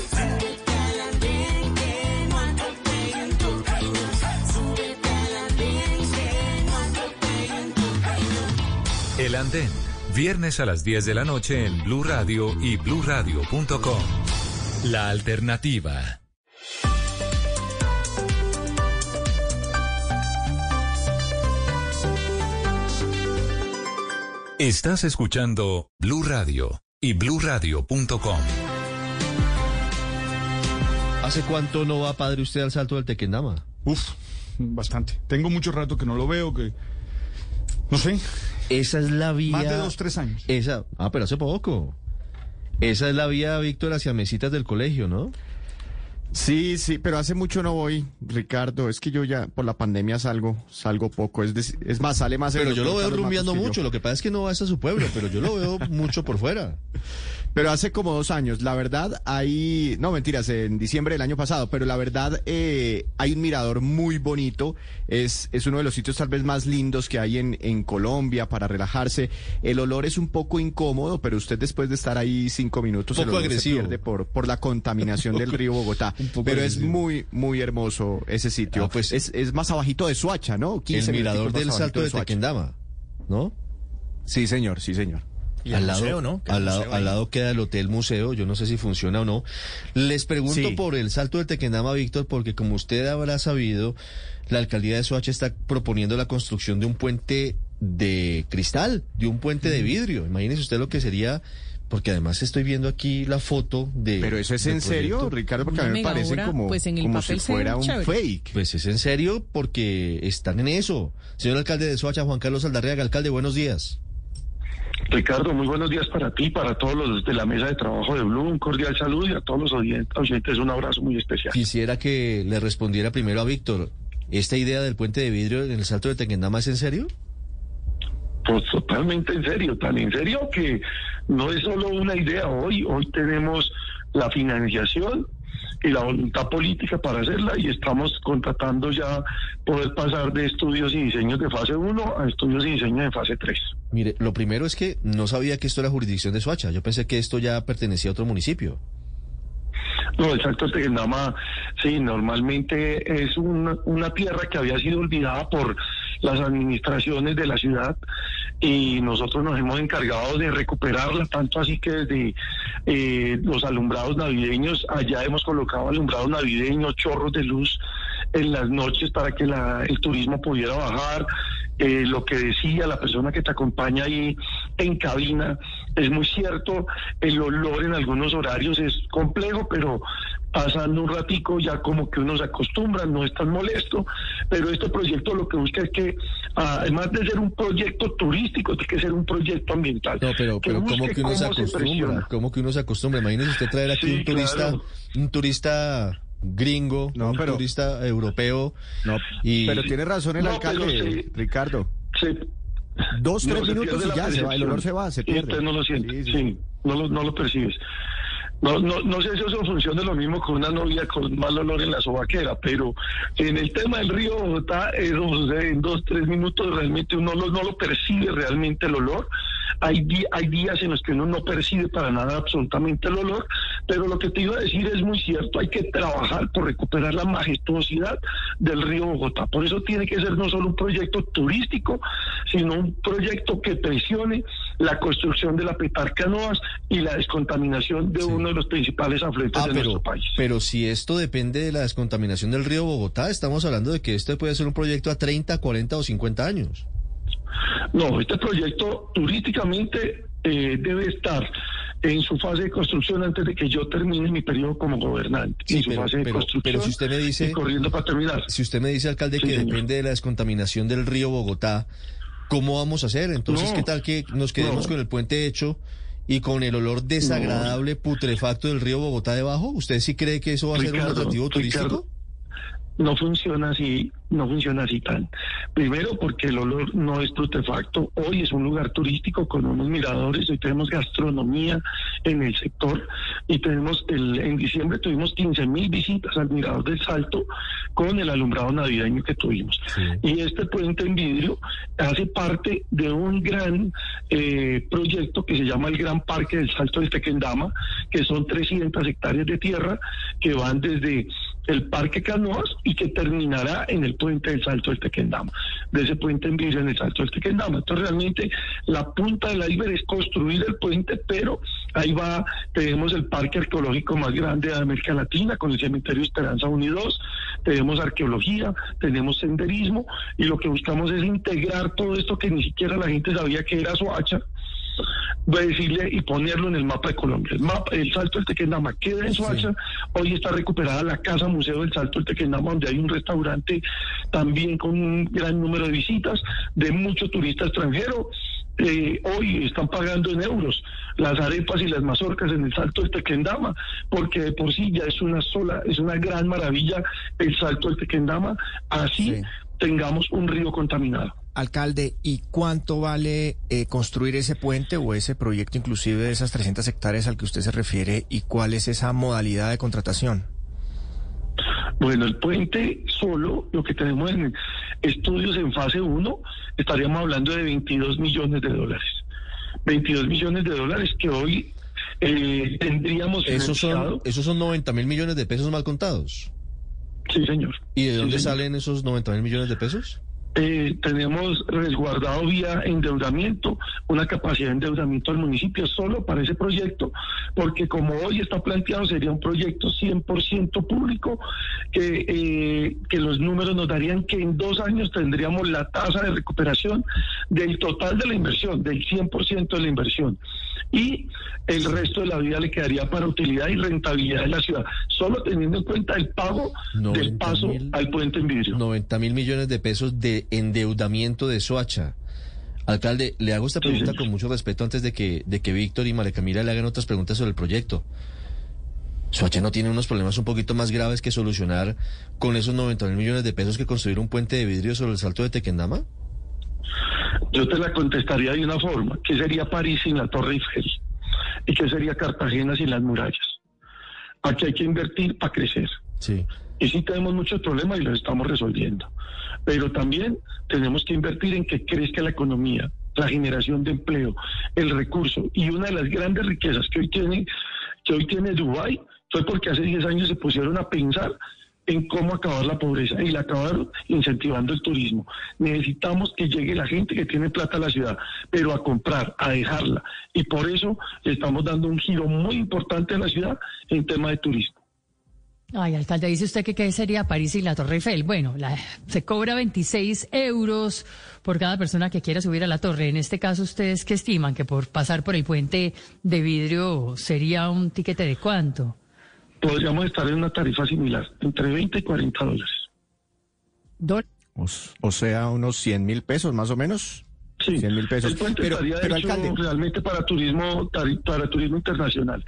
El Andén. Viernes a las 10 de la noche en Blue Radio y bluradio.com. La alternativa. Estás escuchando Blue Radio y bluradio.com. ¿Hace cuánto no va, padre, usted al salto del Tequendama? Uf, bastante. Tengo mucho rato que no lo veo, que... No sé. Esa es la vía... Más de dos, tres años. Esa... Ah, pero hace poco. Esa es la vía, Víctor, hacia mesitas del colegio, ¿no? Sí, sí, pero hace mucho no voy, Ricardo. Es que yo ya por la pandemia salgo, salgo poco. Es, dec- es más, sale más. el Pero yo lo veo rumbeando que mucho. yo. Lo que pasa es que no vas a su pueblo, pero yo lo veo mucho por fuera. Pero hace como dos años, la verdad, hay, no mentiras, en diciembre del año pasado, pero la verdad eh, hay un mirador muy bonito, es, es uno de los sitios tal vez más lindos que hay en, en Colombia para relajarse. El olor es un poco incómodo, pero usted después de estar ahí cinco minutos, Un el poco olor agresivo. se pierde por, por la contaminación del río Bogotá. Pero es muy, muy hermoso ese sitio. Ah, pues- es, es más abajito de Suacha, ¿no? 15 El mirador del salto de Suacha. Tequendama, ¿no? Sí, señor, sí, señor. Y al lado, al, lado, al lado queda el Hotel Museo, yo no sé si funciona o no. Les pregunto Sí. por el salto del Tequendama, Víctor, porque como usted habrá sabido, la alcaldía de Soacha está proponiendo la construcción de un puente de cristal, de un puente de vidrio. Imagínese usted lo que sería, porque además estoy viendo aquí la foto de... Pero eso es en serio. Ricardo, porque a mí me parece como, pues, en el como si papel fuera un chévere. fake. Pues es en serio porque están en eso. Señor alcalde de Soacha, Juan Carlos Aldarriaga, alcalde, buenos días. Ricardo, muy buenos días para ti, para todos los de la mesa de trabajo de Blue, un cordial saludo y a todos los oyent- oyentes un abrazo muy especial. Quisiera que le respondiera primero a Víctor. ¿Esta idea del puente de vidrio en el salto de Tequendama es en serio? Pues totalmente en serio, tan en serio que no es solo una idea hoy, hoy tenemos la financiación y la voluntad política para hacerla y estamos contratando ya poder pasar de estudios y diseños de fase 1 a estudios y diseños de fase 3. Mire, lo primero es que no sabía que esto era jurisdicción de Soacha. Yo pensé que esto ya pertenecía a otro municipio. No, exacto, Tequendama, sí, normalmente es una, una tierra que había sido olvidada por las administraciones de la ciudad y nosotros nos hemos encargado de recuperarla, tanto así que desde eh, los alumbrados navideños, allá hemos colocado alumbrados navideños, chorros de luz en las noches para que la, el turismo pudiera bajar. Eh, lo que decía la persona que te acompaña ahí en cabina es muy cierto, el olor en algunos horarios es complejo, pero pasando un ratico ya como que uno se acostumbra, no es tan molesto, pero este proyecto lo que busca es que, además de ser un proyecto turístico, tiene que ser un proyecto ambiental. No, pero, pero ¿cómo que uno se acostumbra? ¿Cómo que uno se acostumbra? Imagínese usted traer aquí un turista, un turista gringo, no, un turista europeo. No, y... pero tiene razón el alcalde, Ricardo. Dos, tres minutos y ya se va, el olor se va, se pierde. Usted no lo siente, sí, no, lo, no lo percibes. No, no, no sé si eso funciona lo mismo con una novia con mal olor en la sobaquera, pero en el tema del río Bogotá, en dos, tres minutos realmente uno no, no lo percibe realmente el olor. Hay, hay días en los que uno no percibe para nada absolutamente el olor, pero lo que te iba a decir es muy cierto, hay que trabajar por recuperar la majestuosidad del río Bogotá. Por eso tiene que ser no solo un proyecto turístico, sino un proyecto que presione la construcción de la petarca Noas y la descontaminación de uno de los principales afluentes ah, de nuestro país. Pero si esto depende de la descontaminación del río Bogotá, estamos hablando de que este puede ser un proyecto a 30, 40 o 50 años. No, este proyecto turísticamente eh, debe estar en su fase de construcción antes de que yo termine mi periodo como gobernante. Sí, su pero, fase de pero, construcción pero si usted me dice, corriendo para terminar. Si usted me dice, alcalde, Sí, que señor. depende de la descontaminación del río Bogotá, ¿cómo vamos a hacer? Entonces, No, ¿qué tal que nos quedemos no. con el puente hecho y con el olor desagradable, putrefacto del río Bogotá debajo? ¿Usted sí cree que eso va a ser un atractivo turístico? Ricardo, no funciona así, no funciona así tan. Primero porque el olor no es putrefacto. Hoy es un lugar turístico con unos miradores, hoy tenemos gastronomía en el sector y tenemos el, en diciembre tuvimos 15 mil visitas al mirador del Salto con el alumbrado navideño que tuvimos. Y este puente en vidrio hace parte de un gran eh, proyecto que se llama el Gran Parque del Salto del Tequendama, que son 300 hectáreas de tierra que van desde el Parque Canoas y que terminará en el puente del Salto del Tequendama, de ese puente en vidrio en el Salto del Tequendama. Entonces realmente la punta del iceberg es construir el puente, pero ahí va, tenemos el parque arqueológico más grande de América Latina con el cementerio Esperanza 1 y 2, tenemos arqueología, tenemos senderismo y lo que buscamos es integrar todo esto que ni siquiera la gente sabía que era Soacha decirle y ponerlo en el mapa de Colombia. El, mapa, el Salto del Tequendama queda en Soacha. Hoy está recuperada la Casa Museo del Salto del Tequendama, donde hay un restaurante también con un gran número de visitas de mucho turista extranjero. Eh, hoy están pagando en euros las arepas y las mazorcas en el Salto del Tequendama, porque de por sí ya es una sola, es una gran maravilla el Salto del Tequendama. Así tengamos un río contaminado. Alcalde, ¿y cuánto vale eh, construir ese puente o ese proyecto inclusive de esas 300 hectáreas al que usted se refiere y cuál es esa modalidad de contratación? Bueno, el puente solo, lo que tenemos en estudios en fase 1, estaríamos hablando de 22 millones de dólares. 22 millones de dólares que hoy eh, tendríamos Esos son, esos son 90 mil millones de pesos mal contados. Sí, señor. ¿Y de dónde salen esos 90 mil millones de pesos? Eh, tenemos resguardado vía endeudamiento, una capacidad de endeudamiento al municipio solo para ese proyecto, porque como hoy está planteado sería un proyecto 100% público, que, eh, que los números nos darían que en dos años tendríamos la tasa de recuperación del total de la inversión, del 100% de la inversión. Y el resto de la vida le quedaría para utilidad y rentabilidad de la ciudad, solo teniendo en cuenta el pago del 90 paso mil- al puente en vidrio. 90 mil millones de pesos de endeudamiento de Soacha. Alcalde, le hago esta pregunta con mucho respeto antes de que, de que Víctor y María Camila le hagan otras preguntas sobre el proyecto. ¿Soacha no tiene unos problemas un poquito más graves que solucionar con esos 90 mil millones de pesos que construir un puente de vidrio sobre el salto de Tequendama? Yo te la contestaría de una forma. ¿Qué sería París sin la Torre Eiffel? ¿Y qué sería Cartagena sin las murallas? Aquí hay que invertir para crecer. Sí. Y sí tenemos muchos problemas y los estamos resolviendo. Pero también tenemos que invertir en que crezca la economía, la generación de empleo, el recurso. Y una de las grandes riquezas que hoy tiene, que hoy tiene Dubái fue porque hace 10 años se pusieron a pensar en cómo acabar la pobreza y la acabaron incentivando el turismo. Necesitamos que llegue la gente que tiene plata a la ciudad, pero a comprar, a dejarla. Y por eso estamos dando un giro muy importante a la ciudad en tema de turismo. Ay, alcalde, dice usted que qué sería París y la Torre Eiffel. Bueno, la, se cobra 26 euros por cada persona que quiera subir a la torre. En este caso, ¿ustedes qué estiman? Que por pasar por el puente de vidrio sería un tiquete de cuánto? Podríamos estar en una tarifa similar, entre 20 y 40 dólares. O, o sea, unos 100 mil pesos más o menos. Sí, 100 mil pesos. El puente pero, estaría pero hecho alcalde, realmente para turismo para turismo internacional.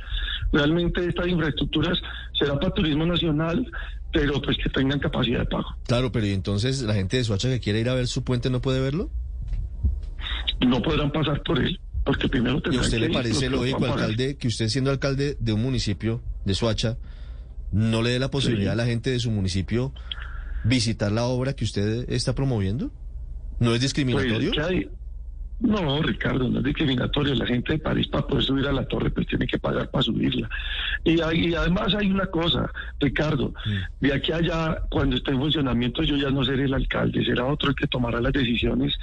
Realmente estas infraestructuras será para turismo nacional, pero pues que tengan capacidad de pago. Claro, pero ¿y entonces la gente de Soacha que quiere ir a ver su puente no puede verlo? No podrán pasar por él, porque primero ¿Y a tendrán usted que le parece lógico, alcalde, que usted siendo alcalde de un municipio de Soacha, no le dé la posibilidad a la gente de su municipio visitar la obra que usted está promoviendo? ¿No es discriminatorio? Pues, ¿qué hay? No, Ricardo, no es discriminatorio. La gente de París para poder subir a la torre pues tiene que pagar para subirla. Y, hay- y además hay una cosa, Ricardo, de aquí a allá, cuando esté en funcionamiento, yo ya no seré el alcalde, será otro el que tomará las decisiones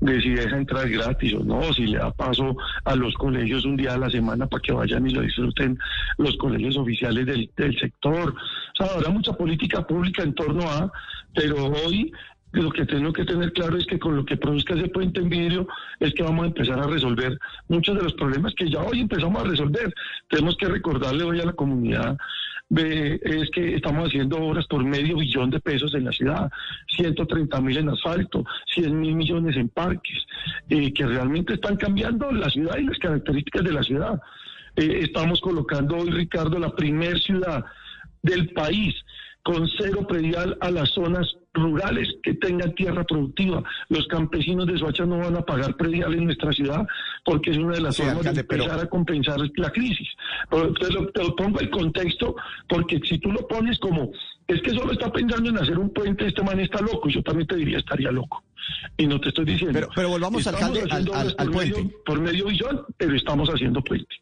de si deja entrar gratis o no, si le da paso a los colegios un día a la semana para que vayan y lo disfruten los colegios oficiales del, del sector. O sea, habrá mucha política pública en torno a, pero hoy lo que tengo que tener claro es que con lo que produzca ese puente en vidrio es que vamos a empezar a resolver muchos de los problemas que ya hoy empezamos a resolver. Tenemos que recordarle hoy a la comunidad es que estamos haciendo obras por medio billón de pesos en la ciudad, 130 mil en asfalto, 100 mil millones en parques, eh, que realmente están cambiando la ciudad y las características de la ciudad. Eh, estamos colocando hoy, Ricardo, la primer ciudad del país con cero predial a las zonas rurales que tengan tierra productiva. Los campesinos de Soacha no van a pagar predial en nuestra ciudad porque es una de las Sí, formas alcalde, de pero- empezar a compensar la crisis. Pero te lo, te lo pongo el contexto porque si tú lo pones como es que solo está pensando en hacer un puente, este man está loco, yo también te diría estaría loco. Y no te estoy diciendo. Pero- pero volvamos, alcalde, al- haciendo al- obras al por medio- puente. por medio billón, pero estamos haciendo puente.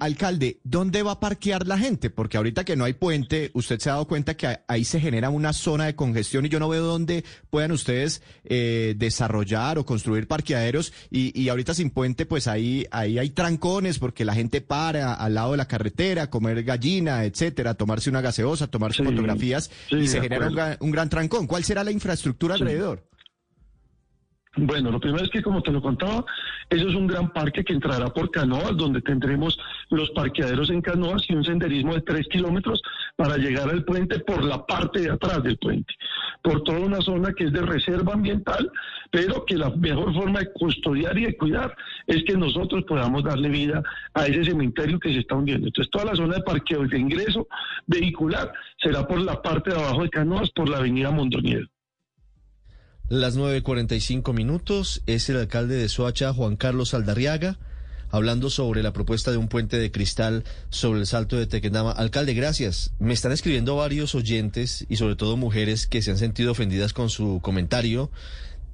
Alcalde, ¿dónde va a parquear la gente? Porque ahorita que no hay puente, usted se ha dado cuenta que ahí se genera una zona de congestión y yo no veo dónde puedan ustedes eh, desarrollar o construir parqueaderos y, y ahorita sin puente, pues ahí, ahí hay trancones porque la gente para al lado de la carretera, comer gallina, etcétera, tomarse una gaseosa, tomarse Sí, fotografías sí, y se genera un, un gran trancón. ¿Cuál será la infraestructura alrededor? Bueno, lo primero es que, como te lo contaba, eso es un gran parque que entrará por canoas, donde tendremos los parqueaderos en canoas y un senderismo de tres kilómetros para llegar al puente por la parte de atrás del puente, por toda una zona que es de reserva ambiental, pero que la mejor forma de custodiar y de cuidar es que nosotros podamos darle vida a ese cementerio que se está hundiendo. Entonces, toda la zona de parqueo y de ingreso vehicular será por la parte de abajo de canoas, por la avenida Mondoñedo. Las 9.45 minutos es el alcalde de Soacha, Juan Carlos Aldarriaga, hablando sobre la propuesta de un puente de cristal sobre el salto de Tequendama. Alcalde, gracias. Me están escribiendo varios oyentes y sobre todo mujeres que se han sentido ofendidas con su comentario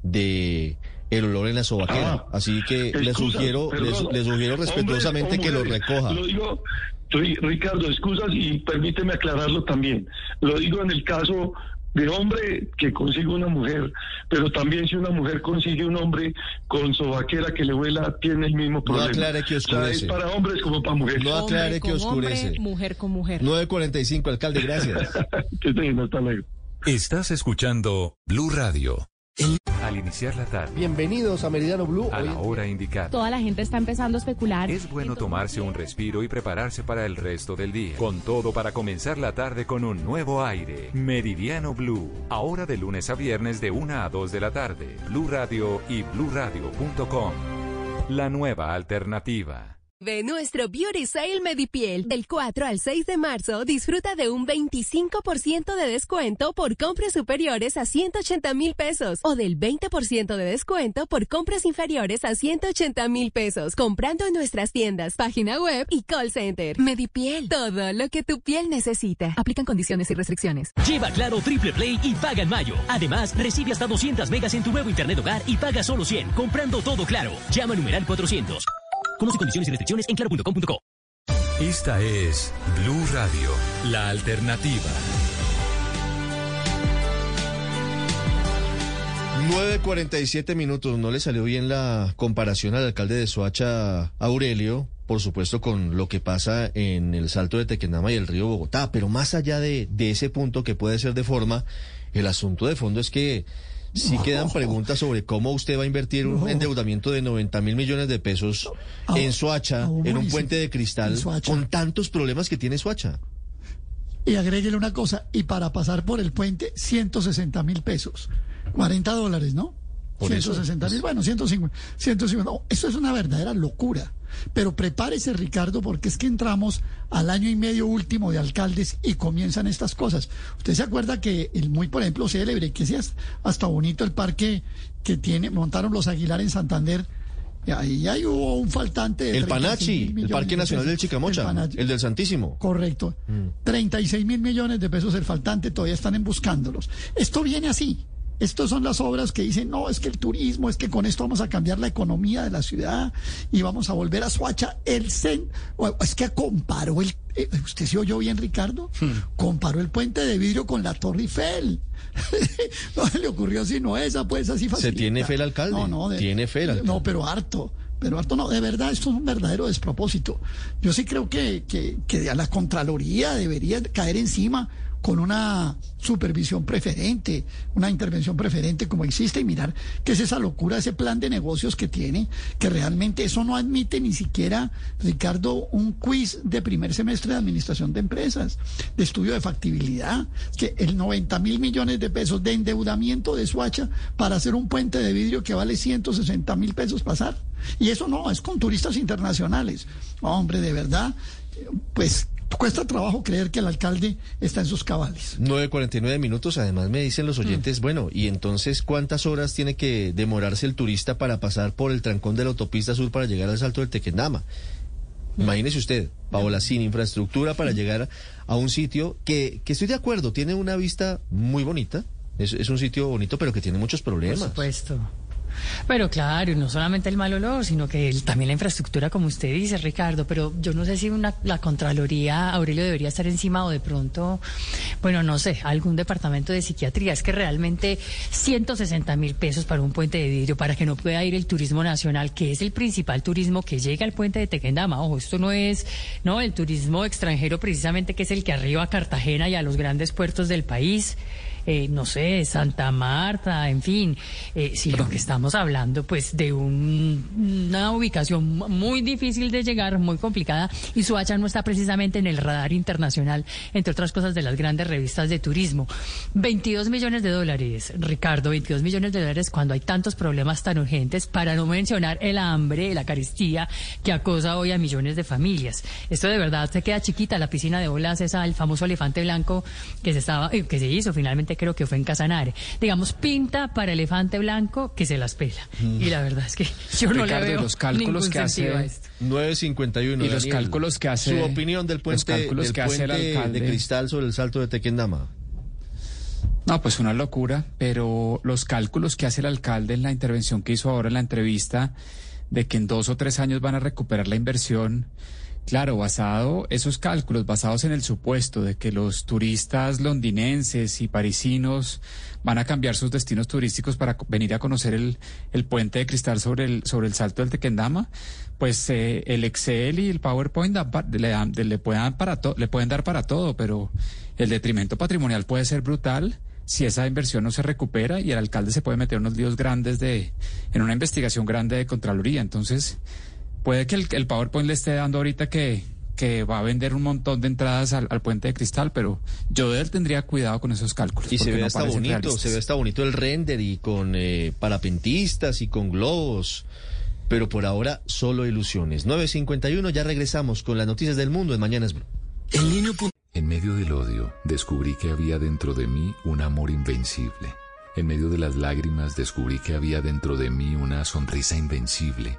de el olor en la sobaquera. Ah, Así que le excusas, sugiero, le, perdón. su- le sugiero respetuosamente que lo recoja. Lo digo, Ri- Ricardo, excusas y permíteme aclararlo también. Lo digo en el caso de hombre que consigue una mujer, pero también si una mujer consigue un hombre con sobaquera que le vuela, tiene el mismo problema. aclare que O sea, oscurece. es para hombres como para mujeres. No aclare que oscurece. hombre, mujer con mujer. 9.45, alcalde, gracias. que bien, hasta luego. Estás escuchando Blue Radio. Al iniciar la tarde, Bienvenidos a Meridiano Blue. a la hora indicada. Toda la gente está empezando a especular. Es bueno tomarse un respiro y prepararse para el resto del día. Con todo para comenzar la tarde con un nuevo aire. Meridiano Blue. Ahora de lunes a viernes de 1 a 2 de la tarde. Blue Radio y bluradio.com. La nueva alternativa. Ve nuestro Beauty Sale Medipiel. Del 4 al 6 de marzo, disfruta de un 25% de descuento por compras superiores a 180 mil pesos o del 20% de descuento por compras inferiores a 180 mil pesos. Comprando en nuestras tiendas, página web y call center. Medipiel. Todo lo que tu piel necesita. Aplican condiciones y restricciones. Lleva Claro Triple Play y paga en mayo. Además, recibe hasta 200 megas en tu nuevo internet hogar y paga solo 100. Comprando todo Claro. Llama numeral 400. Conoce condiciones y restricciones en claro.com.co. Esta es Blue Radio, la alternativa. 9.47 minutos. No le salió bien la comparación al alcalde de Soacha, Aurelio, por supuesto, con lo que pasa en el Salto de Tequendama y el río Bogotá. Pero más allá de, de ese punto que puede ser de forma, el asunto de fondo es que sí quedan preguntas sobre cómo usted va a invertir un endeudamiento de 90 mil millones de pesos en Soacha, en un puente de cristal, con tantos problemas que tiene Soacha. Y agréguele una cosa, y para pasar por el puente, 160 mil pesos. 40 dólares, ¿no? Por eso, 160 mil, bueno, 150. 150 no, eso es una verdadera locura. Pero prepárese, Ricardo, porque es que entramos al año y medio último de alcaldes y comienzan estas cosas. Usted se acuerda que el muy, por ejemplo, célebre, que sí es hasta bonito el parque que tiene, montaron los Aguilar en Santander. Y ahí, ahí hubo un faltante de El 36 Panachi, el Parque Nacional del Chicamocha, El Panachi. el del Santísimo. Correcto. Mm. 36 mil millones de pesos el faltante, todavía están buscándolos. Esto viene así. Estas son las obras que dicen, no, es que el turismo, es que con esto vamos a cambiar la economía de la ciudad y vamos a volver a Suacha el CEN. Es que comparó el... eh, ¿Usted se oyó bien, Ricardo? Comparó el puente de vidrio con la Torre Eiffel. no se le ocurrió sino esa, pues así fácil. ¿Se tiene fe el alcalde? No, no. de- Tiene fe el alcalde. No, pero harto. Pero harto no, de verdad, esto es un verdadero despropósito. Yo sí creo que, que, que a la Contraloría debería caer encima con una supervisión preferente, una intervención preferente como existe y mirar qué es esa locura, ese plan de negocios que tiene, que realmente eso no admite ni siquiera, Ricardo, un quiz de primer semestre de administración de empresas, de estudio de factibilidad, que el 90 mil millones de pesos de endeudamiento de Suacha para hacer un puente de vidrio que vale 160 mil pesos pasar. Y eso no, es con turistas internacionales. Hombre, de verdad, pues cuesta trabajo creer que el alcalde está en sus cabales. 9.49 minutos, además me dicen Mm. los oyentes, bueno, y entonces, ¿cuántas horas tiene que demorarse el turista para pasar por el trancón de la autopista sur para llegar al Salto del Tequendama? Mm. Imagínese usted, Paola, sin infraestructura para llegar a un sitio que, que estoy de acuerdo, tiene una vista muy bonita, es, es un sitio bonito, pero que tiene muchos Por problemas. supuesto. Pero claro, no solamente el mal olor, sino que el- también la infraestructura, como usted dice, Ricardo. Pero yo no sé si una, la Contraloría, Aurelio, debería estar encima o de pronto, bueno, no sé, algún departamento de psiquiatría. Es que realmente 160 mil pesos para un puente de vidrio, para que no pueda ir el turismo nacional, que es el principal turismo que llega al puente de Tequendama. Ojo, esto no es, no, el turismo extranjero precisamente, que es el que arriba a Cartagena y a los grandes puertos del país eh, no sé, Santa Marta, en fin, eh, si lo que estamos hablando, pues de un- una ubicación muy difícil de llegar, muy complicada, y Suacha no está precisamente en el radar internacional, entre otras cosas de las grandes revistas de turismo. 22 millones de dólares, Ricardo, 22 millones de dólares cuando hay tantos problemas tan urgentes, para no mencionar el hambre, la carestía que acosa hoy a millones de familias. Esto de verdad se queda chiquita, la piscina de olas, esa, el famoso elefante blanco que se estaba, eh, que se hizo finalmente creo que fue en Casanare. Digamos, pinta para elefante blanco que se las pela. Y la verdad es que yo no Ricardo, le y veo los cálculos que hace- a esto. 9.51. Y los cálculos que hace- Su opinión del los puente, cálculos del que hace el puente alcalde. de cristal sobre el Salto de Tequendama. No, pues una locura, pero los cálculos que hace el alcalde en la intervención que hizo ahora en la entrevista de que en dos o tres años van a recuperar la inversión, claro, basado esos cálculos basados en el supuesto de que los turistas londinenses y parisinos van a cambiar sus destinos turísticos para venir a conocer el, el puente de cristal sobre el sobre el salto del Tequendama, pues eh, el Excel y el PowerPoint le, dan- le pueden dar para le pueden dar para todo, pero el detrimento patrimonial puede ser brutal si esa inversión no se recupera y el alcalde se puede meter unos líos grandes de en una investigación grande de Contraloría. Entonces, puede que el, el PowerPoint le esté dando ahorita que, que va a vender un montón de entradas al, al puente de cristal, pero yo de él tendría cuidado con esos cálculos. Y se ve no hasta bonito, realistas. se ve hasta bonito el render y con eh, parapentistas y con globos. pero por ahora solo ilusiones. 9.51, ya regresamos con las noticias del mundo en Mañanas Blue. En medio del odio, descubrí que había dentro de mí un amor invencible. En medio de las lágrimas, descubrí que había dentro de mí una sonrisa invencible.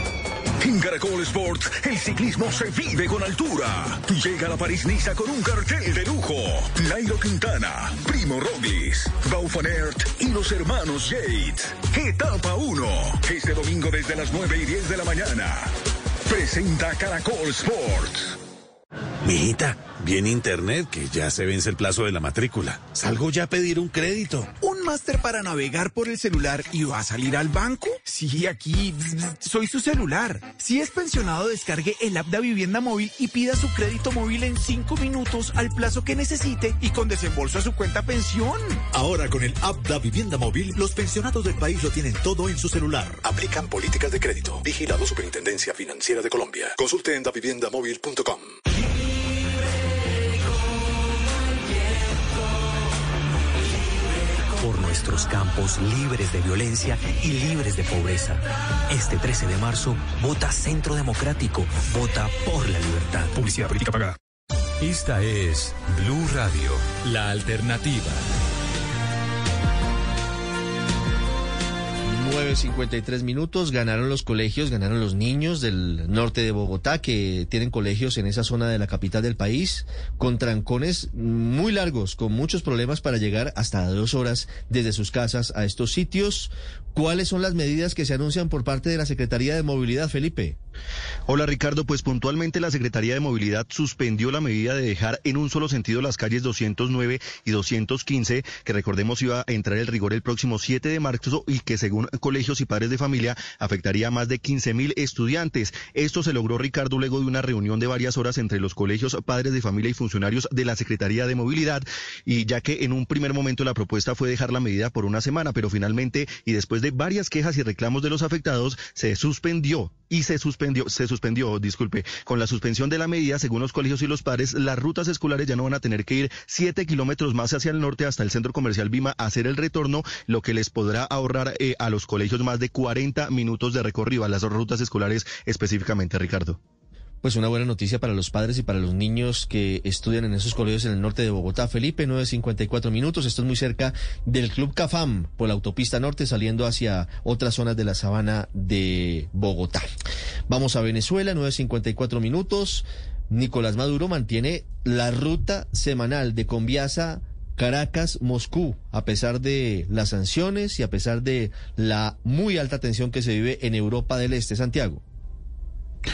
En Caracol Sport, el ciclismo se vive con altura. Llega la París-Niza con un cartel de lujo. Nairo Quintana, Primo Roglic, Baufanert y los hermanos Yates. Etapa 1. Este domingo desde las 9 y 10 de la mañana. Presenta Caracol Sport. Mijita, viene internet que ya se vence el plazo de la matrícula. Salgo ya a pedir un crédito. ¿Un máster para navegar por el celular y va a salir al banco? Sí, aquí. Soy su celular. Si es pensionado, descargue el app de Vivienda Móvil y pida su crédito móvil en cinco minutos al plazo que necesite y con desembolso a su cuenta pensión. Ahora con el app Da Vivienda Móvil, los pensionados del país lo tienen todo en su celular. Aplican políticas de crédito. Vigilado Superintendencia Financiera de Colombia. Consulte en daviviendamóvil.com. nuestros campos libres de violencia y libres de pobreza. Este 13 de marzo, vota Centro Democrático, vota por la libertad. Publicidad política pagada. Esta es Blue Radio, la alternativa. 9.53 minutos, ganaron los colegios, ganaron los niños del norte de Bogotá que tienen colegios en esa zona de la capital del país, con trancones muy largos, con muchos problemas para llegar hasta dos horas desde sus casas a estos sitios. ¿Cuáles son las medidas que se anuncian por parte de la Secretaría de Movilidad, Felipe? Hola Ricardo, pues puntualmente la Secretaría de Movilidad suspendió la medida de dejar en un solo sentido las calles 209 y 215, que recordemos iba a entrar el rigor el próximo 7 de marzo y que según colegios y padres de familia afectaría a más de 15 mil estudiantes. Esto se logró Ricardo luego de una reunión de varias horas entre los colegios, padres de familia y funcionarios de la Secretaría de Movilidad y ya que en un primer momento la propuesta fue dejar la medida por una semana, pero finalmente y después de varias quejas y reclamos de los afectados se suspendió y se suspendió, se suspendió, disculpe, con la suspensión de la medida, según los colegios y los padres, las rutas escolares ya no van a tener que ir siete kilómetros más hacia el norte hasta el centro comercial Vima a hacer el retorno, lo que les podrá ahorrar eh, a los colegios más de 40 minutos de recorrido a las rutas escolares específicamente, Ricardo. Pues una buena noticia para los padres y para los niños que estudian en esos colegios en el norte de Bogotá. Felipe, 9.54 minutos. Esto es muy cerca del Club Cafam por la autopista norte saliendo hacia otras zonas de la sabana de Bogotá. Vamos a Venezuela, 9.54 minutos. Nicolás Maduro mantiene la ruta semanal de Conviasa Caracas, Moscú, a pesar de las sanciones y a pesar de la muy alta tensión que se vive en Europa del Este, Santiago.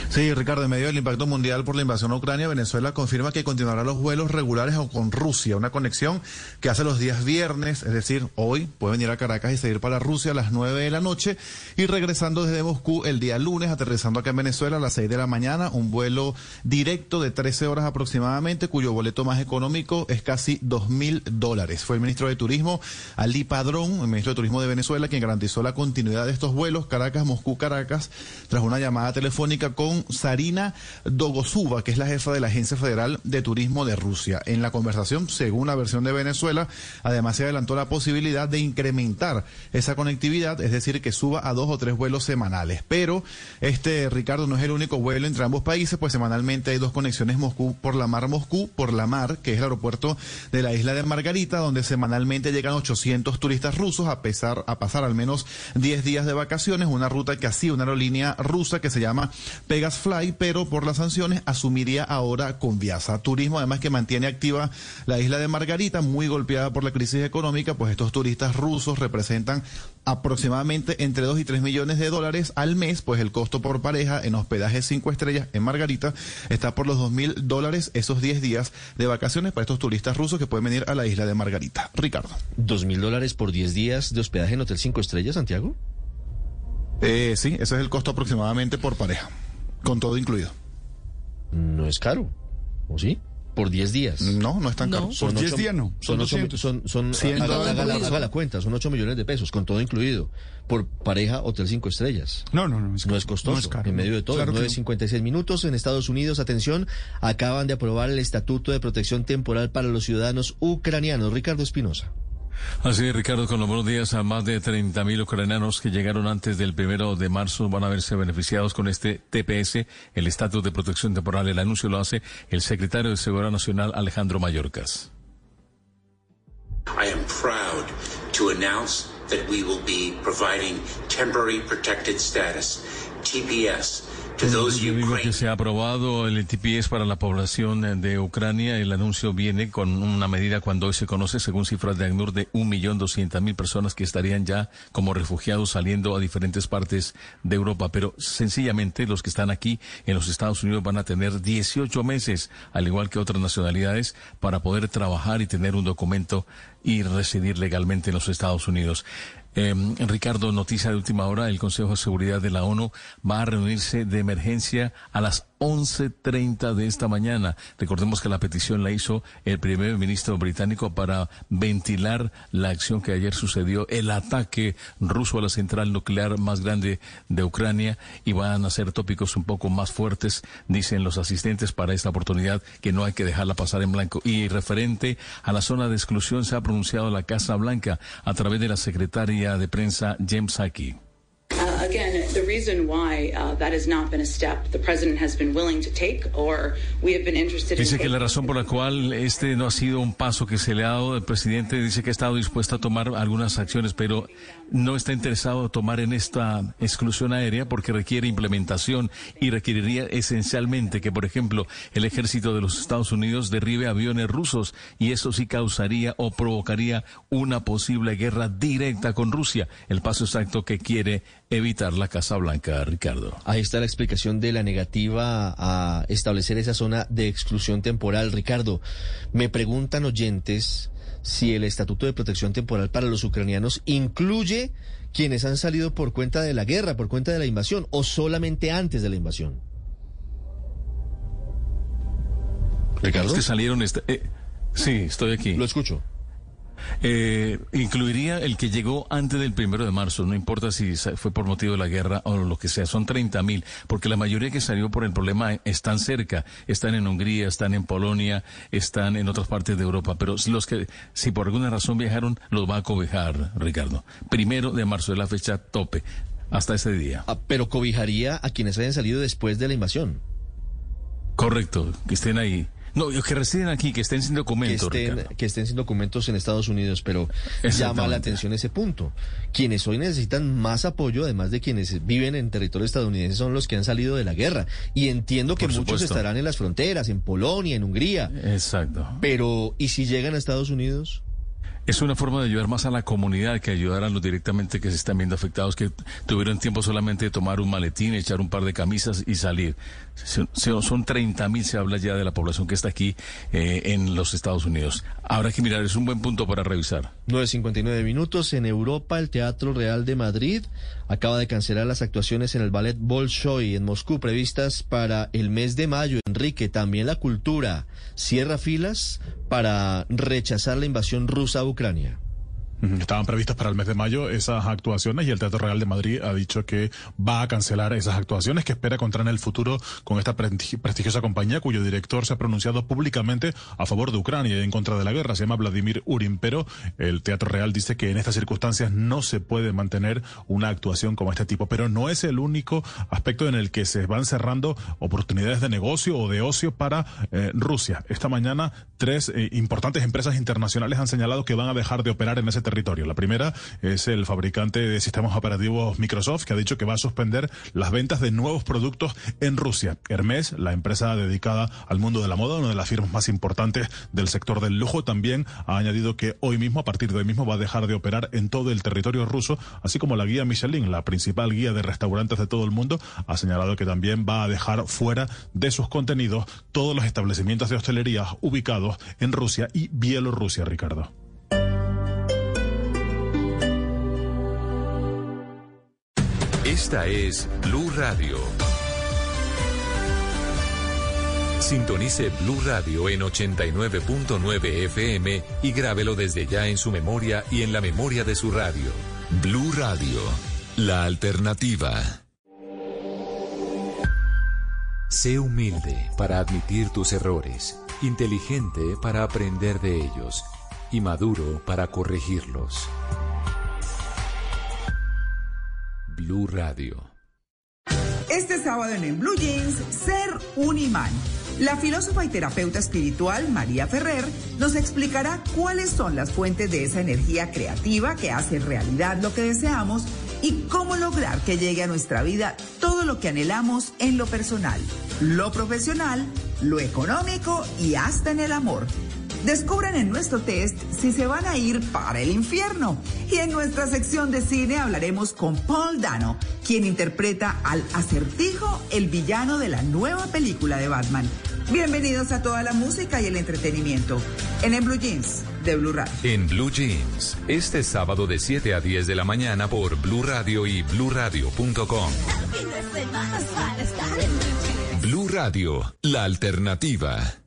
Sí, Ricardo, en medio del impacto mundial por la invasión a Ucrania, Venezuela confirma que continuará los vuelos regulares con Rusia, una conexión que hace los días viernes, es decir, hoy puede venir a Caracas y seguir para Rusia a las 9 de la noche y regresando desde Moscú el día lunes, aterrizando acá en Venezuela a las 6 de la mañana, un vuelo directo de 13 horas aproximadamente, cuyo boleto más económico es casi 2 mil dólares. Fue el ministro de Turismo, Ali Padrón, el ministro de Turismo de Venezuela, quien garantizó la continuidad de estos vuelos Caracas, Moscú, Caracas, tras una llamada telefónica con Sarina Dogosuba, que es la jefa de la Agencia Federal de Turismo de Rusia. En la conversación, según la versión de Venezuela, además se adelantó la posibilidad de incrementar esa conectividad, es decir, que suba a dos o tres vuelos semanales. Pero este, Ricardo, no es el único vuelo entre ambos países, pues semanalmente hay dos conexiones Moscú por la mar Moscú, por la mar, que es el aeropuerto de la isla de Margarita, donde semanalmente llegan 800 turistas rusos a, pesar, a pasar al menos 10 días de vacaciones, una ruta que así, una aerolínea rusa que se llama Pegasfly, pero por las sanciones asumiría ahora Conviasa. Turismo, además que mantiene activa la isla de Margarita, muy golpeada por la crisis económica, pues estos turistas rusos representan aproximadamente entre 2 y 3 millones de dólares al mes, pues el costo por pareja en hospedaje 5 estrellas en Margarita está por los 2 mil dólares esos 10 días de vacaciones para estos turistas rusos que pueden venir a la isla de Margarita. Ricardo. ¿2 mil dólares por 10 días de hospedaje en Hotel 5 estrellas, Santiago? Eh, sí, ese es el costo aproximadamente por pareja, con todo incluido. No es caro, ¿o sí? por 10 días. No, no es tan caro. Son Por 10 ocho- días no, Son, son ocho- 200. son, son, 100 haga, la, por haga la cuenta, son 8 millones de pesos, con todo incluido, por pareja Hotel 5 Estrellas. No, no, no. Es, No es costoso, no es caro, en medio de todo. Claro que no. 9.56 minutos en Estados Unidos. Atención, acaban de aprobar el Estatuto de Protección Temporal para los ciudadanos ucranianos. Ricardo Espinosa. Así es, Ricardo, con los buenos días a más de 30.000 ucranianos que llegaron antes del primero de marzo van a verse beneficiados con este TPS, el estatus de protección temporal. El anuncio lo hace el secretario de Seguridad Nacional, Alejandro Mayorkas. I am proud to announce that we will be providing temporary protected TPS, Yo digo que se ha aprobado el TPS para la población eh, de Ucrania. El anuncio viene con una medida cuando hoy se conoce, según cifras de ACNUR, de 1.200.000 personas que estarían ya como refugiados saliendo a diferentes partes de Europa. Pero sencillamente los que están aquí en los Estados Unidos van a tener 18 meses, al igual que otras nacionalidades, para poder trabajar y tener un documento y residir legalmente en los Estados Unidos. Eh, Ricardo, noticia de última hora, el Consejo de Seguridad de la ONU va a reunirse de emergencia a las 11.30 de esta mañana. Recordemos que la petición la hizo el primer ministro británico para ventilar la acción que ayer sucedió, el ataque ruso a la central nuclear más grande de Ucrania y van a ser tópicos un poco más fuertes, dicen los asistentes para esta oportunidad, que no hay que dejarla pasar en blanco. Y referente a la zona de exclusión se ha pronunciado la Casa Blanca a través de la secretaria de prensa James Saki. Uh, again, the reason why uh, that has not been a step the president has been willing to take or we have been interested in Dice que taking. la razón por la cual este no ha sido un paso que se le ha dado, el presidente dice que ha estado dispuesto a tomar algunas acciones, pero no está interesado en tomar en esta exclusión aérea porque requiere implementación y requeriría esencialmente que, por ejemplo, el ejército de los Estados Unidos derribe aviones rusos y eso sí causaría o provocaría una posible guerra directa con Rusia, el paso exacto que quiere evitar la Casa Blanca, Ricardo. Ahí está la explicación de la negativa a establecer esa zona de exclusión temporal. Ricardo, me preguntan oyentes si el Estatuto de Protección Temporal para los ucranianos incluye quienes han salido por cuenta de la guerra, por cuenta de la invasión, o solamente antes de la invasión. Ricardo. Los que salieron... esta- eh, sí, estoy aquí. Lo escucho. Eh, incluiría el que llegó antes del primero de marzo, no importa si fue por motivo de la guerra o lo que sea, son 30 mil, porque la mayoría que salió por el problema están cerca, están en Hungría, están en Polonia, están en otras partes de Europa, pero los que, si por alguna razón viajaron, los va a cobijar, Ricardo. Primero de marzo es la fecha tope, hasta ese día. Ah, pero cobijaría a quienes hayan salido después de la invasión. Correcto, que estén ahí. No, que residen aquí, que estén sin que documentos, estén, Ricardo. que estén sin documentos en Estados Unidos, pero llama la atención ese punto. Quienes hoy necesitan más apoyo, además de quienes viven en territorio estadounidense, son los que han salido de la guerra. Y entiendo que muchos estarán en las fronteras, en Polonia, en Hungría. Exacto. Pero, ¿y si llegan a Estados Unidos? Es una forma de ayudar más a la comunidad que ayudar a los directamente que se están viendo afectados, que tuvieron tiempo solamente de tomar un maletín, echar un par de camisas y salir. Son 30 mil, se habla ya de la población que está aquí eh, en los Estados Unidos. Habrá que mirar, es un buen punto para revisar. 9.59 minutos. En Europa, el Teatro Real de Madrid acaba de cancelar las actuaciones en el Ballet Bolshoi en Moscú previstas para el mes de mayo. Enrique, también la cultura cierra filas para rechazar la invasión rusa a Ucrania. Estaban previstas para el mes de mayo esas actuaciones y el Teatro Real de Madrid ha dicho que va a cancelar esas actuaciones que espera encontrar en el futuro con esta prestigi- prestigiosa compañía cuyo director se ha pronunciado públicamente a favor de Ucrania y en contra de la guerra. Se llama Vladimir Urin, pero el Teatro Real dice que en estas circunstancias no se puede mantener una actuación como este tipo. Pero no es el único aspecto en el que se van cerrando oportunidades de negocio o de ocio para eh, Rusia. Esta mañana tres eh, importantes empresas internacionales han señalado que van a dejar de operar en ese territorio. La primera es el fabricante de sistemas operativos Microsoft, que ha dicho que va a suspender las ventas de nuevos productos en Rusia. Hermes, la empresa dedicada al mundo de la moda, una de las firmas más importantes del sector del lujo, también ha añadido que hoy mismo, a partir de hoy mismo, va a dejar de operar en todo el territorio ruso, así como la guía Michelin, la principal guía de restaurantes de todo el mundo, ha señalado que también va a dejar fuera de sus contenidos todos los establecimientos de hostelería ubicados en Rusia y Bielorrusia, Ricardo. Esta es Blue Radio. Sintonice Blue Radio en 89.9 FM y grábelo desde ya en su memoria y en la memoria de su radio. Blue Radio, la alternativa. Sé humilde para admitir tus errores, inteligente para aprender de ellos y maduro para corregirlos. Blue Radio. Este sábado en, Blue Jeans, ser un imán. La filósofa y terapeuta espiritual María Ferrer nos explicará cuáles son las fuentes de esa energía creativa que hace realidad lo que deseamos y cómo lograr que llegue a nuestra vida todo lo que anhelamos en lo personal, lo profesional, lo económico y hasta en el amor. Descubran en nuestro test si se van a ir para el infierno. Y en nuestra sección de cine hablaremos con Paul Dano, quien interpreta al acertijo, el villano de la nueva película de Batman. Bienvenidos a toda la música y el entretenimiento en el Blue Jeans de Blue Radio. En Blue Jeans, este sábado de 7 a 10 de la mañana por Blue Radio y bluradio.com. Blue Radio, la alternativa.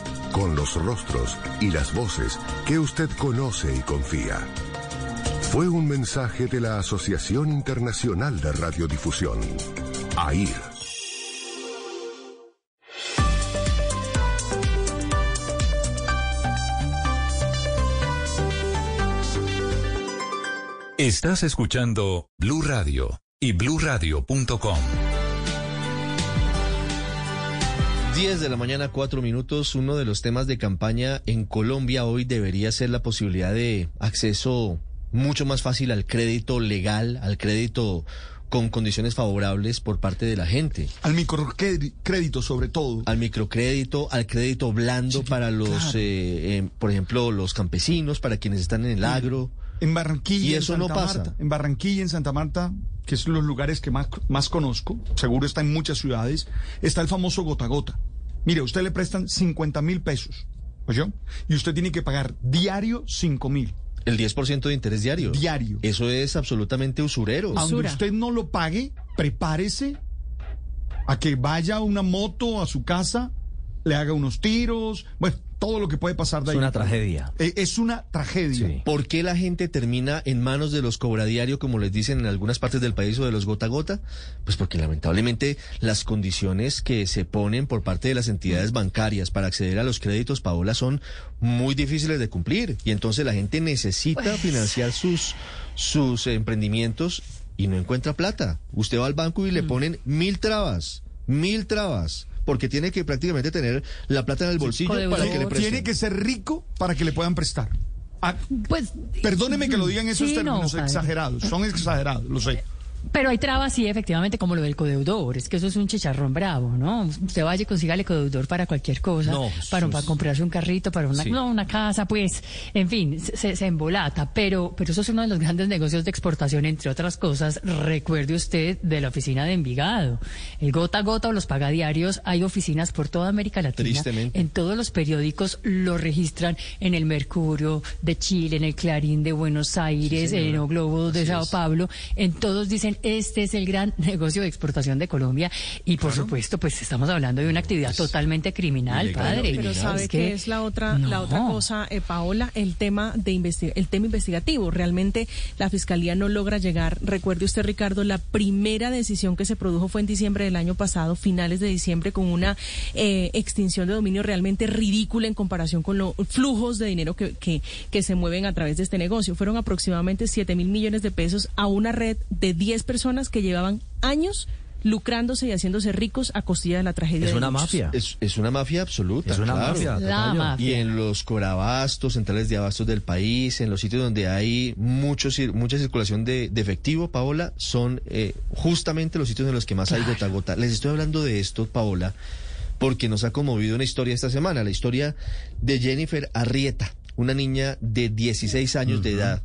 con los rostros y las voces que usted conoce y confía. Fue un mensaje de la Asociación Internacional de Radiodifusión, AIR. Estás escuchando Blue Radio y bluradio.com. 10 de la mañana, 4 minutos. Uno de los temas de campaña en Colombia hoy debería ser la posibilidad de acceso mucho más fácil al crédito legal, al crédito con condiciones favorables por parte de la gente. Al microcrédito sobre todo. Al microcrédito, al crédito blando para los, claro. eh, eh, por ejemplo, los campesinos, para quienes están en el agro. En Barranquilla, Y en eso no Santa pasa. Marta, en Barranquilla, en Santa Marta, que son los lugares que más, más conozco, seguro está en muchas ciudades, está el famoso gota a gota. Mire, usted le prestan 50 mil pesos, ¿oyó? Y usted tiene que pagar diario 5 mil. El 10% de interés diario. Diario. Eso es absolutamente usurero. Aunque usted no lo pague, prepárese a que vaya una moto a su casa, le haga unos tiros, bueno, todo lo que puede pasar de Es ahí. una tragedia. Eh, Es una tragedia. ¿Por qué la gente termina en manos de los cobradiario, como les dicen en algunas partes del país, o de los gota a gota? Pues porque lamentablemente las condiciones que se ponen por parte de las entidades bancarias para acceder a los créditos, Paola, son muy difíciles de cumplir. Y entonces la gente necesita Pues- financiar sus, sus emprendimientos y no encuentra plata. Usted va al banco Mm. y le ponen mil trabas, mil trabas. Porque tiene que prácticamente tener la plata en el bolsillo para que le presten. Tiene que ser rico para que le puedan prestar. Ah, Pues, perdóneme que lo digan esos sí, términos no, exagerados, son exagerados, lo sé. Pero hay trabas, sí, efectivamente, como lo del codeudor. Es que eso es un chicharrón bravo, ¿no? Usted vaya y consiga el codeudor para cualquier cosa. No, para, para comprarse un carrito, para una, Sí. no, una casa, pues. En fin, se, se embolata. Pero, pero eso es uno de los grandes negocios de exportación, entre otras cosas. Recuerde usted de la oficina de Envigado. El gota a gota o los pagadiarios, hay oficinas por toda América Latina. Tristemente. En todos los periódicos lo registran en el Mercurio de Chile, en el Clarín de Buenos Aires, en el Globo de Sao Paulo. En todos dicen bien, este es el gran negocio de exportación de Colombia y por supuesto, pues estamos hablando de una actividad totalmente criminal, padre. Pero sabe que, es la otra la otra cosa, eh, Paola, el tema de el tema investigativo. Realmente la fiscalía no logra llegar. Recuerde usted, Ricardo, la primera decisión que se produjo fue en diciembre del año pasado, finales de diciembre, con una eh, extinción de dominio realmente ridícula en comparación con los flujos de dinero que, que, que se mueven a través de este negocio. Fueron aproximadamente 7 mil millones de pesos a una red de 10 personas que llevaban años lucrándose y haciéndose ricos a costilla de la tragedia. Es una mafia. Es, una mafia absoluta. Es una mafia. Y en los corabastos, centrales de abastos del país, en los sitios donde hay mucho, mucha circulación de, efectivo, Paola, son eh, justamente los sitios en los que más hay gota a gota. Les estoy hablando de esto, Paola, porque nos ha conmovido una historia esta semana, la historia de Jennifer Arrieta, una niña de 16 años de edad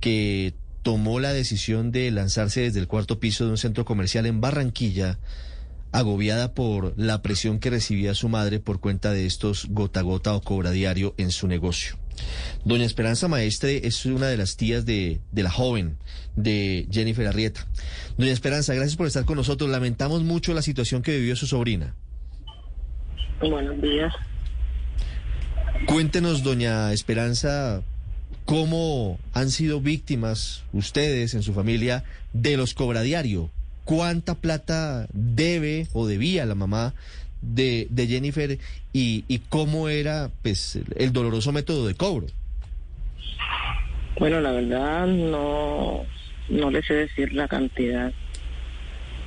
que tomó la decisión de lanzarse desde el cuarto piso de un centro comercial en Barranquilla, agobiada por la presión que recibía su madre por cuenta de estos gota a gota o cobra diario en su negocio. Doña Esperanza Maestre es una de las tías de, de, la joven, de Jennifer Arrieta. Doña Esperanza, gracias por estar con nosotros. Lamentamos mucho la situación que vivió su sobrina. Buenos días. Cuéntenos, doña Esperanza, ¿Cómo han sido víctimas ustedes en su familia de los cobradiario? ¿Cuánta plata debe o debía la mamá de, Jennifer y, y, cómo era pues el doloroso método de cobro? Bueno, la verdad no, no le sé decir la cantidad,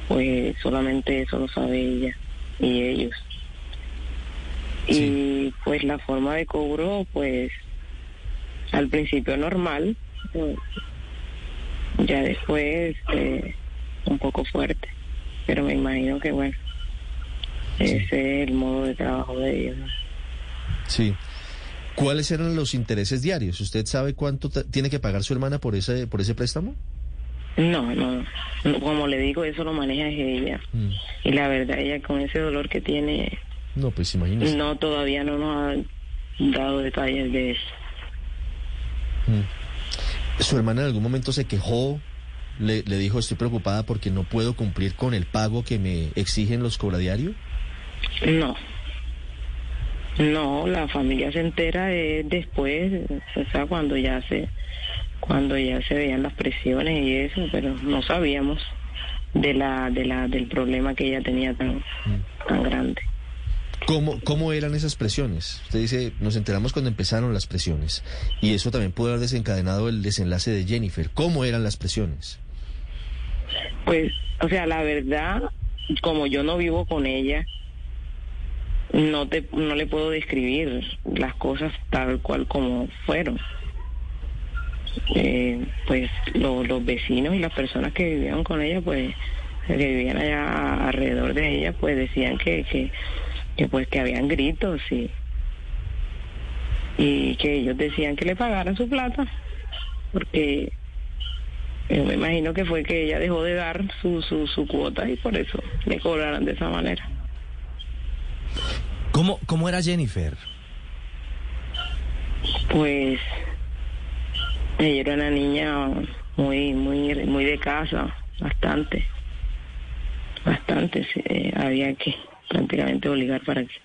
pues solamente eso lo sabe ella y ellos. Y pues la forma de cobro, pues al principio normal, ya después eh, un poco fuerte, pero me imagino que bueno, ese es el modo de trabajo de ellos. Sí. ¿Cuáles eran los intereses diarios? ¿Usted sabe cuánto tiene que pagar su hermana por ese por ese préstamo? No, no, como le digo, eso lo maneja ella. Mm. Y la verdad, ella con ese dolor que tiene... No, pues imagínese. No, todavía no nos ha dado detalles de eso. Mm. ¿Su hermana en algún momento se quejó? Le, dijo, estoy preocupada porque no puedo cumplir con el pago que me exigen los cobradiarios? No. No, la familia se entera después, o sea, cuando ya se cuando ya se veían las presiones y eso, pero no sabíamos de la de la del problema que ella tenía tan mm. tan grande. ¿Cómo, ¿Cómo eran esas presiones? Usted dice, nos enteramos cuando empezaron las presiones. Y eso también pudo haber desencadenado el desenlace de Jennifer. ¿Cómo eran las presiones? Pues, o sea, la verdad, como yo no vivo con ella, no te no le puedo describir las cosas tal cual como fueron. Eh, pues los vecinos y las personas que vivían con ella, pues que vivían allá alrededor de ella, pues decían que, que que pues que habían gritos y y que ellos decían que le pagaran su plata porque yo me imagino que fue que ella dejó de dar su, su, su cuota y por eso le cobraron de esa manera. ¿Cómo, cómo era Jennifer? Pues ella era una niña muy, muy, muy de casa, bastante, bastante, había que prácticamente obligar para que,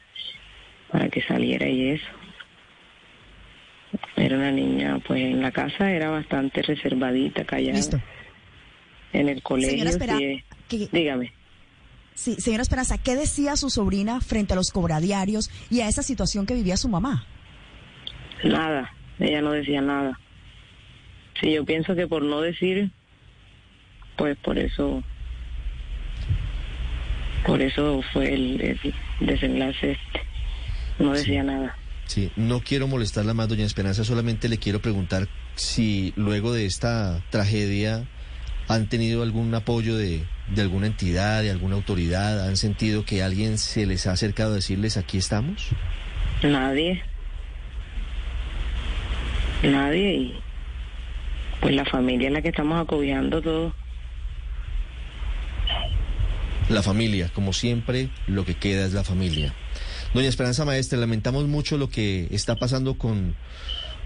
para que saliera y eso. Era una niña, pues en la casa era bastante reservadita, callada. En el colegio, sí, dígame. Sí, señora Esperanza, ¿qué decía su sobrina frente a los cobradiarios y a esa situación que vivía su mamá? Nada, ella no decía nada. Sí, yo pienso que por no decir, pues por eso por eso fue el, desenlace este. No decía nada. Sí, no quiero molestarla más, doña Esperanza, solamente le quiero preguntar si luego de esta tragedia han tenido algún apoyo de, de alguna entidad, de alguna autoridad, han sentido que alguien se les ha acercado a decirles aquí estamos. Nadie. Nadie y pues la familia es la que estamos acobiando todo. La familia, como siempre, lo que queda es la familia. Doña Esperanza Maestre, lamentamos mucho lo que está pasando con,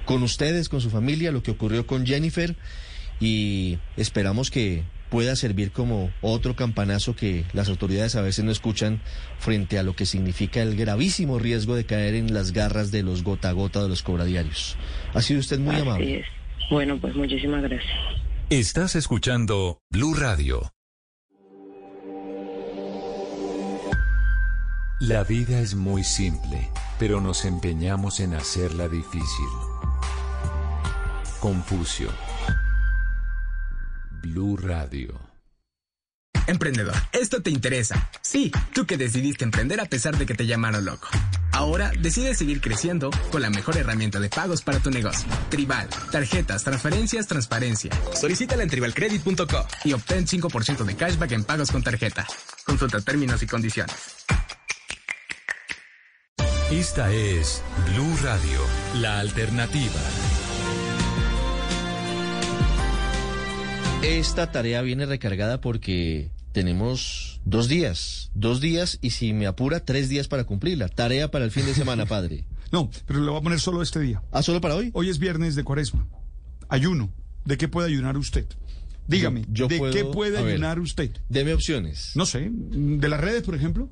con ustedes, con su familia, lo que ocurrió con Jennifer y esperamos que pueda servir como otro campanazo que las autoridades a veces no escuchan frente a lo que significa el gravísimo riesgo de caer en las garras de los gota a gota de los cobradiarios. Ha sido usted muy Así amable. es. Bueno, pues muchísimas gracias. Estás escuchando Blue Radio. La vida es muy simple, pero nos empeñamos en hacerla difícil. Confucio. Blue Radio. Emprendedor, esto te interesa. Sí, tú que decidiste emprender a pesar de que te llamaron loco. Ahora decides seguir creciendo con la mejor herramienta de pagos para tu negocio. Tribal, tarjetas, transferencias, transparencia. Solicítala en tribalcredit.com y obtén 5% de cashback en pagos con tarjeta. Consulta términos y condiciones. Esta es Blue Radio, la alternativa. Esta tarea viene recargada porque tenemos dos días, dos días y si me apura, tres días para cumplirla. Tarea para el fin de semana, padre. No, pero le voy a poner solo este día. ¿Ah, solo para hoy? Hoy es viernes de cuaresma. Ayuno. ¿De qué puede ayunar usted? Dígame, Yo- yo ¿de puedo- qué puede ver. ayunar usted? Deme opciones. No sé, de las redes, por ejemplo.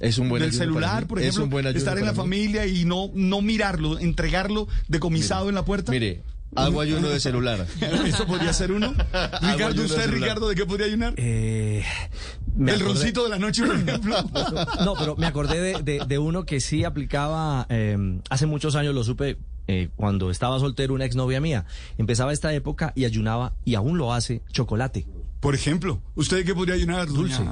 Es un buen Del ayuno celular, por Es ejemplo. un buen ayuno estar en la mí. familia y no, no mirarlo, entregarlo decomisado en la puerta. Mire, hago ayuno de celular. ¿Eso podría ser uno? Ricardo, ¿usted. Ricardo, de qué podría ayunar? Eh, El acordé- roncito de la noche, por ejemplo. No, pero me acordé de, de- de uno que sí aplicaba, eh, hace muchos años lo supe, eh, cuando estaba soltero una exnovia mía. Empezaba esta época y ayunaba, y aún lo hace, chocolate. Por ejemplo, ¿usted de qué podría ayunar? Dulce.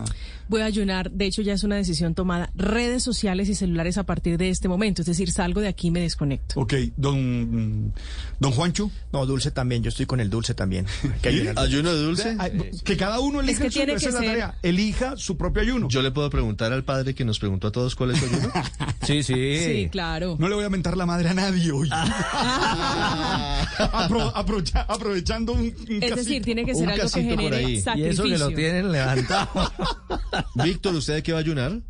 Voy a ayunar, de hecho ya es una decisión tomada, redes sociales y celulares a partir de este momento, es decir, salgo de aquí y me desconecto. Ok, don, don Juancho. No, dulce también, yo estoy con el dulce también. Que. ¿Ayuno de dulce? Que cada uno elija Es que el suyo, tiene que es la ser- tarea. Elija su propio ayuno. Yo le puedo preguntar al padre que nos preguntó a todos cuál es su ayuno. Sí, sí. Sí, claro. No le voy a mentar la madre a nadie hoy. Apro- aprovecha- aprovechando un, un Es casito. decir, tiene que ser Un algo que genere ahí. Y sacrificio. eso que lo tienen levantado. Víctor, ¿usted de qué va a ayunar?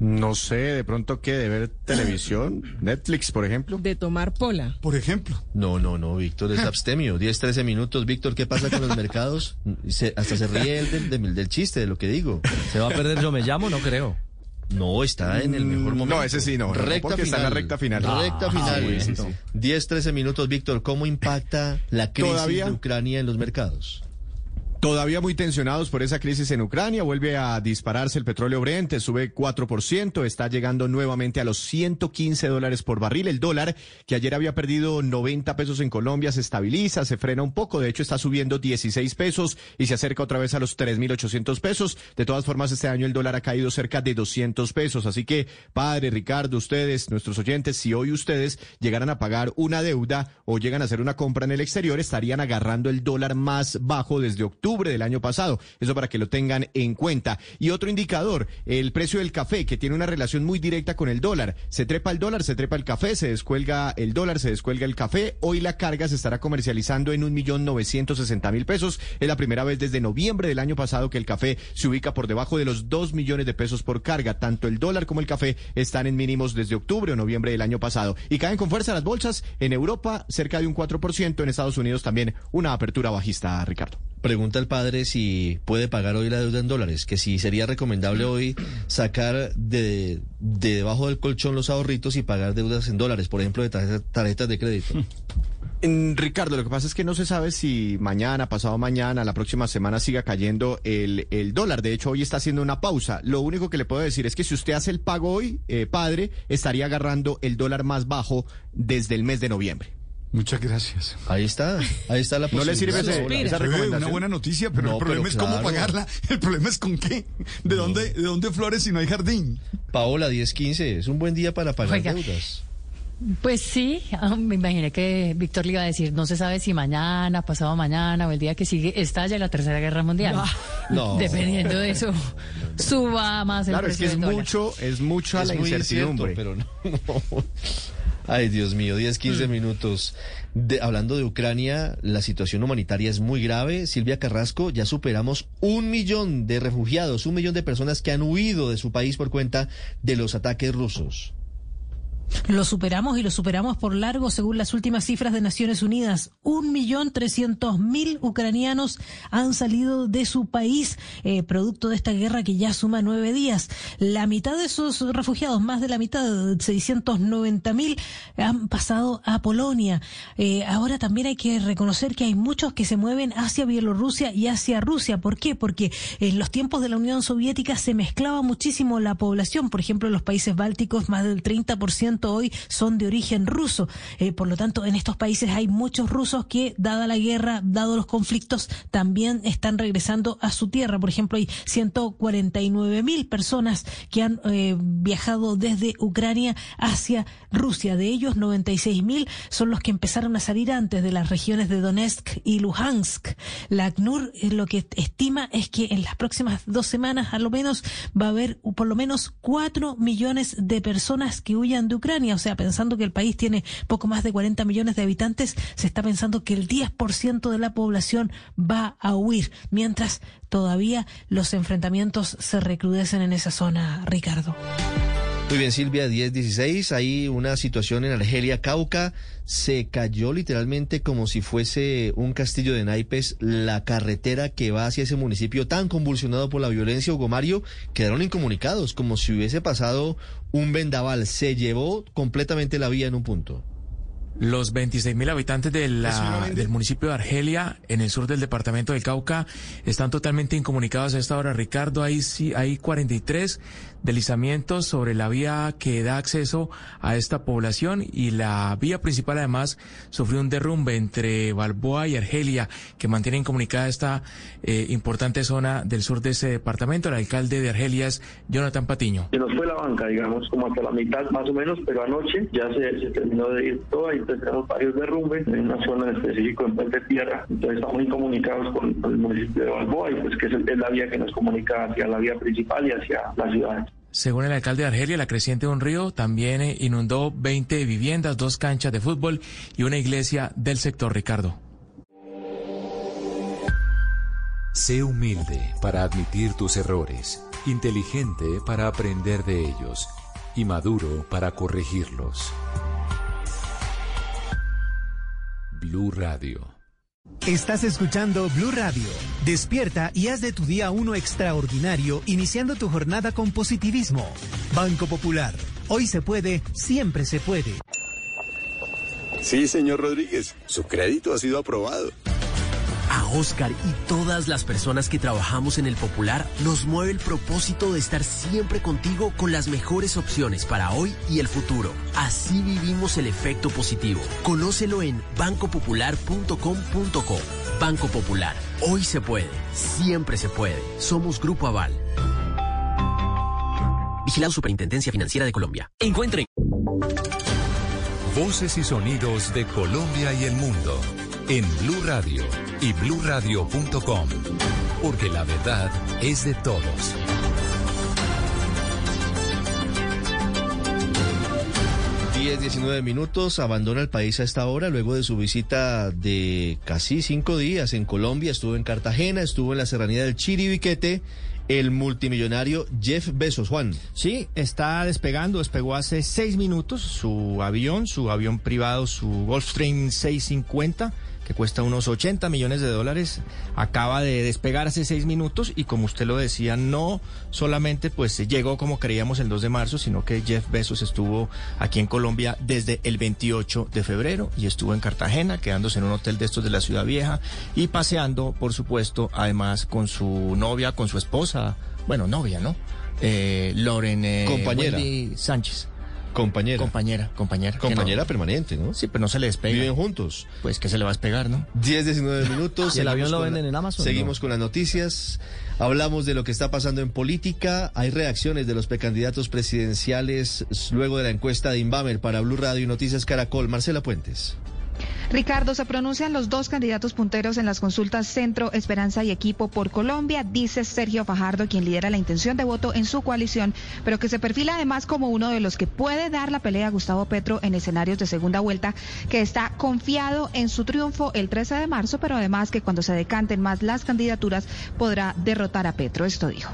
No sé, de pronto qué, de ver televisión, Netflix, por ejemplo. De tomar pola. Por ejemplo. No, no, no, Víctor es abstemio. 10, 13 minutos. Víctor, ¿qué pasa con los mercados? Se- hasta se ríe él del, del- del chiste, de lo que digo. ¿Se va a perder yo me llamo? No creo. No, está en el mejor momento. No, ese sí, no, Recta porque está en la recta final. Recta Ah, final. sí, sí, sí. 10, 13 minutos, Víctor. ¿Cómo impacta la crisis Todavía- de Ucrania en los mercados? Todavía muy tensionados por esa crisis en Ucrania, vuelve a dispararse el petróleo Brent, sube 4%, está llegando nuevamente a los 115 dólares por barril. El dólar, que ayer había perdido 90 pesos en Colombia, se estabiliza, se frena un poco, de hecho está subiendo 16 pesos y se acerca otra vez a los 3.800 pesos. De todas formas, este año el dólar ha caído cerca de 200 pesos, así que, padre, Ricardo, ustedes, nuestros oyentes, si hoy ustedes llegaran a pagar una deuda o llegan a hacer una compra en el exterior, estarían agarrando el dólar más bajo desde octubre del año pasado. Eso para que lo tengan en cuenta. Y otro indicador, el precio del café, que tiene una relación muy directa con el dólar. Se trepa el dólar, se trepa el café, se descuelga el dólar, se descuelga el café. Hoy la carga se estará comercializando en un millón novecientos sesenta mil pesos. Es la primera vez desde noviembre del año pasado que el café se ubica por debajo de los dos millones de pesos por carga. Tanto el dólar como el café están en mínimos desde octubre o noviembre del año pasado. Y caen con fuerza las bolsas. En Europa, cerca de un 4%. En Estados Unidos también una apertura bajista, Ricardo. Pregunta el padre si puede pagar hoy la deuda en dólares, que si sería recomendable hoy sacar de, de debajo del colchón los ahorritos y pagar deudas en dólares, por ejemplo, de tarjeta- tarjetas de crédito. Ricardo, lo que pasa es que no se sabe si mañana, pasado mañana, la próxima semana siga cayendo el, el dólar. De hecho, hoy está haciendo una pausa. Lo único que le puedo decir es que si usted hace el pago hoy, eh, padre, estaría agarrando el dólar más bajo desde el mes de noviembre. Muchas gracias. Ahí está, ahí está la ¿No le sirve posibilidad. Esa recomendación? Una buena noticia, pero No, el problema pero es cómo pagarla. El problema es con qué. ¿De dónde, de dónde flores si no hay jardín? Paola, 10-15, es un buen día para pagar Oiga. deudas. Pues sí, ah, me imaginé que Víctor le iba a decir, no se sabe si mañana, pasado mañana o el día que sigue estalla la Tercera Guerra Mundial. No. Dependiendo de eso, suba más el Claro, es que precio es mucho, es mucha Es la incertidumbre. incierto, pero no. Ay, Dios mío, 10, 15 minutos. De- hablando de Ucrania, la situación humanitaria es muy grave. Silvia Carrasco, ya superamos un millón de refugiados, un millón de personas que han huido de su país por cuenta de los ataques rusos. Lo superamos y lo superamos por largo según las últimas cifras de Naciones Unidas. Un millón trescientos mil ucranianos han salido de su país eh, producto de esta guerra que ya suma nueve días. La mitad de esos refugiados, más de la mitad, 690 mil, han pasado a Polonia. Eh, ahora también hay que reconocer que hay muchos que se mueven hacia Bielorrusia y hacia Rusia. ¿Por qué? Porque en los tiempos de la Unión Soviética se mezclaba muchísimo la población. Por ejemplo, en los países bálticos, más del 30% hoy son de origen ruso. Eh, por lo tanto, en estos países hay muchos rusos que, dada la guerra, dado los conflictos, también están regresando a su tierra. Por ejemplo, hay 149 mil personas que han eh, viajado desde Ucrania hacia Rusia. De ellos, 96 mil son los que empezaron a salir antes de las regiones de Donetsk y Luhansk. La ACNUR eh, lo que estima es que en las próximas dos semanas, a lo menos, va a haber por lo menos cuatro millones de personas que huyan de Ucrania o sea, pensando que el país tiene poco más de 40 millones de habitantes, se está pensando que el 10% de la población va a huir, mientras todavía los enfrentamientos se recrudecen en esa zona, Ricardo. Muy bien, Silvia, 10-16. Hay una situación en Argelia, Cauca. Se cayó literalmente como si fuese un castillo de naipes la carretera que va hacia ese municipio tan convulsionado por la violencia. Hugo Mario, quedaron incomunicados, como si hubiese pasado un vendaval. Se llevó completamente la vía en un punto. Los 26.000 habitantes de del municipio de Argelia, en el sur del departamento del Cauca, están totalmente incomunicados a esta hora. Ricardo, ahí sí hay 43 deslizamientos sobre la vía que da acceso a esta población y la vía principal además sufrió un derrumbe entre Balboa y Argelia que mantiene incomunicada esta eh, importante zona del sur de ese departamento. El alcalde de Argelia es Jonathan Patiño. Se nos fue la banca, digamos, como hasta la mitad más o menos, pero anoche ya se, terminó de ir todo y tenemos varios derrumbes en una zona específica en Puente Tierra. Entonces estamos incomunicados con, con, el municipio de Balboa y pues que es, es la vía que nos comunica hacia la vía principal y hacia la ciudad. Según el alcalde de Argelia, la creciente de un río también eh, inundó 20 viviendas, dos canchas de fútbol y una iglesia del sector Ricardo. Sé humilde para admitir tus errores, inteligente para aprender de ellos y maduro para corregirlos. Blue Radio. Estás escuchando Blue Radio. Despierta y haz de tu día uno extraordinario, iniciando tu jornada con positivismo. Banco Popular. Hoy se puede, siempre se puede. Sí, señor Rodríguez, su crédito ha sido aprobado. A Oscar y todas las personas que trabajamos en el Popular nos mueve el propósito de estar siempre contigo con las mejores opciones para hoy y el futuro. Así vivimos el efecto positivo. Conócelo en bancopopular.com.co. Banco Popular. Hoy se puede. Siempre se puede. Somos Grupo Aval. Vigilado Superintendencia Financiera de Colombia. Encuentren. Voces y sonidos de Colombia y el mundo en Blue Radio y bluradio.com, porque la verdad es de todos. Diez, 19 minutos, abandona el país a esta hora luego de su visita de casi cinco días en Colombia. Estuvo en Cartagena, estuvo en la serranía del Chiribiquete el multimillonario Jeff Bezos, Juan. Sí, está despegando, despegó hace seis minutos su avión, su avión privado, su Gulfstream 650 que cuesta unos 80 millones de dólares, acaba de despegar hace seis minutos y como usted lo decía, no solamente pues llegó como creíamos el 2 de marzo, sino que Jeff Bezos estuvo aquí en Colombia desde el 28 de febrero y estuvo en Cartagena, quedándose en un hotel de estos de la Ciudad Vieja y paseando, por supuesto, además con su novia, con su esposa, bueno, novia, ¿no? Eh, Loren eh, Compañera. Sánchez. Compañera. Compañera, compañera. Compañera permanente, ¿no? Sí, pero no se le despega. Viven juntos. Pues que se le va a despegar, ¿no? 10, 19 minutos. ¿Y el avión lo venden en Amazon? Seguimos con las noticias. Hablamos de lo que está pasando en política. Hay reacciones de los precandidatos presidenciales luego de la encuesta de Inbamer para Blue Radio y Noticias Caracol. Marcela Puentes. Ricardo, se pronuncian los dos candidatos punteros en las consultas Centro, Esperanza y Equipo por Colombia, dice Sergio Fajardo, quien lidera la intención de voto en su coalición, pero que se perfila además como uno de los que puede dar la pelea a Gustavo Petro en escenarios de segunda vuelta, que está confiado en su triunfo el 13 de marzo, pero además que cuando se decanten más las candidaturas podrá derrotar a Petro. Esto dijo.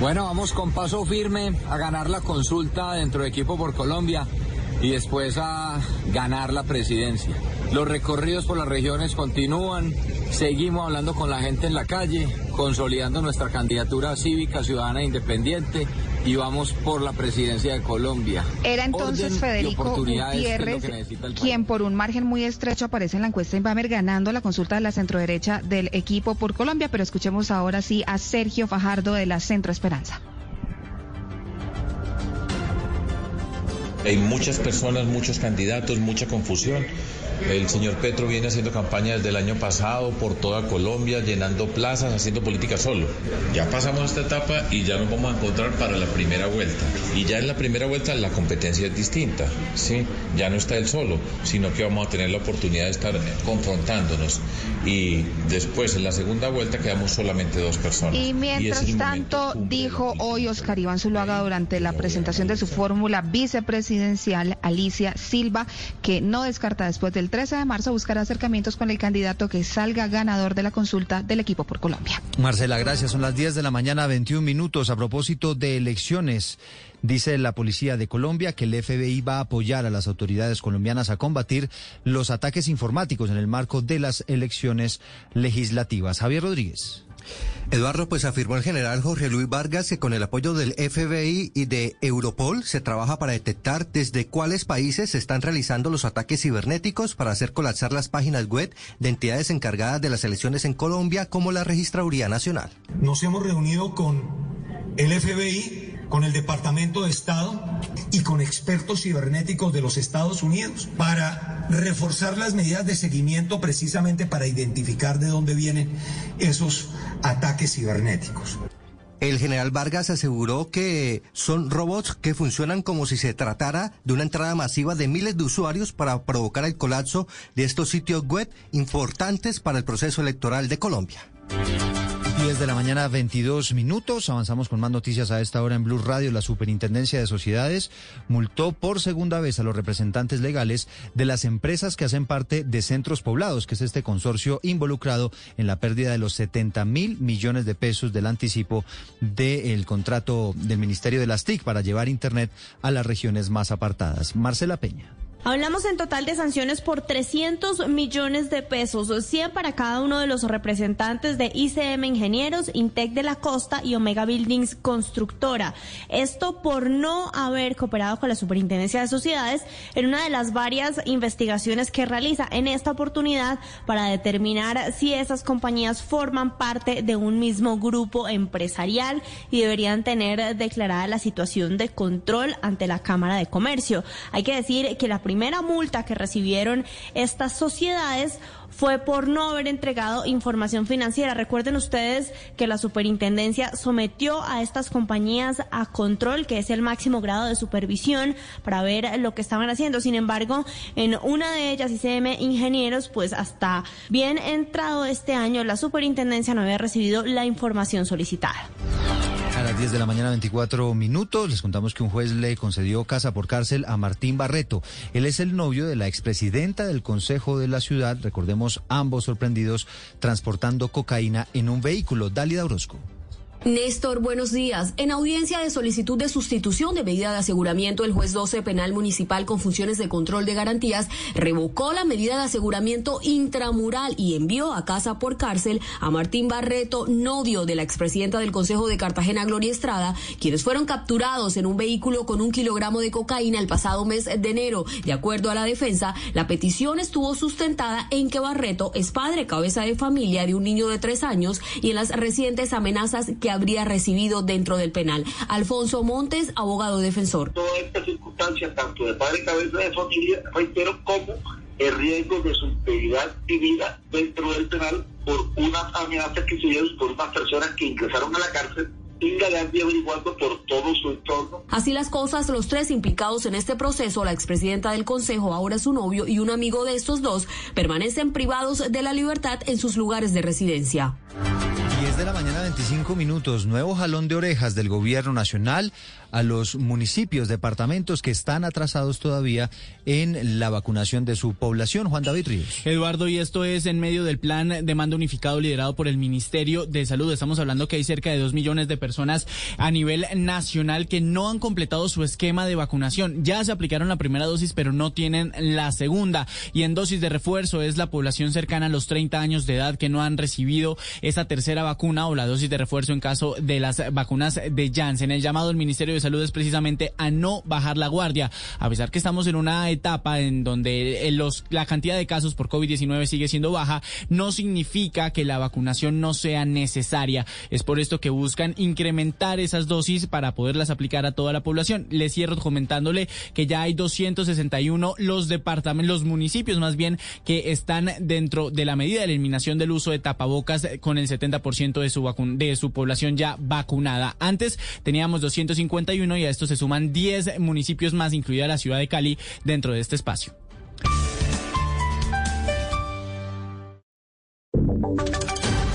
Bueno, vamos con paso firme a ganar la consulta dentro de Equipo por Colombia. Y después a ganar la presidencia. Los recorridos por las regiones continúan, seguimos hablando con la gente en la calle, consolidando nuestra candidatura cívica, ciudadana e independiente y vamos por la presidencia de Colombia. Era entonces Federico Gutiérrez quien por un margen muy estrecho aparece en la encuesta Inbamer ganando la consulta de la centroderecha del equipo por Colombia, pero escuchemos ahora sí a Sergio Fajardo de la Centro Esperanza. Hay muchas personas, muchos candidatos, mucha confusión. El señor Petro viene haciendo campaña desde el año pasado por toda Colombia, llenando plazas, haciendo política solo. Ya pasamos esta etapa y ya nos vamos a encontrar para la primera vuelta. Y ya en la primera vuelta la competencia es distinta, ¿sí? Ya no está él solo, sino que vamos a tener la oportunidad de estar confrontándonos. Y después, en la segunda vuelta, quedamos solamente dos personas. Y mientras tanto, dijo hoy Oscar Iván Zuluaga durante la presentación de su fórmula vicepresidencial, Alicia Silva, que no descarta después del 13 de marzo buscar acercamientos con el candidato que salga ganador de la consulta del equipo por Colombia. Marcela, gracias. Son las 10 de la mañana, 21 minutos. A propósito de elecciones, dice la policía de Colombia que el FBI va a apoyar a las autoridades colombianas a combatir los ataques informáticos en el marco de las elecciones legislativas. Javier Rodríguez. Eduardo, pues afirmó el general Jorge Luis Vargas que con el apoyo del FBI y de Europol se trabaja para detectar desde cuáles países se están realizando los ataques cibernéticos para hacer colapsar las páginas web de entidades encargadas de las elecciones en Colombia como la Registraduría Nacional. Nos hemos reunido con el FBI con el Departamento de Estado y con expertos cibernéticos de los Estados Unidos para reforzar las medidas de seguimiento precisamente para identificar de dónde vienen esos ataques cibernéticos. El general Vargas aseguró que son robots que funcionan como si se tratara de una entrada masiva de miles de usuarios para provocar el colapso de estos sitios web importantes para el proceso electoral de Colombia. 10 de la mañana, 22 minutos. Avanzamos con más noticias a esta hora en Blue Radio. La Superintendencia de Sociedades multó por segunda vez a los representantes legales de las empresas que hacen parte de Centros Poblados, que es este consorcio involucrado en la pérdida de los 70 mil millones de pesos del anticipo del contrato del Ministerio de las TIC para llevar Internet a las regiones más apartadas. Marcela Peña. Hablamos en total de sanciones por 300 millones de pesos, 100 para cada uno de los representantes de ICM Ingenieros, Intec de la Costa y Omega Buildings Constructora. Esto por no haber cooperado con la Superintendencia de Sociedades en una de las varias investigaciones que realiza en esta oportunidad para determinar si esas compañías forman parte de un mismo grupo empresarial y deberían tener declarada la situación de control ante la Cámara de Comercio. Hay que decir que la primera multa que recibieron estas sociedades fue por no haber entregado información financiera. Recuerden ustedes que la superintendencia sometió a estas compañías a control, que es el máximo grado de supervisión, para ver lo que estaban haciendo. Sin embargo, en una de ellas, ICM Ingenieros, pues hasta bien entrado este año, la superintendencia no había recibido la información solicitada. A las 10 de la mañana, 24 minutos, les contamos que un juez le concedió casa por cárcel a Martín Barreto. Él es el novio de la expresidenta del Consejo de la Ciudad, recordemos ambos sorprendidos transportando cocaína en un vehículo. Dalida Orozco. Néstor, buenos días. En audiencia de solicitud de sustitución de medida de aseguramiento, el juez 12 penal municipal con funciones de control de garantías revocó la medida de aseguramiento intramural y envió a casa por cárcel a Martín Barreto, novio de la expresidenta del Consejo de Cartagena, Gloria Estrada, quienes fueron capturados en un vehículo con un kilogramo de cocaína el pasado mes de enero. De acuerdo a la defensa, la petición estuvo sustentada en que Barreto es padre, cabeza de familia de un niño de tres años y en las recientes amenazas que habría recibido dentro del penal. Alfonso Montes, abogado defensor. Toda esta circunstancia, tanto de padre cabeza de familia, reitero, como el riesgo de su integridad y vida dentro del penal por unas amenazas que se dieron por unas personas que ingresaron a la cárcel averiguando por todo su entorno. Así las cosas, los tres implicados en este proceso, la expresidenta del Consejo, ahora su novio y un amigo de estos dos, permanecen privados de la libertad en sus lugares de residencia de la mañana, 25 minutos. Nuevo jalón de orejas del gobierno nacional a los municipios, departamentos que están atrasados todavía en la vacunación de su población. Juan David Ríos. Eduardo, y esto es en medio del plan de mando unificado liderado por el Ministerio de Salud. Estamos hablando que hay cerca de dos millones de personas a nivel nacional que no han completado su esquema de vacunación. Ya se aplicaron la primera dosis, pero no tienen la segunda. Y en dosis de refuerzo es la población cercana a los 30 años de edad que no han recibido esa tercera vacuna o la dosis de refuerzo en caso de las vacunas de Janssen. El llamado del Ministerio de Salud es precisamente a no bajar la guardia, a pesar que estamos en una etapa en donde eh, los, la cantidad de casos por COVID-19 sigue siendo baja, no significa que la vacunación no sea necesaria. Es por esto que buscan incrementar esas dosis para poderlas aplicar a toda la población. Les cierro comentándole que ya hay 261 los departamentos, los municipios más bien, que están dentro de la medida de eliminación del uso de tapabocas con el 70% de su, de su población ya vacunada. Antes teníamos 250 y a esto se suman 10 municipios más, incluida la ciudad de Cali, dentro de este espacio.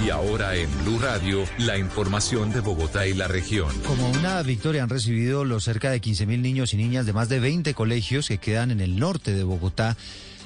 Y ahora en Blue Radio, la información de Bogotá y la región. Como una victoria han recibido los cerca de 15 mil niños y niñas de más de 20 colegios que quedan en el norte de Bogotá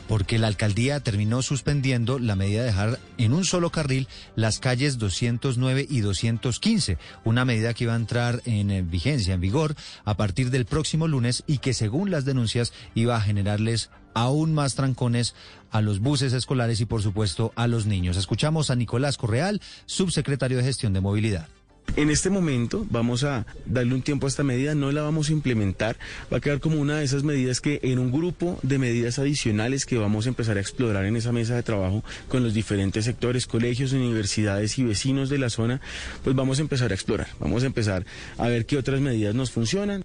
porque la alcaldía terminó suspendiendo la medida de dejar en un solo carril las calles 209 y 215, una medida que iba a entrar en eh, vigencia, en vigor, a partir del próximo lunes y que según las denuncias iba a generarles aún más trancones a los buses escolares y por supuesto a los niños. Escuchamos a Nicolás Correal, subsecretario de Gestión de Movilidad. En este momento vamos a darle un tiempo a esta medida, no la vamos a implementar, va a quedar como una de esas medidas que en un grupo de medidas adicionales que vamos a empezar a explorar en esa mesa de trabajo con los diferentes sectores, colegios, universidades y vecinos de la zona, pues vamos a empezar a explorar, vamos a empezar a ver qué otras medidas nos funcionan.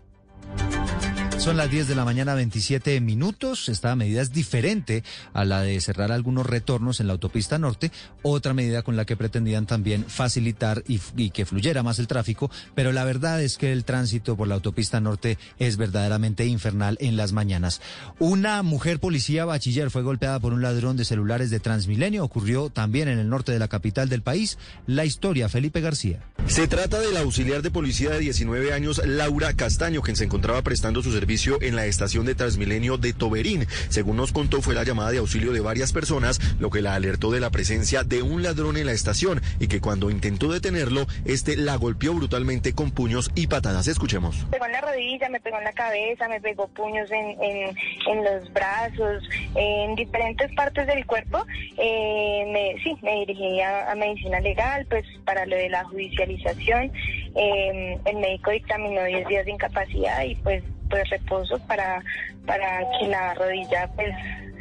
Son las 10 de la mañana, 27 minutos. Esta medida es diferente a la de cerrar algunos retornos en la autopista norte, otra medida con la que pretendían también facilitar y, que fluyera más el tráfico, pero la verdad es que el tránsito por la autopista norte es verdaderamente infernal en las mañanas. Una mujer policía bachiller fue golpeada por un ladrón de celulares de Transmilenio, ocurrió también en el norte de la capital del país. La historia, Felipe García. Se trata del auxiliar de policía de 19 años, Laura Castaño, quien se encontraba prestando su servicio en la estación de Transmilenio de Toberín. Según nos contó, fue la llamada de auxilio de varias personas, lo que la alertó de la presencia de un ladrón en la estación y que cuando intentó detenerlo, este la golpeó brutalmente con puños y patadas. Escuchemos. Me pegó en la rodilla, me pegó en la cabeza, me pegó puños en, en, los brazos, en diferentes partes del cuerpo. Eh, me, sí, me dirigí a, medicina legal, pues para lo de la judicialización. Eh, el médico dictaminó 10 días de incapacidad y pues de reposo para, para que la rodilla pues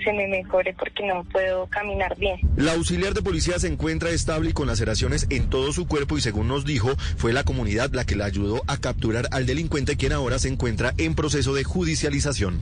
se me mejore porque no puedo caminar bien. La auxiliar de policía se encuentra estable y con laceraciones en todo su cuerpo y según nos dijo, fue la comunidad la que la ayudó a capturar al delincuente quien ahora se encuentra en proceso de judicialización.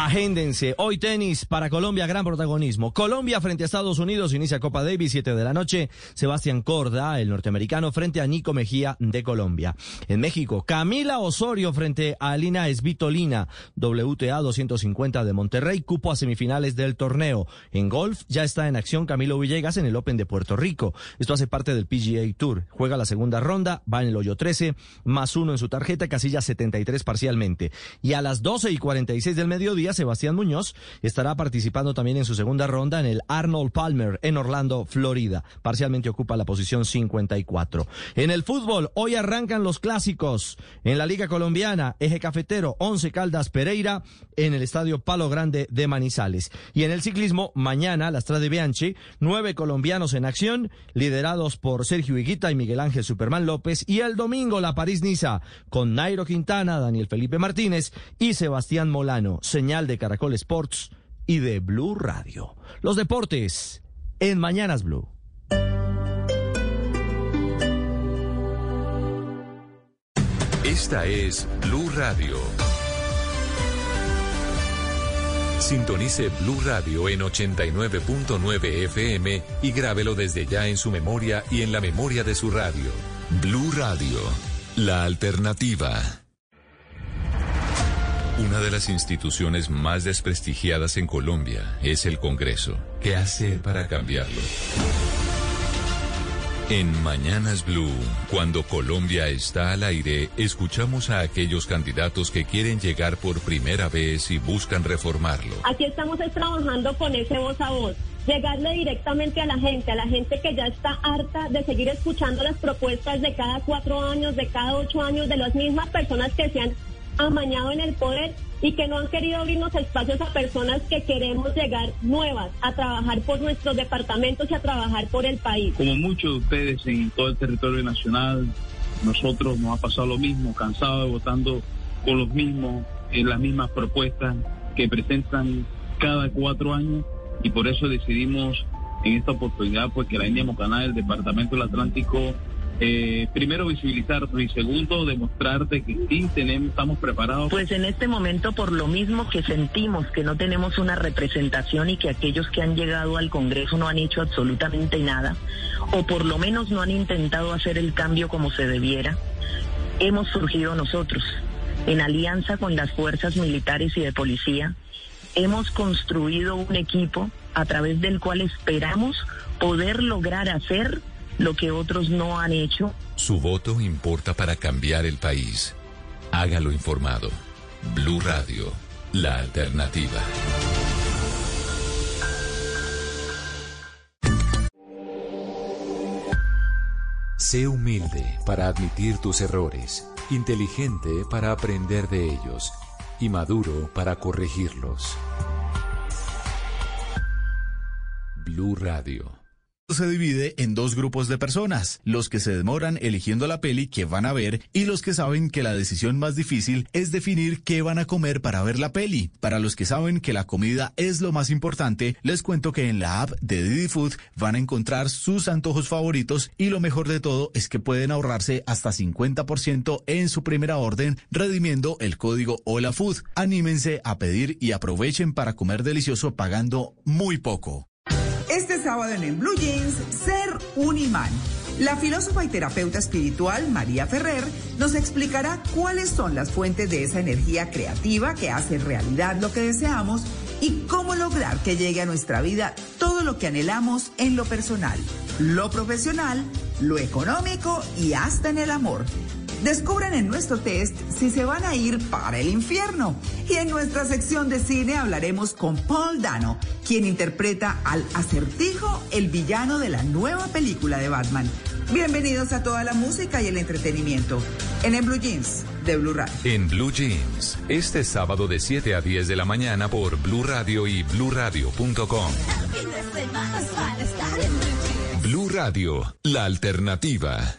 Agéndense. Hoy tenis para Colombia, gran protagonismo. Colombia frente a Estados Unidos inicia Copa Davis, 7 de la noche. Sebastián Corda, el norteamericano, frente a Nico Mejía de Colombia. En México, Camila Osorio frente a Alina Esvitolina, WTA 250 de Monterrey, cupo a semifinales del torneo. En golf ya está en acción Camilo Villegas en el Open de Puerto Rico. Esto hace parte del PGA Tour. Juega la segunda ronda, va en el hoyo 13, más uno en su tarjeta, casilla 73 parcialmente. Y a las 12 y 46 del mediodía, Sebastián Muñoz estará participando también en su segunda ronda en el Arnold Palmer en Orlando, Florida. Parcialmente ocupa la posición 54. En el fútbol, hoy arrancan los clásicos. En la Liga Colombiana, Eje Cafetero, Once Caldas Pereira, en el Estadio Palo Grande de Manizales. Y en el ciclismo, mañana, la Strade Bianchi, nueve colombianos en acción, liderados por Sergio Higuita y Miguel Ángel Superman López. Y el domingo, la París-Niza, con Nairo Quintana, Daniel Felipe Martínez y Sebastián Molano. Señal de Caracol Sports y de Blue Radio. Los deportes en Mañanas Blue. Esta es Blue Radio. Sintonice Blue Radio en 89.9 FM y grábelo desde ya en su memoria y en la memoria de su radio. Blue Radio, la alternativa. Una de las instituciones más desprestigiadas en Colombia es el Congreso. ¿Qué hacer para cambiarlo? En Mañanas Blue, cuando Colombia está al aire, escuchamos a aquellos candidatos que quieren llegar por primera vez y buscan reformarlo. Aquí estamos trabajando con ese voz a voz llegarle directamente a la gente, a la gente que ya está harta de seguir escuchando las propuestas de cada cuatro años, de cada ocho años, de las mismas personas que se han amañado en el poder y que no han querido abrirnos espacios a personas que queremos llegar nuevas a trabajar por nuestros departamentos y a trabajar por el país. Como muchos de ustedes en todo el territorio nacional, nosotros nos ha pasado lo mismo, cansados de votando por los mismos, en las mismas propuestas que presentan cada cuatro años y por eso decidimos en esta oportunidad pues que la India Mocaná del Departamento del Atlántico eh, primero visibilizarte y segundo demostrarte que sí tenemos, estamos preparados. Pues en este momento por lo mismo que sentimos que no tenemos una representación y que aquellos que han llegado al Congreso no han hecho absolutamente nada o por lo menos no han intentado hacer el cambio como se debiera, hemos surgido nosotros en alianza con las fuerzas militares y de policía. Hemos construido un equipo a través del cual esperamos poder lograr hacer lo que otros no han hecho. Su voto importa para cambiar el país. Hágalo informado. Blue Radio, la alternativa. Sé humilde para admitir tus errores, inteligente para aprender de ellos y maduro para corregirlos. Blue Radio se divide en dos grupos de personas, los que se demoran eligiendo la peli que van a ver y los que saben que la decisión más difícil es definir qué van a comer para ver la peli. Para los que saben que la comida es lo más importante, les cuento que en la app de Didi Food van a encontrar sus antojos favoritos y lo mejor de todo es que pueden ahorrarse hasta 50% en su primera orden redimiendo el código Hola Food. Anímense a pedir y aprovechen para comer delicioso pagando muy poco. Este sábado en, en Blue Jeans, Ser un imán. La filósofa y terapeuta espiritual María Ferrer nos explicará cuáles son las fuentes de esa energía creativa que hace realidad lo que deseamos y cómo lograr que llegue a nuestra vida todo lo que anhelamos en lo personal, lo profesional, lo económico y hasta en el amor. Descubran en nuestro test si se van a ir para el infierno. Y en nuestra sección de cine hablaremos con Paul Dano, quien interpreta al acertijo, el villano de la nueva película de Batman. Bienvenidos a toda la música y el entretenimiento en el Blue Jeans de Blue Radio. En Blue Jeans, este sábado de 7 a 10 de la mañana por Blue Radio y bluradio.com. Blue Radio, la alternativa.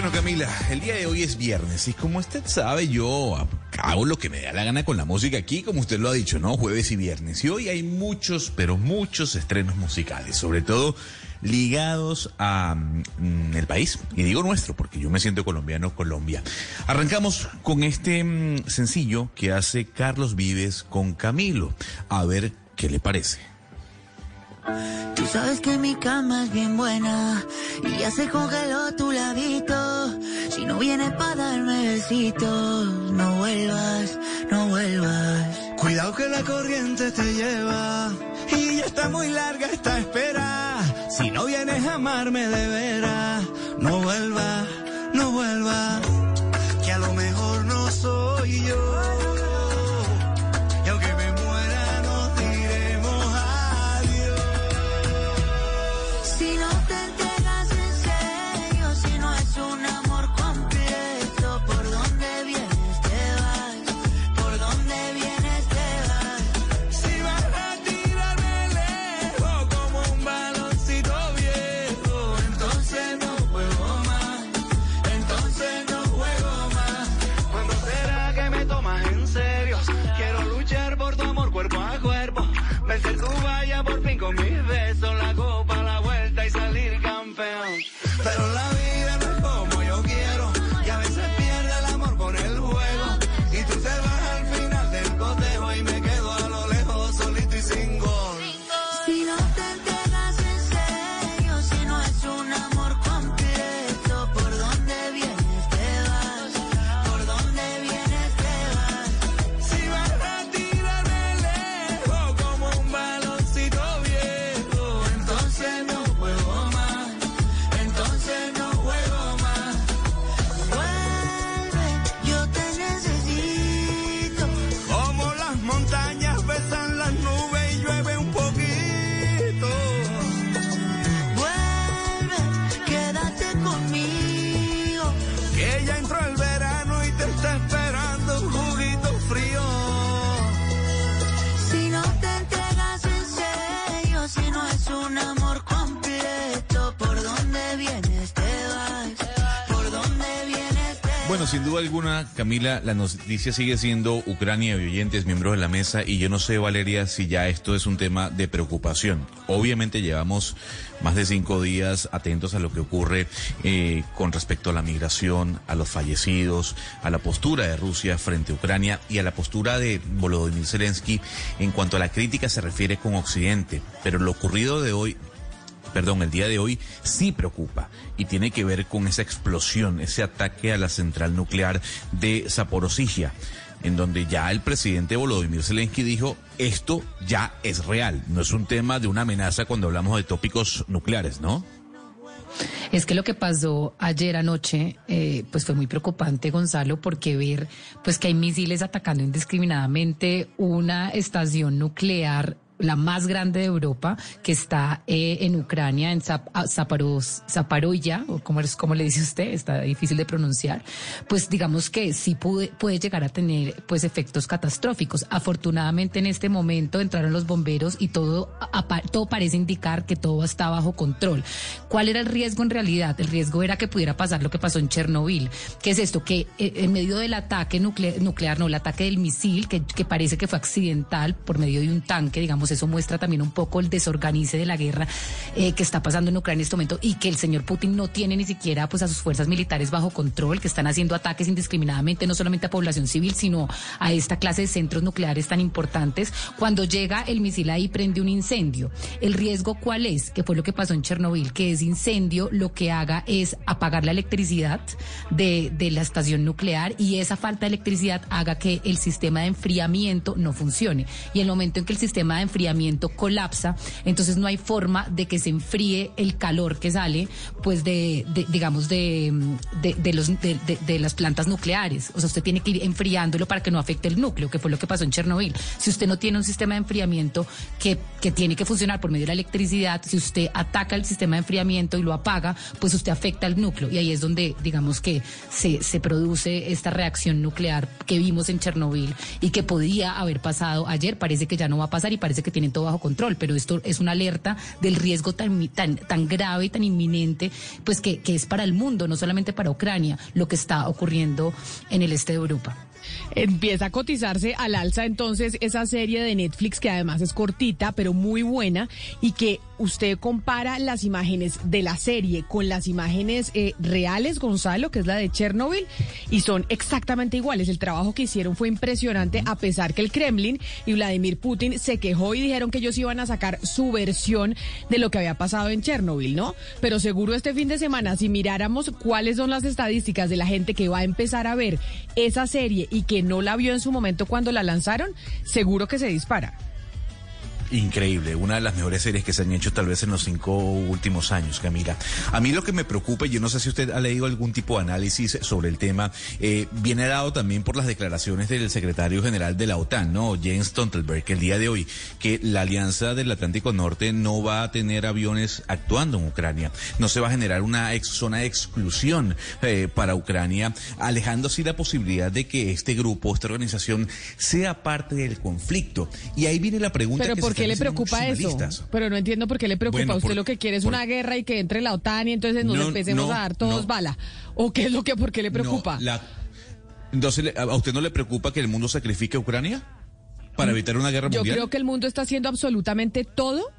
Bueno, Camila, el día de hoy es viernes y como usted sabe, yo hago lo que me da la gana con la música aquí, como usted lo ha dicho, ¿no? Jueves y viernes. Y hoy hay muchos, pero muchos estrenos musicales, sobre todo ligados a mm, el país, y digo nuestro, porque yo me siento colombiano, Colombia. Arrancamos con este mm, sencillo que hace Carlos Vives con Camilo. A ver qué le parece. Tú sabes que mi cama es bien buena y ya se congeló tu ladito. Si no vienes para darme besitos, no vuelvas, no vuelvas. Cuidado que la corriente te lleva y ya está muy larga esta espera. Si no vienes a amarme de veras, no vuelvas, no vuelvas. Que a lo mejor no soy yo sin duda alguna, Camila, la noticia sigue siendo Ucrania y oyentes, miembros de la mesa, y yo no sé, Valeria, si ya esto es un tema de preocupación. Obviamente llevamos más de cinco días atentos a lo que ocurre eh, con respecto a la migración, a los fallecidos, a la postura de Rusia frente a Ucrania y a la postura de Volodymyr Zelensky en cuanto a la crítica se refiere con Occidente. Pero lo ocurrido de hoy perdón, el día de hoy sí preocupa y tiene que ver con esa explosión, ese ataque a la central nuclear de Zaporozhia, en donde ya el presidente Volodymyr Zelensky dijo, esto ya es real, no es un tema de una amenaza cuando hablamos de tópicos nucleares, ¿no? Es que lo que pasó ayer anoche, eh, pues fue muy preocupante, Gonzalo, porque ver, pues que hay misiles atacando indiscriminadamente una estación nuclear la más grande de Europa, que está eh, en Ucrania, en ah, Zaparoya, o como, es, como le dice usted, está difícil de pronunciar, pues digamos que sí puede, puede llegar a tener pues efectos catastróficos. Afortunadamente en este momento entraron los bomberos y todo, todo parece indicar que todo está bajo control. ¿Cuál era el riesgo en realidad? El riesgo era que pudiera pasar lo que pasó en Chernobyl. ¿Qué es esto? Que eh, en medio del ataque nuclear, no, el ataque del misil, que, que parece que fue accidental por medio de un tanque, digamos, eso muestra también un poco el desorganice de la guerra eh, que está pasando en Ucrania en este momento y que el señor Putin no tiene ni siquiera pues a sus fuerzas militares bajo control, que están haciendo ataques indiscriminadamente no solamente a población civil, sino a esta clase de centros nucleares tan importantes. Cuando llega el misil ahí prende un incendio. ¿El riesgo cuál es? Que fue lo que pasó en Chernobyl, que ese incendio lo que haga es apagar la electricidad de, de la estación nuclear y esa falta de electricidad haga que el sistema de enfriamiento no funcione. Y el momento en que el sistema de enfriamiento enfriamiento colapsa, entonces no hay forma de que se enfríe el calor que sale, pues de, digamos, de, de, las plantas nucleares. O sea, usted tiene que ir enfriándolo para que no afecte el núcleo, que fue lo que pasó en Chernobyl. Si usted no tiene un sistema de enfriamiento que, que tiene que funcionar por medio de la electricidad, si usted ataca el sistema de enfriamiento y lo apaga, pues usted afecta al núcleo. Y ahí es donde, digamos, que se, se produce esta reacción nuclear que vimos en Chernobyl y que podía haber pasado ayer. Parece que ya no va a pasar y que tienen todo bajo control, pero esto es una alerta del riesgo tan, tan, tan grave y tan inminente, pues que, que es para el mundo, no solamente para Ucrania, lo que está ocurriendo en el este de Europa. Empieza a cotizarse al alza entonces esa serie de Netflix que además es cortita pero muy buena y que usted compara las imágenes de la serie con las imágenes eh, reales, Gonzalo, que es la de Chernobyl, y son exactamente iguales. El trabajo que hicieron fue impresionante, a pesar que el Kremlin y Vladimir Putin se quejó y dijeron que ellos iban a sacar su versión de lo que había pasado en Chernobyl, ¿no? Pero seguro este fin de semana, si miráramos cuáles son las estadísticas de la gente que va a empezar a ver esa serie y que no la vio en su momento cuando la lanzaron, seguro que se dispara increíble, una de las mejores series que se han hecho tal vez en los cinco últimos años, Camila. A mí lo que me preocupa, y yo no sé si usted ha leído algún tipo de análisis sobre el tema, eh, viene dado también por las declaraciones del secretario general de la OTAN, ¿no? Jens Stoltenberg, el día de hoy, que la Alianza del Atlántico Norte no va a tener aviones actuando en Ucrania, no se va a generar una zona de exclusión eh, para Ucrania, alejando así la posibilidad de que este grupo, esta organización, sea parte del conflicto. Y ahí viene la pregunta que qué le preocupa eso? Pero no entiendo por qué le preocupa. Usted lo que quiere es una guerra y que entre la OTAN y entonces nos empecemos a dar todos bala. ¿O qué es lo que, por qué le preocupa? entonces, ¿a usted no le preocupa que el mundo sacrifique a Ucrania para evitar una guerra mundial? Yo creo que el mundo está haciendo absolutamente todo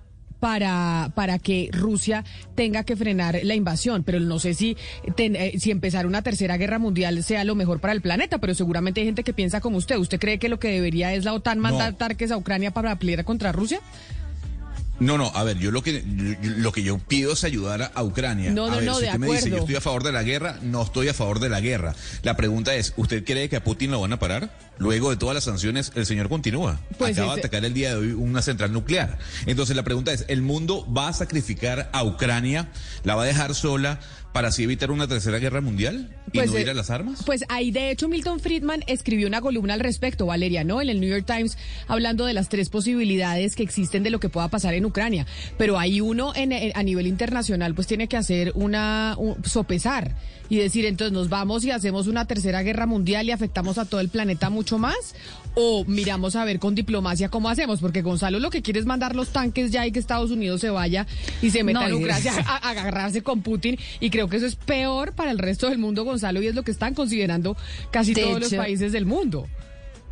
para, para que Rusia tenga que frenar la invasión. Pero no sé si, eh, si empezar una tercera guerra mundial sea lo mejor para el planeta, pero seguramente hay gente que piensa como usted. ¿Usted cree que lo que debería es la OTAN mandar tanques a Ucrania para pelear contra Rusia? No, no, a ver, yo lo que lo que yo pido es ayudar a, Ucrania. No, no, no, si usted me dice yo estoy a favor de la guerra, no estoy a favor de la guerra. La pregunta es, ¿usted cree que a Putin lo van a parar? Luego de todas las sanciones, el señor continúa. Pues Acaba de atacar el día de hoy una central nuclear. Entonces la pregunta es, ¿el mundo va a sacrificar a Ucrania? ¿La va a dejar sola? Para así evitar una tercera guerra mundial y pues, no ir a las armas? Pues ahí de hecho Milton Friedman escribió una columna al respecto, Valeria, ¿no? En el New York Times hablando de las tres posibilidades que existen de lo que pueda pasar en Ucrania, pero hay uno en, a nivel internacional pues tiene que hacer una sopesar y decir, entonces nos vamos y hacemos una tercera guerra mundial y afectamos a todo el planeta mucho más o miramos a ver con diplomacia cómo hacemos, porque Gonzalo lo que quiere es mandar los tanques ya y que Estados Unidos se vaya y se meta en Ucrania a, agarrarse con Putin y creo que eso es peor para el resto del mundo, Gonzalo, y es lo que están considerando casi De todos los países del mundo.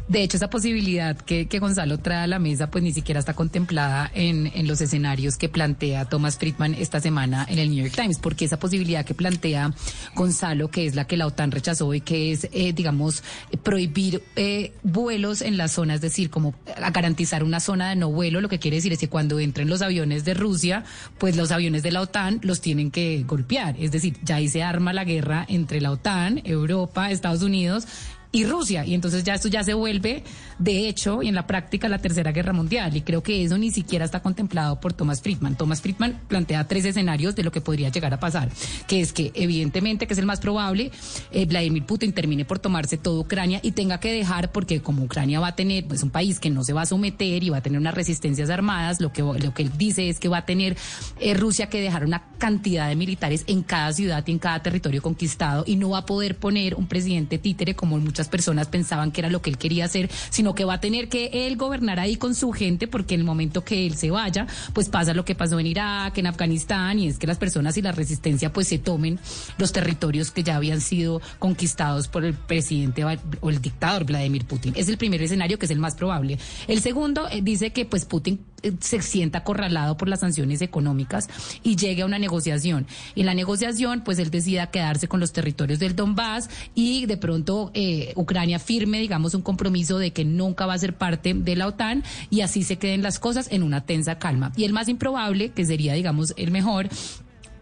De hecho, esa posibilidad que, que Gonzalo trae a la mesa, pues ni siquiera está contemplada en, en los escenarios que plantea Thomas Friedman esta semana en el New York Times, porque esa posibilidad que plantea Gonzalo, que es la que la OTAN rechazó y que es, eh, digamos, prohibir eh, vuelos en la zona, es decir, como garantizar una zona de no vuelo, lo que quiere decir es que cuando entren los aviones de Rusia, pues los aviones de la OTAN los tienen que golpear. Es decir, ya ahí se arma la guerra entre la OTAN, Europa, Estados Unidos y Rusia. Y entonces ya esto ya se vuelve, de hecho, y en la práctica, la Tercera Guerra Mundial. Y creo que eso ni siquiera está contemplado por Thomas Friedman. Thomas Friedman plantea tres escenarios de lo que podría llegar a pasar, que es que evidentemente, que es el más probable, eh, Vladimir Putin termine por tomarse toda Ucrania y tenga que dejar, porque como Ucrania va a tener, pues un país que no se va a someter y va a tener unas resistencias armadas, lo que, lo que él dice es que va a tener eh, Rusia que dejar una cantidad de militares en cada ciudad y en cada territorio conquistado y no va a poder poner un presidente títere como muchas personas pensaban que era lo que él quería hacer, sino que va a tener que él gobernar ahí con su gente porque en el momento que él se vaya, pues pasa lo que pasó en Irak, en Afganistán y es que las personas y la resistencia pues se tomen los territorios que ya habían sido conquistados por el presidente o el dictador Vladimir Putin. Es el primer escenario que es el más probable. El segundo eh, dice que pues Putin se sienta acorralado por las sanciones económicas y llegue a una negociación. Y en la negociación, pues él decida quedarse con los territorios del Donbass y de pronto eh, Ucrania firme, digamos, un compromiso de que nunca va a ser parte de la OTAN y así se queden las cosas en una tensa calma. Y el más improbable, que sería, digamos, el mejor,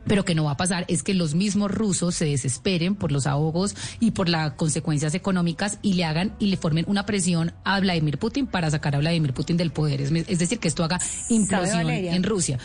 pero que no va a pasar es que los mismos rusos se desesperen por los ahogos y por las consecuencias económicas y le hagan y le formen una presión a Vladimir Putin para sacar a Vladimir Putin del poder. Es, es decir, que esto haga implosión en Rusia,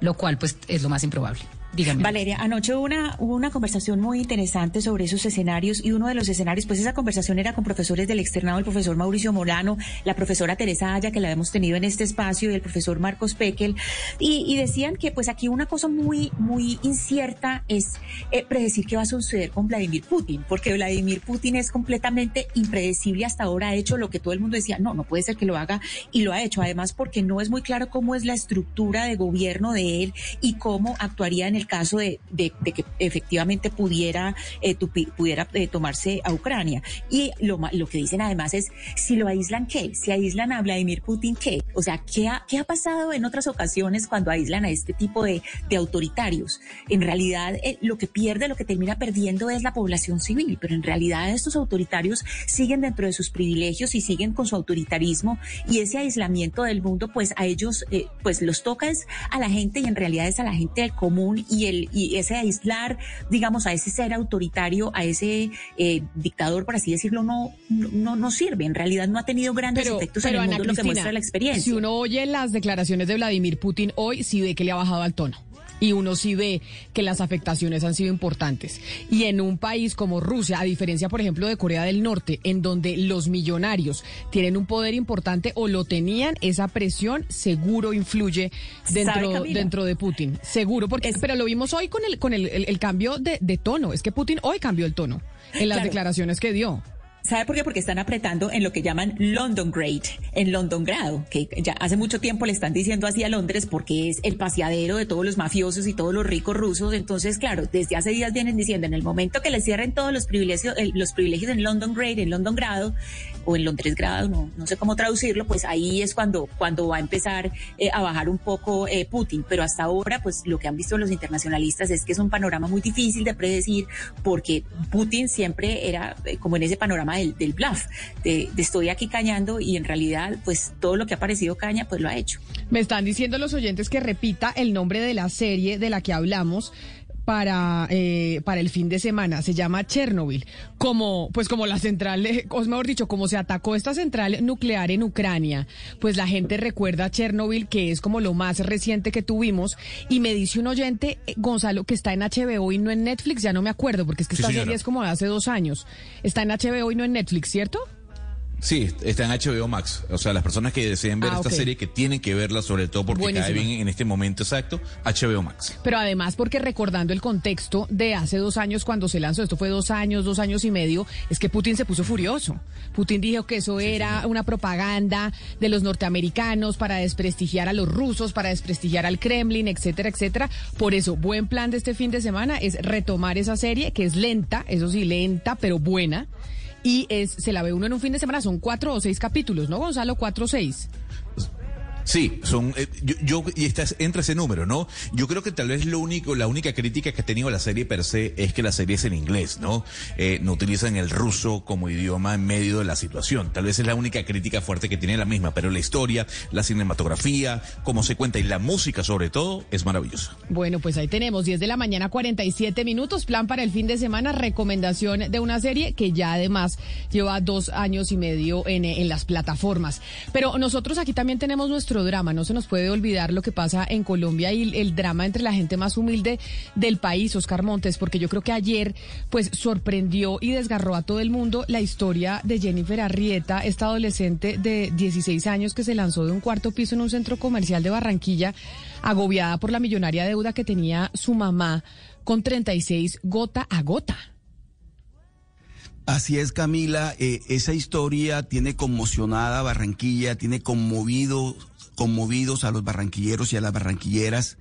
lo cual pues es lo más improbable. Dígame. Valeria, anoche hubo una, hubo una conversación muy interesante sobre esos escenarios y uno de los escenarios, pues esa conversación era con profesores del externado, el profesor Mauricio Morano, la profesora Teresa Aya, que la hemos tenido en este espacio, y el profesor Marcos Pekel, y, y decían que pues aquí una cosa muy, muy incierta es eh, predecir qué va a suceder con Vladimir Putin, porque Vladimir Putin es completamente impredecible hasta ahora, ha hecho lo que todo el mundo decía, no, no puede ser que lo haga, y lo ha hecho, además porque no es muy claro cómo es la estructura de gobierno de él y cómo actuaría en el caso de, que efectivamente pudiera, eh, tupi- pudiera eh, tomarse a Ucrania. Y lo, lo que dicen además es, si lo aíslan, ¿qué? Si aíslan a Vladimir Putin, ¿qué? O sea, ¿qué ha, qué ha pasado en otras ocasiones cuando aíslan a este tipo de, de autoritarios? En realidad, eh, lo que pierde, lo que termina perdiendo es la población civil, pero en realidad estos autoritarios siguen dentro de sus privilegios y siguen con su autoritarismo y ese aislamiento del mundo, pues a ellos, eh, pues los toca es a la gente y en realidad es a la gente del común y el y ese aislar, digamos, a ese ser autoritario, a ese eh, dictador, por así decirlo, no, no, no sirve. En realidad no ha tenido grandes efectos en el Ana mundo, lo que muestra la experiencia. Si uno oye las declaraciones de Vladimir Putin hoy, sí ve que le ha bajado al tono. Y uno sí ve que las afectaciones han sido importantes. Y en un país como Rusia, a diferencia, por ejemplo, de Corea del Norte, en donde los millonarios tienen un poder importante o lo tenían, esa presión seguro influye dentro, dentro de Putin. Seguro, porque, pero lo vimos hoy con el, con el, el- el cambio de, de tono. Es que Putin hoy cambió el tono en las Claro. declaraciones que dio. ¿Sabe por qué? Porque están apretando en lo que llaman London Grade, en London Grado, que ya hace mucho tiempo le están diciendo así a Londres porque es el paseadero de todos los mafiosos y todos los ricos rusos. Entonces, claro, desde hace días vienen diciendo, en el momento que les cierren todos los privilegios, eh, los privilegios en London Grade, en London Grado, o en Londres Grado, no, no sé cómo traducirlo, pues ahí es cuando, cuando va a empezar eh, a bajar un poco eh, Putin. Pero hasta ahora, pues lo que han visto los internacionalistas es que es un panorama muy difícil de predecir porque Putin siempre era eh, como en ese panorama del, del bluff, de, de estoy aquí cañando y en realidad, pues todo lo que ha parecido caña, pues lo ha hecho. Me están diciendo los oyentes que repita el nombre de la serie de la que hablamos para, eh, para el fin de semana. Se llama Chernobyl. Como, pues como la central, o mejor dicho, como se atacó esta central nuclear en Ucrania, pues la gente recuerda a Chernobyl, que es como lo más reciente que tuvimos. Y me dice un oyente, eh, Gonzalo, que está en HBO y no en Netflix, ya no me acuerdo, porque es que Sí, esta señora. serie es como de hace dos años. Está en HBO y no en Netflix, ¿cierto? Sí, está en HBO Max. O sea, las personas que deseen ver Ah, esta serie, que tienen que verla, sobre todo porque cae bien en este momento exacto, HBO Max. Pero además porque recordando el contexto de hace dos años cuando se lanzó, esto fue dos años, dos años y medio, es que Putin se puso furioso. Putin dijo que eso era una propaganda de los norteamericanos para desprestigiar a los rusos, para desprestigiar al Kremlin, etcétera, etcétera. Por eso, buen plan de este fin de semana es retomar esa serie, que es lenta, eso sí, lenta, pero buena. Y es, se la ve uno en un fin de semana, son cuatro o seis capítulos, ¿no, Gonzalo? Cuatro o seis. Sí, son eh, yo, yo- y estás entre ese número, ¿no? Yo creo que tal vez lo único, la única crítica que ha tenido la serie per se es que la serie es en inglés, ¿no? Eh, no utilizan el ruso como idioma en medio de la situación. Tal vez es la única crítica fuerte que tiene la misma, pero la historia, la cinematografía, cómo se cuenta y la música sobre todo es maravillosa. Bueno, pues ahí tenemos 10 de la mañana, 47 minutos, plan para el fin de semana, recomendación de una serie que ya además lleva dos años y medio en, en las plataformas. Pero nosotros aquí también tenemos nuestro drama, no se nos puede olvidar lo que pasa en Colombia y el, drama entre la gente más humilde del país, Oscar Montes, porque yo creo que ayer pues sorprendió y desgarró a todo el mundo la historia de Jennifer Arrieta, esta adolescente de 16 años que se lanzó de un cuarto piso en un centro comercial de Barranquilla agobiada por la millonaria deuda que tenía su mamá con 36 gota a gota. Así es, Camila. eh, esa historia tiene conmocionada Barranquilla, tiene conmovido, conmovidos a los barranquilleros y a las barranquilleras,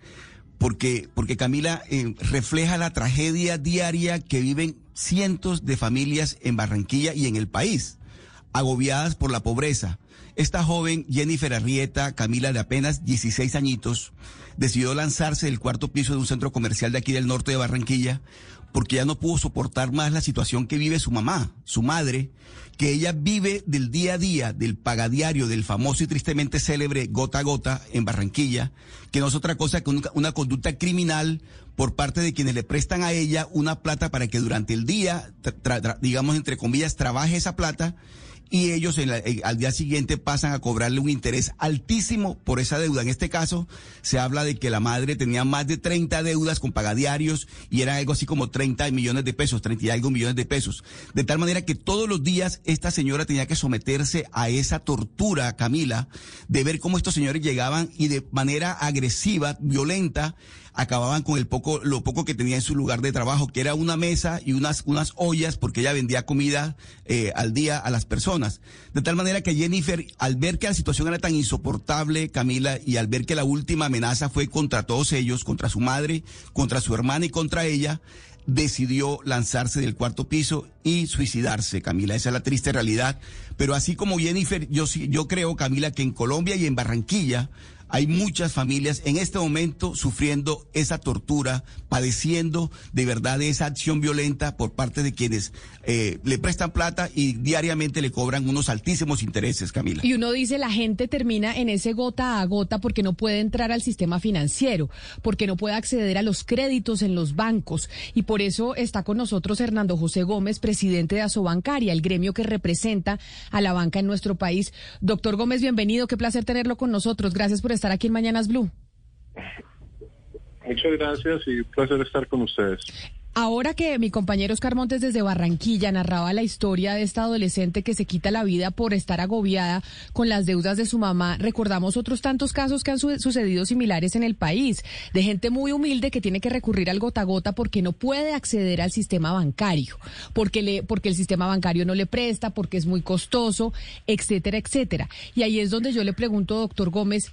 porque, porque Camila eh, refleja la tragedia diaria que viven cientos de familias en Barranquilla y en el país, agobiadas por la pobreza. Esta joven, Jennifer Arrieta, Camila de apenas 16 añitos, decidió lanzarse del cuarto piso de un centro comercial de aquí del norte de Barranquilla porque ya no pudo soportar más la situación que vive su mamá, su madre, que ella vive del día a día, del pagadiario, del famoso y tristemente célebre gota a gota en Barranquilla, que no es otra cosa que una, conducta criminal por parte de quienes le prestan a ella una plata para que durante el día, digamos entre comillas, trabaje esa plata y ellos en la- eh, al día siguiente pasan a cobrarle un interés altísimo por esa deuda. En este caso, se habla de que la madre tenía más de 30 deudas con pagadiarios y eran algo así como 30 millones de pesos, 30 y algo millones de pesos. De tal manera que todos los días esta señora tenía que someterse a esa tortura, Camila, de ver cómo estos señores llegaban y de manera agresiva, violenta, acababan con el poco, lo poco que tenía en su lugar de trabajo, que era una mesa y unas, unas ollas, porque ella vendía comida eh, al día a las personas. De tal manera que Jennifer, al ver que la situación era tan insoportable, Camila, y al ver que la última amenaza fue contra todos ellos, contra su madre, contra su hermana y contra ella, decidió lanzarse del cuarto piso y suicidarse, Camila. Esa es la triste realidad. Pero así como Jennifer, yo sí, yo creo, Camila, que en Colombia y en Barranquilla hay muchas familias en este momento sufriendo esa tortura, padeciendo de verdad esa acción violenta por parte de quienes eh, le prestan plata y diariamente le cobran unos altísimos intereses, Camila. Y uno dice, la gente termina en ese gota a gota porque no puede entrar al sistema financiero, porque no puede acceder a los créditos en los bancos. Y por eso está con nosotros Hernando José Gómez, presidente de Asobancaria, el gremio que representa a la banca en nuestro país. Doctor Gómez, bienvenido. Qué placer tenerlo con nosotros. Gracias por estar aquí en Mañanas Blue. Muchas gracias y un placer estar con ustedes. Ahora que mi compañero Oscar Montes desde Barranquilla narraba la historia de esta adolescente que se quita la vida por estar agobiada con las deudas de su mamá, recordamos otros tantos casos que han su- sucedido similares en el país, de gente muy humilde que tiene que recurrir al gota a gota porque no puede acceder al sistema bancario, porque, le, porque el sistema bancario no le presta, porque es muy costoso, etcétera, etcétera. Y ahí es donde yo le pregunto, doctor Gómez,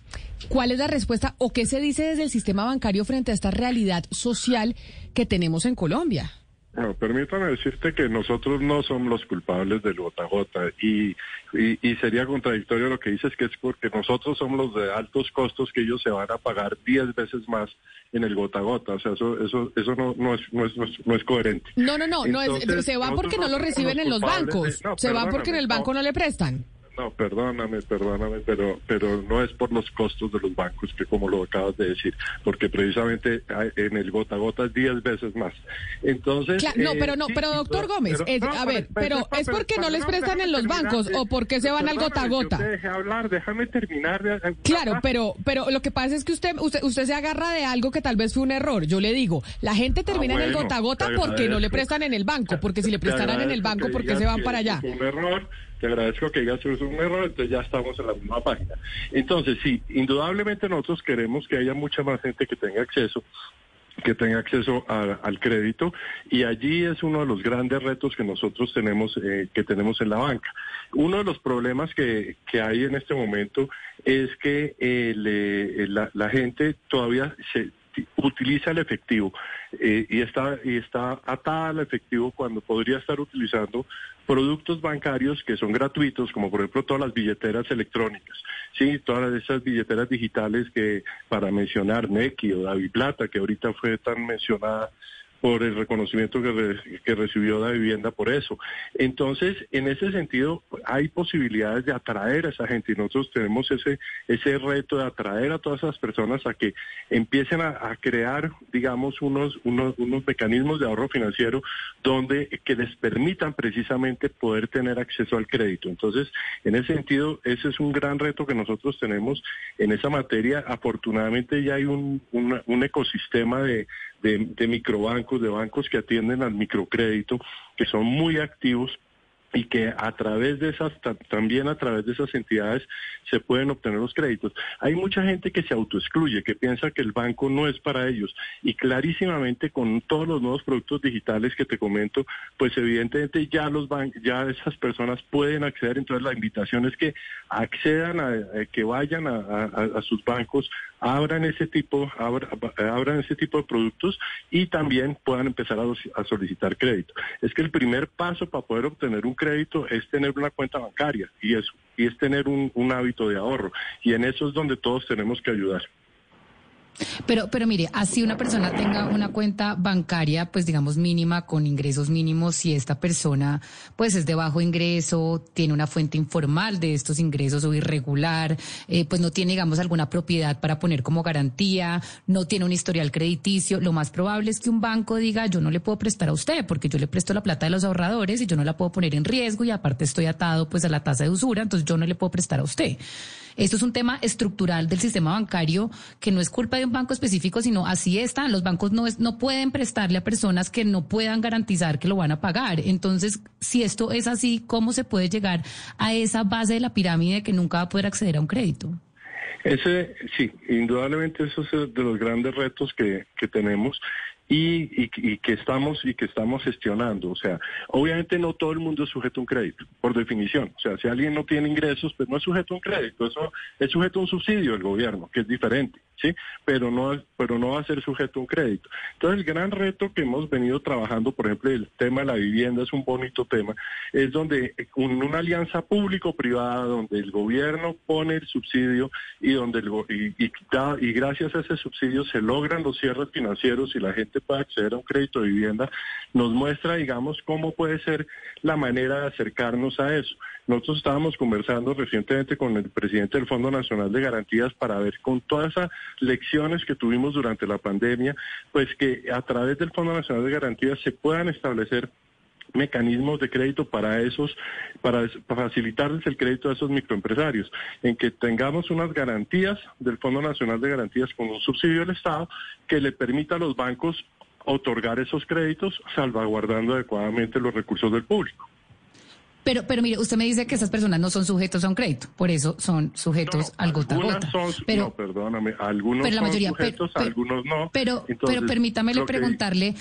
¿cuál es la respuesta o qué se dice desde el sistema bancario frente a esta realidad social que tenemos en Colombia? Bueno, permítame decirte que nosotros no somos los culpables del gota y, y, y sería contradictorio lo que dices que es porque nosotros somos los de altos costos que ellos se van a pagar 10 veces más en el gota gota. O sea, eso, eso, eso no, no, es, no, es, no, es, no coherente. No, no, no, no es, se va porque no lo no reciben en los bancos, de- no, se va porque en el banco no le prestan. No, perdóname, perdóname, pero, pero no es por los costos de los bancos, que como lo acabas de decir, porque precisamente en el gota a gota es 10 veces más. Entonces. No, eh, pero no, sí, pero doctor Gómez, pero- es- no, a ver, pero- es porque no les prestan en los bancos eh, o porque se van al gota a gota. Dejé hablar, déjame terminar. de- eh, Claro, ah, pero, pero lo que pasa es que usted, usted, usted se agarra de algo que tal vez fue un error. Yo le digo, la gente termina en el Ah, gota a gota porque no le prestan en el banco, porque si le prestaran en el banco, que ¿por qué digas se van para allá? Un error, te agradezco que digas que es un error, entonces ya estamos en la misma página. Entonces, sí, indudablemente nosotros queremos que haya mucha más gente que tenga acceso que tenga acceso al crédito y allí es uno de los grandes retos que nosotros tenemos eh, que tenemos en la banca. Uno de los problemas que, que hay en este momento es que eh, le- la, la gente todavía se utiliza el efectivo eh, y está y está atada al efectivo cuando podría estar utilizando productos bancarios que son gratuitos, como por ejemplo todas las billeteras electrónicas, sí, todas esas billeteras digitales que para mencionar Neki o Plata, que ahorita fue tan mencionada por el reconocimiento que, re- que recibió la vivienda por eso. Entonces, en ese sentido, hay posibilidades de atraer a esa gente y nosotros tenemos ese, ese reto de atraer a todas esas personas a que empiecen a, crear, digamos, unos, unos, unos mecanismos de ahorro financiero donde que les permitan precisamente poder tener acceso al crédito. Entonces, en ese sentido, ese es un gran reto que nosotros tenemos en esa materia. Afortunadamente ya hay un, un ecosistema de, de, de microbancos, de bancos que atienden al microcrédito, que son muy activos y que a través de esas, ta- también a través de esas entidades se pueden obtener los créditos. Hay mucha gente que se autoexcluye, que piensa que el banco no es para ellos y clarísimamente con todos los nuevos productos digitales que te comento, pues evidentemente ya los ban ya esas personas pueden acceder, entonces la invitación es que accedan a, a que vayan a, sus bancos, abran ese tipo, abra- abran ese tipo de productos y también puedan empezar a, a solicitar crédito. Es que el primer paso para poder obtener un crédito es tener una cuenta bancaria y eso y es tener un, un hábito de ahorro y en eso es donde todos tenemos que ayudar. Pero, pero mire, así una persona tenga una cuenta bancaria, pues digamos mínima, con ingresos mínimos, si esta persona pues es de bajo ingreso, tiene una fuente informal de estos ingresos o irregular, eh, pues no tiene, digamos, alguna propiedad para poner como garantía, no tiene un historial crediticio, lo más probable es que un banco diga, yo no le puedo prestar a usted porque yo le presto la plata de los ahorradores y yo no la puedo poner en riesgo y aparte estoy atado pues a la tasa de usura, entonces yo no le puedo prestar a usted. Esto es un tema estructural del sistema bancario que no es culpa de un banco específico, sino así está. Los bancos no, es, no pueden prestarle a personas que no puedan garantizar que lo van a pagar. Entonces, si esto es así, ¿cómo se puede llegar a esa base de la pirámide que nunca va a poder acceder a un crédito? Ese, sí, indudablemente eso es de los grandes retos que, que tenemos y, y- que estamos y que estamos gestionando. O sea, obviamente no todo el mundo es sujeto a un crédito, por definición. O sea, si alguien no tiene ingresos, pues no es sujeto a un crédito. Eso es sujeto a un subsidio del gobierno, que es diferente, sí, pero no, pero no va a ser sujeto a un crédito. Entonces, el gran reto que hemos venido trabajando, por ejemplo, el tema de la vivienda es un bonito tema, es donde una alianza público-privada, donde el gobierno pone el subsidio y donde el y, y gracias a ese subsidio se logran los cierres financieros y la gente puede acceder a un crédito de vivienda, nos muestra, digamos, cómo puede ser la manera de acercarnos a eso. Nosotros estábamos conversando recientemente con el presidente del Fondo Nacional de Garantías para ver con todas esas lecciones que tuvimos durante la pandemia, pues que a través del Fondo Nacional de Garantías se puedan establecer mecanismos de crédito para esos, para, es- para facilitarles el crédito a esos microempresarios, en que tengamos unas garantías del Fondo Nacional de Garantías con un subsidio del Estado que le permita a los bancos otorgar esos créditos salvaguardando adecuadamente los recursos del público. Pero, pero mire, usted me dice que esas personas no son sujetos a un crédito, por eso son sujetos al gota a gota. son, Pero, no, perdóname, algunos pero la son mayoría, pero- sujetos, pero- algunos no. Pero, Entonces, pero permítamele que- preguntarle,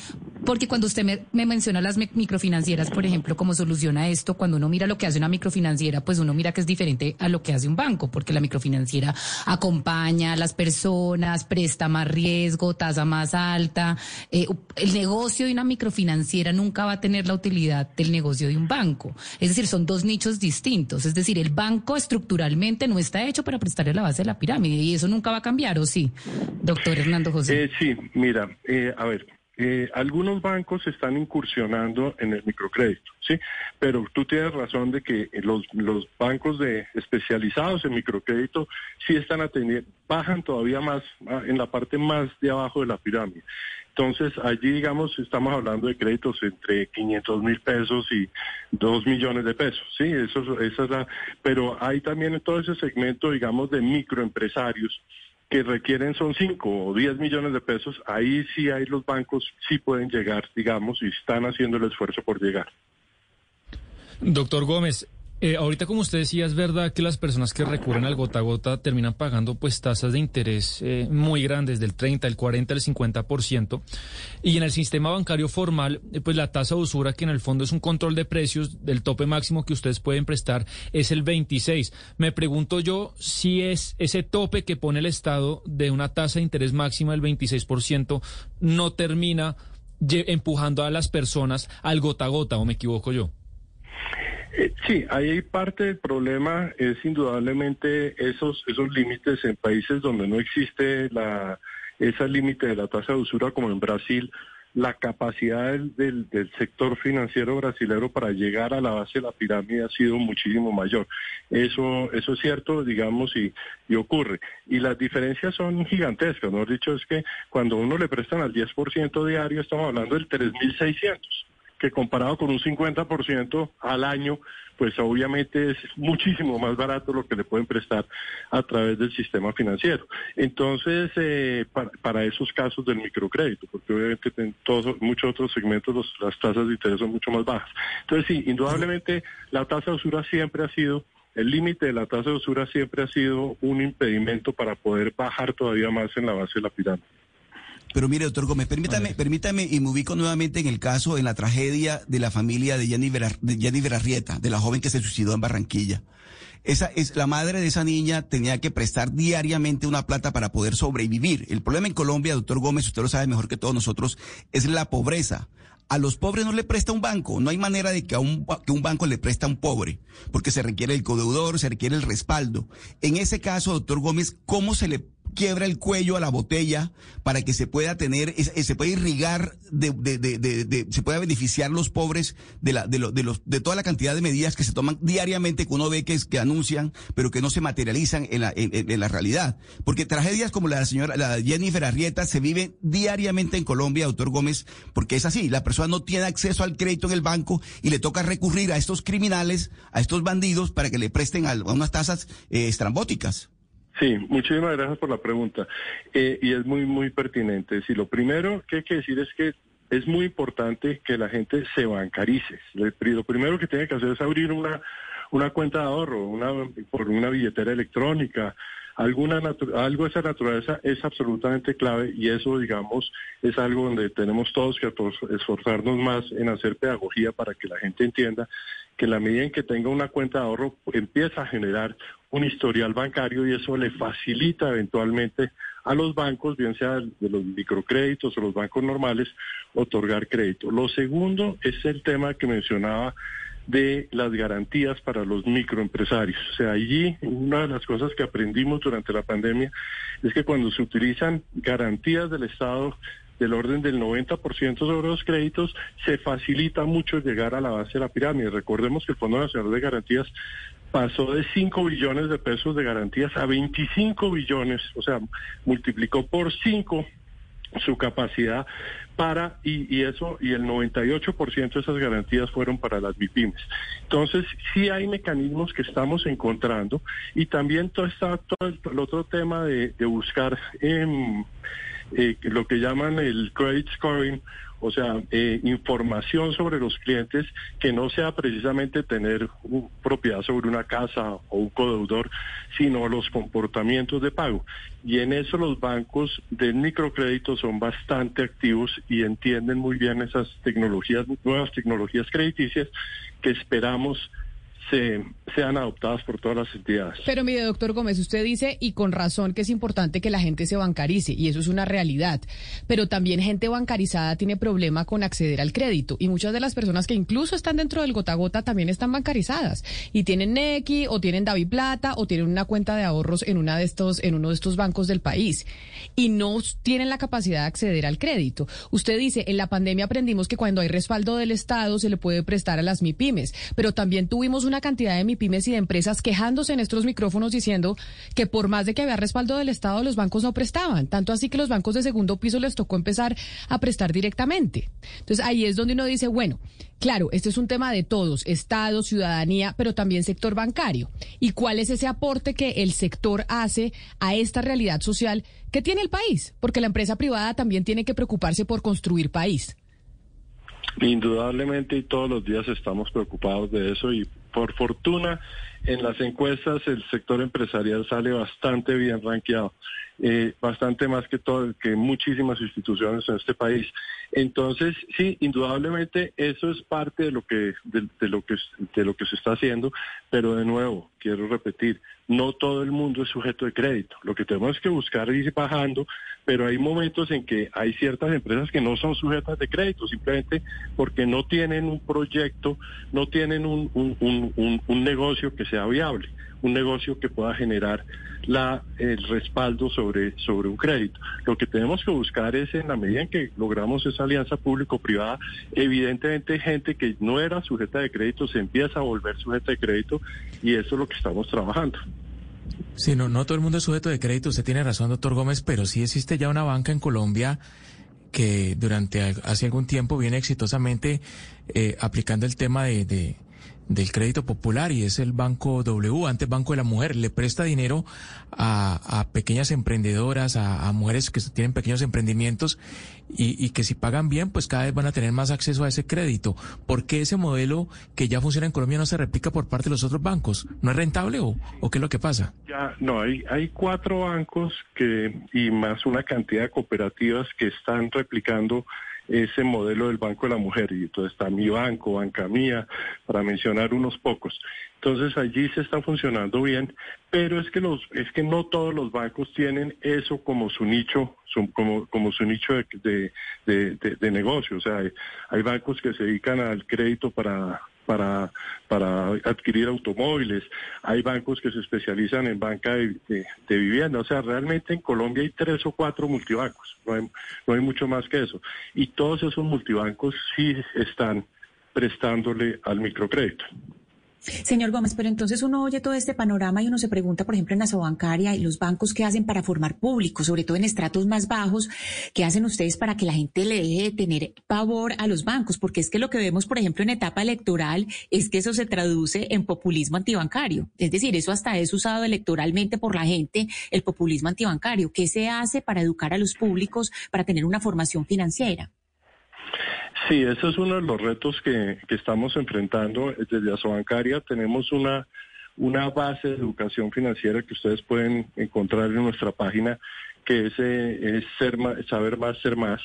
porque cuando usted me, me menciona las mi- microfinancieras, por ejemplo, cómo soluciona esto, cuando uno mira lo que hace una microfinanciera, pues uno mira que es diferente a lo que hace un banco, porque la microfinanciera acompaña a las personas, presta más riesgo, tasa más alta. Eh, el negocio de una microfinanciera nunca va a tener la utilidad del negocio de un banco. Es decir, son dos nichos distintos. Es decir, el banco estructuralmente no está hecho para prestarle la base de la pirámide y eso nunca va a cambiar, ¿o sí? Doctor Hernando José. Eh, sí, mira, eh, a ver, eh, algunos bancos están incursionando en el microcrédito, ¿sí? Pero tú tienes razón de que los, los bancos de especializados en microcrédito sí están atendiendo, bajan todavía más ah, en la parte más de abajo de la pirámide. Entonces, allí, digamos, estamos hablando de créditos entre 500 mil pesos y 2 millones de pesos, ¿sí? Eso, es- esa es la... Pero hay también en todo ese segmento, digamos, de microempresarios que requieren son 5 o 10 millones de pesos, ahí sí hay los bancos, sí pueden llegar, digamos, y están haciendo el esfuerzo por llegar. Doctor Gómez, Eh, ahorita, como usted decía, es verdad que las personas que recurren al gota a gota terminan pagando pues tasas de interés eh, muy grandes, del 30, el 40, el 50%. Y en el sistema bancario formal, eh, pues la tasa de usura, que en el fondo es un control de precios del tope máximo que ustedes pueden prestar, es el 26. Me pregunto yo si es ese tope que pone el Estado de una tasa de interés máxima del 26% no termina empujando a las personas al gota a gota, o me equivoco yo. Eh, sí, ahí parte del problema es indudablemente esos esos límites en países donde no existe la ese límite de la tasa de usura como en Brasil, la capacidad del, del, sector financiero brasilero para llegar a la base de la pirámide ha sido muchísimo mayor. Eso, eso es cierto, digamos, y, y ocurre. Y las diferencias son gigantescas, ¿no? Dicho es que cuando uno le prestan al 10% diario, estamos hablando del 3.600 que comparado con un 50% al año, pues obviamente es muchísimo más barato lo que le pueden prestar a través del sistema financiero. Entonces, eh, para, esos casos del microcrédito, porque obviamente en todos, muchos otros segmentos las tasas de interés son mucho más bajas. Entonces, sí, indudablemente la tasa de usura siempre ha sido el límite de la tasa de usura siempre ha sido un impedimento para poder bajar todavía más en la base de la pirámide. Pero mire, doctor Gómez, permítame, permítame y me ubico nuevamente en el caso, en la tragedia de la familia de Jenny, de de la joven que se suicidó en Barranquilla. Esa es la madre de esa niña tenía que prestar diariamente una plata para poder sobrevivir. El problema en Colombia, doctor Gómez, usted lo sabe mejor que todos nosotros, es la pobreza. A los pobres no le presta un banco. No hay manera de que a un, que un banco le presta a un pobre, porque se requiere el codeudor, se requiere el respaldo. En ese caso, doctor Gómez, ¿cómo se le quiebra el cuello a la botella para que se pueda tener, se pueda irrigar, de, de, de, se pueda beneficiar los pobres de, la, de, de, los, de toda la cantidad de medidas que se toman diariamente que uno ve que, es, que anuncian, pero que no se materializan en la, en, la realidad. Porque tragedias como la señora, la Jennifer Arrieta se vive diariamente en Colombia, doctor Gómez, porque es así, la persona no tiene acceso al crédito en el banco y le toca recurrir a estos criminales, a estos bandidos para que le presten a, unas tasas eh, estrambóticas. Sí, muchísimas gracias por la pregunta. Eh, y es muy, muy pertinente. Si lo primero que hay que decir es que es muy importante que la gente se bancarice. Lo primero que tiene que hacer es abrir una, una cuenta de ahorro, una, por una billetera electrónica, alguna algo de esa naturaleza es absolutamente clave y eso, digamos, es algo donde tenemos todos que esforzarnos más en hacer pedagogía para que la gente entienda que la medida en que tenga una cuenta de ahorro empieza a generar un historial bancario y eso le facilita eventualmente a los bancos, bien sea de los microcréditos o los bancos normales, otorgar crédito. Lo segundo es el tema que mencionaba de las garantías para los microempresarios. O sea, allí una de las cosas que aprendimos durante la pandemia es que cuando se utilizan garantías del Estado del orden del 90% sobre los créditos, se facilita mucho llegar a la base de la pirámide. Recordemos que el Fondo Nacional de Garantías pasó de 5 billones de pesos de garantías a 25 billones, o sea, multiplicó por 5 su capacidad para, y, y, eso, y el 98% de esas garantías fueron para las MIPIMES. Entonces, sí hay mecanismos que estamos encontrando y también todo, está, todo el, otro tema de, buscar em, eh, lo que llaman el credit scoring o sea, eh, información sobre los clientes que no sea precisamente tener propiedad sobre una casa o un codeudor, sino los comportamientos de pago. Y en eso los bancos de microcrédito son bastante activos y entienden muy bien esas tecnologías, nuevas tecnologías crediticias que esperamos se, sean adoptadas por todas las entidades. Pero mire, doctor Gómez, usted dice, y con razón, que es importante que la gente se bancarice, y eso es una realidad. Pero también gente bancarizada tiene problema con acceder al crédito, y muchas de las personas que incluso están dentro del gota gota también están bancarizadas, y tienen Nequi, o tienen Davi Plata, o tienen una cuenta de ahorros en, una de estos, en uno de estos bancos del país, y no tienen la capacidad de acceder al crédito. Usted dice, en la pandemia aprendimos que cuando hay respaldo del Estado se le puede prestar a las MIPIMES, pero también tuvimos una cantidad de MIPIMES y de empresas quejándose en estos micrófonos diciendo que por más de que había respaldo del Estado, los bancos no prestaban. Tanto así que los bancos de segundo piso les tocó empezar a prestar directamente. Entonces ahí es donde uno dice, bueno, claro, este es un tema de todos, Estado, ciudadanía, pero también sector bancario. ¿Y cuál es ese aporte que el sector hace a esta realidad social que tiene el país? Porque la empresa privada también tiene que preocuparse por construir país. Indudablemente y todos los días estamos preocupados de eso y por fortuna en las encuestas el sector empresarial sale bastante bien rankeado, eh, bastante más que todo, que muchísimas instituciones en este país. Entonces, sí, indudablemente eso es parte de lo que de, lo que de lo que se está haciendo, pero de nuevo quiero repetir, no todo el mundo es sujeto de crédito. Lo que tenemos que buscar ir bajando, pero hay momentos en que hay ciertas empresas que no son sujetas de crédito, simplemente porque no tienen un proyecto, no tienen un, un, un negocio que sea viable un negocio que pueda generar la, el respaldo sobre, sobre un crédito. Lo que tenemos que buscar es, en la medida en que logramos esa alianza público-privada, evidentemente gente que no era sujeta de crédito se empieza a volver sujeta de crédito y eso es lo que estamos trabajando. Sí, no, no todo el mundo es sujeto de crédito, usted tiene razón, doctor Gómez, pero sí existe ya una banca en Colombia que durante hace algún tiempo viene exitosamente eh, aplicando el tema de del crédito popular y es el Banco W, antes Banco de la Mujer, le presta dinero a, a pequeñas emprendedoras, a, mujeres que tienen pequeños emprendimientos y, y, que si pagan bien, pues cada vez van a tener más acceso a ese crédito. ¿Por qué ese modelo que ya funciona en Colombia no se replica por parte de los otros bancos? ¿No es rentable o, o qué es lo que pasa? Ya, no, hay, hay cuatro bancos que y más una cantidad de cooperativas que están replicando ese modelo del Banco de la Mujer. Y entonces está mi banco, Banca Mía, para mencionar unos pocos. Entonces allí se está funcionando bien, pero es que los, es que no todos los bancos tienen eso como su nicho, como, como su nicho de, de, negocio. O sea, hay bancos que se dedican al crédito para para, para adquirir automóviles, hay bancos que se especializan en banca de, vivienda, o sea, realmente en Colombia hay tres o cuatro multibancos, no no hay mucho más que eso. Y todos esos multibancos sí están prestándole al microcrédito. Señor Gómez, pero entonces uno oye todo este panorama y uno se pregunta, por ejemplo, en la bancaria y los bancos qué hacen para formar público, sobre todo en estratos más bajos, qué hacen ustedes para que la gente le deje de tener pavor a los bancos, porque es que lo que vemos, por ejemplo, en etapa electoral es que eso se traduce en populismo antibancario. Es decir, eso hasta es usado electoralmente por la gente, el populismo antibancario. ¿Qué se hace para educar a los públicos, para tener una formación financiera? Sí, ese es uno de los retos que, estamos enfrentando desde Asobancaria. Tenemos una, una base de educación financiera que ustedes pueden encontrar en nuestra página, que es, eh, ser saber más, ser más,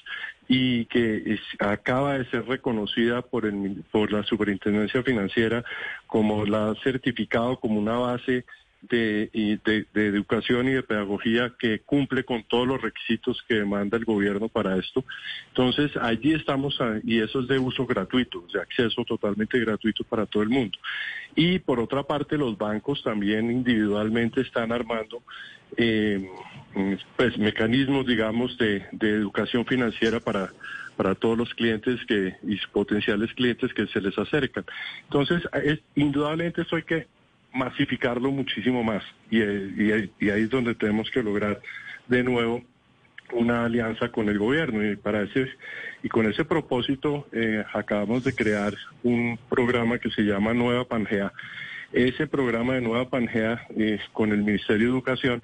y que acaba de ser reconocida por, el, por la Superintendencia Financiera como la certificado como una base de, de, educación y de pedagogía que cumple con todos los requisitos que demanda el gobierno para esto. Entonces, allí estamos, y eso es de uso gratuito, de acceso totalmente gratuito para todo el mundo. Y por otra parte, los bancos también individualmente están armando eh, pues, mecanismos, digamos, de, de educación financiera para para todos los clientes que y potenciales clientes que se les acercan. Entonces, es, indudablemente eso hay que masificarlo muchísimo más y, ahí es donde tenemos que lograr de nuevo una alianza con el gobierno y para ese y con ese propósito eh, acabamos de crear un programa que se llama Nueva Pangea. Ese programa de Nueva Pangea con el Ministerio de Educación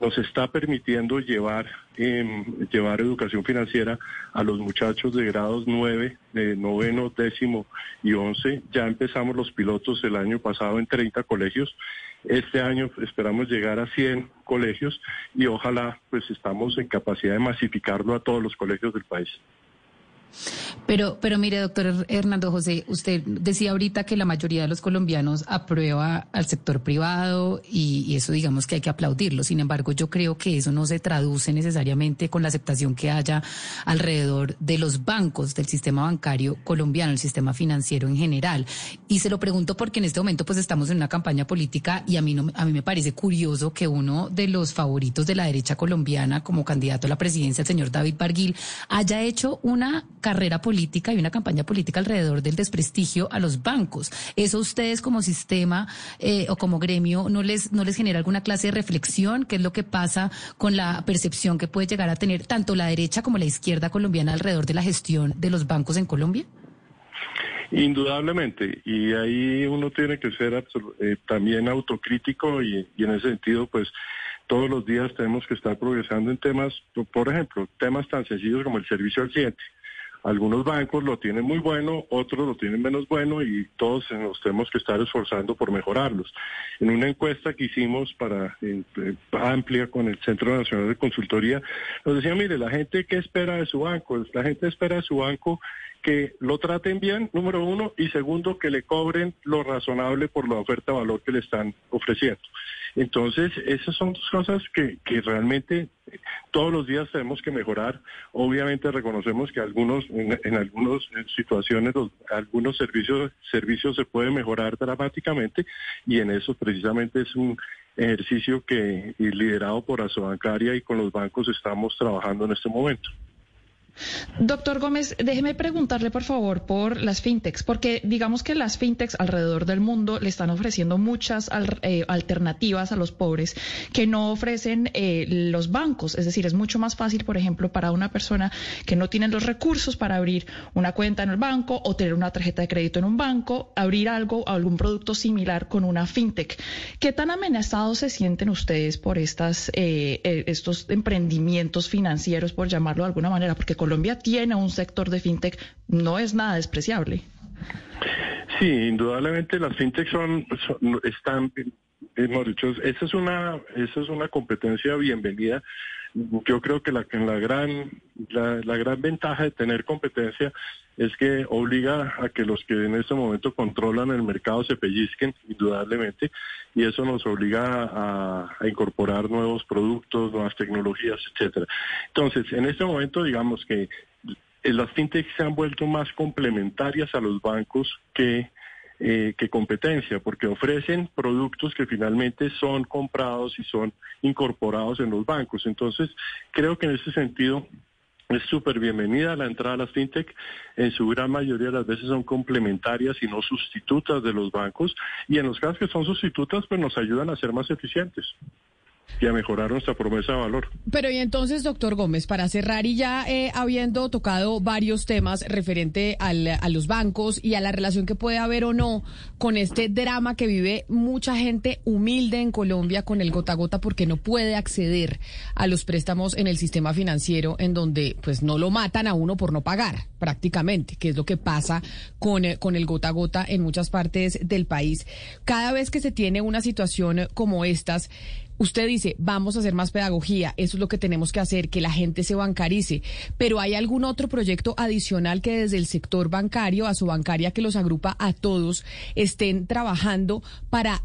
nos está permitiendo llevar, eh, llevar educación financiera a los muchachos de grados 9, de noveno, décimo y once. Ya empezamos los pilotos el año pasado en 30 colegios. Este año esperamos llegar a 100 colegios y ojalá pues estamos en capacidad de masificarlo a todos los colegios del país. Pero, pero mire, doctor Hernando José, usted decía ahorita que la mayoría de los colombianos aprueba al sector privado y, eso digamos que hay que aplaudirlo. Sin embargo, yo creo que eso no se traduce necesariamente con la aceptación que haya alrededor de los bancos, del sistema bancario colombiano, el sistema financiero en general. Y se lo pregunto porque en este momento pues estamos en una campaña política y a mí, no, a mí me parece curioso que uno de los favoritos de la derecha colombiana como candidato a la presidencia, el señor David Barguil, haya hecho una carrera política y una campaña política alrededor del desprestigio a los bancos. ¿Eso ustedes como sistema eh, o como gremio no les, no les genera alguna clase de reflexión? ¿Qué es lo que pasa con la percepción que puede llegar a tener tanto la derecha como la izquierda colombiana alrededor de la gestión de los bancos en Colombia? Indudablemente, y ahí uno tiene que ser eh, también autocrítico y, y, en ese sentido, pues todos los días tenemos que estar progresando en temas, por ejemplo, temas tan sencillos como el servicio al cliente. Algunos bancos lo tienen muy bueno, otros lo tienen menos bueno y todos nos tenemos que estar esforzando por mejorarlos. En una encuesta que hicimos para eh, amplia con el Centro Nacional de Consultoría, nos decía, mire, la gente qué espera de su banco, la gente espera de su banco que lo traten bien, número uno, y segundo, que le cobren lo razonable por la oferta de valor que le están ofreciendo. Entonces, esas son dos cosas que, realmente todos los días tenemos que mejorar. Obviamente reconocemos que algunos, en, algunas situaciones, algunos servicios, servicios se pueden mejorar dramáticamente y en eso precisamente es un ejercicio que liderado por Asobancaria y con los bancos estamos trabajando en este momento. Doctor Gómez, déjeme preguntarle por favor por las fintechs, porque digamos que las fintechs alrededor del mundo le están ofreciendo muchas eh, alternativas a los pobres que no ofrecen eh, los bancos. Es decir, es mucho más fácil, por ejemplo, para una persona que no tiene los recursos para abrir una cuenta en el banco o tener una tarjeta de crédito en un banco, abrir algo, algún producto similar con una fintech. ¿Qué tan amenazados se sienten ustedes por estas, eh, estos emprendimientos financieros, por llamarlo de alguna manera? Porque Colombia tiene un sector de fintech, no es nada despreciable. Sí, indudablemente las fintech son, están, hemos dicho, esa es una, esa es una competencia bienvenida. Yo creo que la, la gran, la, la gran ventaja de tener competencia es que obliga a que los que en este momento controlan el mercado se pellizquen, indudablemente, y eso nos obliga a, incorporar nuevos productos, nuevas tecnologías, etcétera. Entonces, en este momento, digamos que las fintechs se han vuelto más complementarias a los bancos que eh, que competencia, porque ofrecen productos que finalmente son comprados y son incorporados en los bancos. Entonces, creo que en ese sentido es súper bienvenida la entrada a las fintech. En su gran mayoría de las veces son complementarias y no sustitutas de los bancos. Y en los casos que son sustitutas, pues nos ayudan a ser más eficientes y a mejorar nuestra promesa de valor. Pero y entonces, doctor Gómez, para cerrar y ya eh, habiendo tocado varios temas referente al, a los bancos y a la relación que puede haber o no con este drama que vive mucha gente humilde en Colombia con el gota a gota porque no puede acceder a los préstamos en el sistema financiero en donde pues no lo matan a uno por no pagar prácticamente, que es lo que pasa con, eh, con el gota a gota en muchas partes del país. Cada vez que se tiene una situación como estas, Usted dice, vamos a hacer más pedagogía, eso es lo que tenemos que hacer, que la gente se bancarice, pero ¿hay algún otro proyecto adicional que desde el sector bancario, a su bancaria que los agrupa a todos, estén trabajando para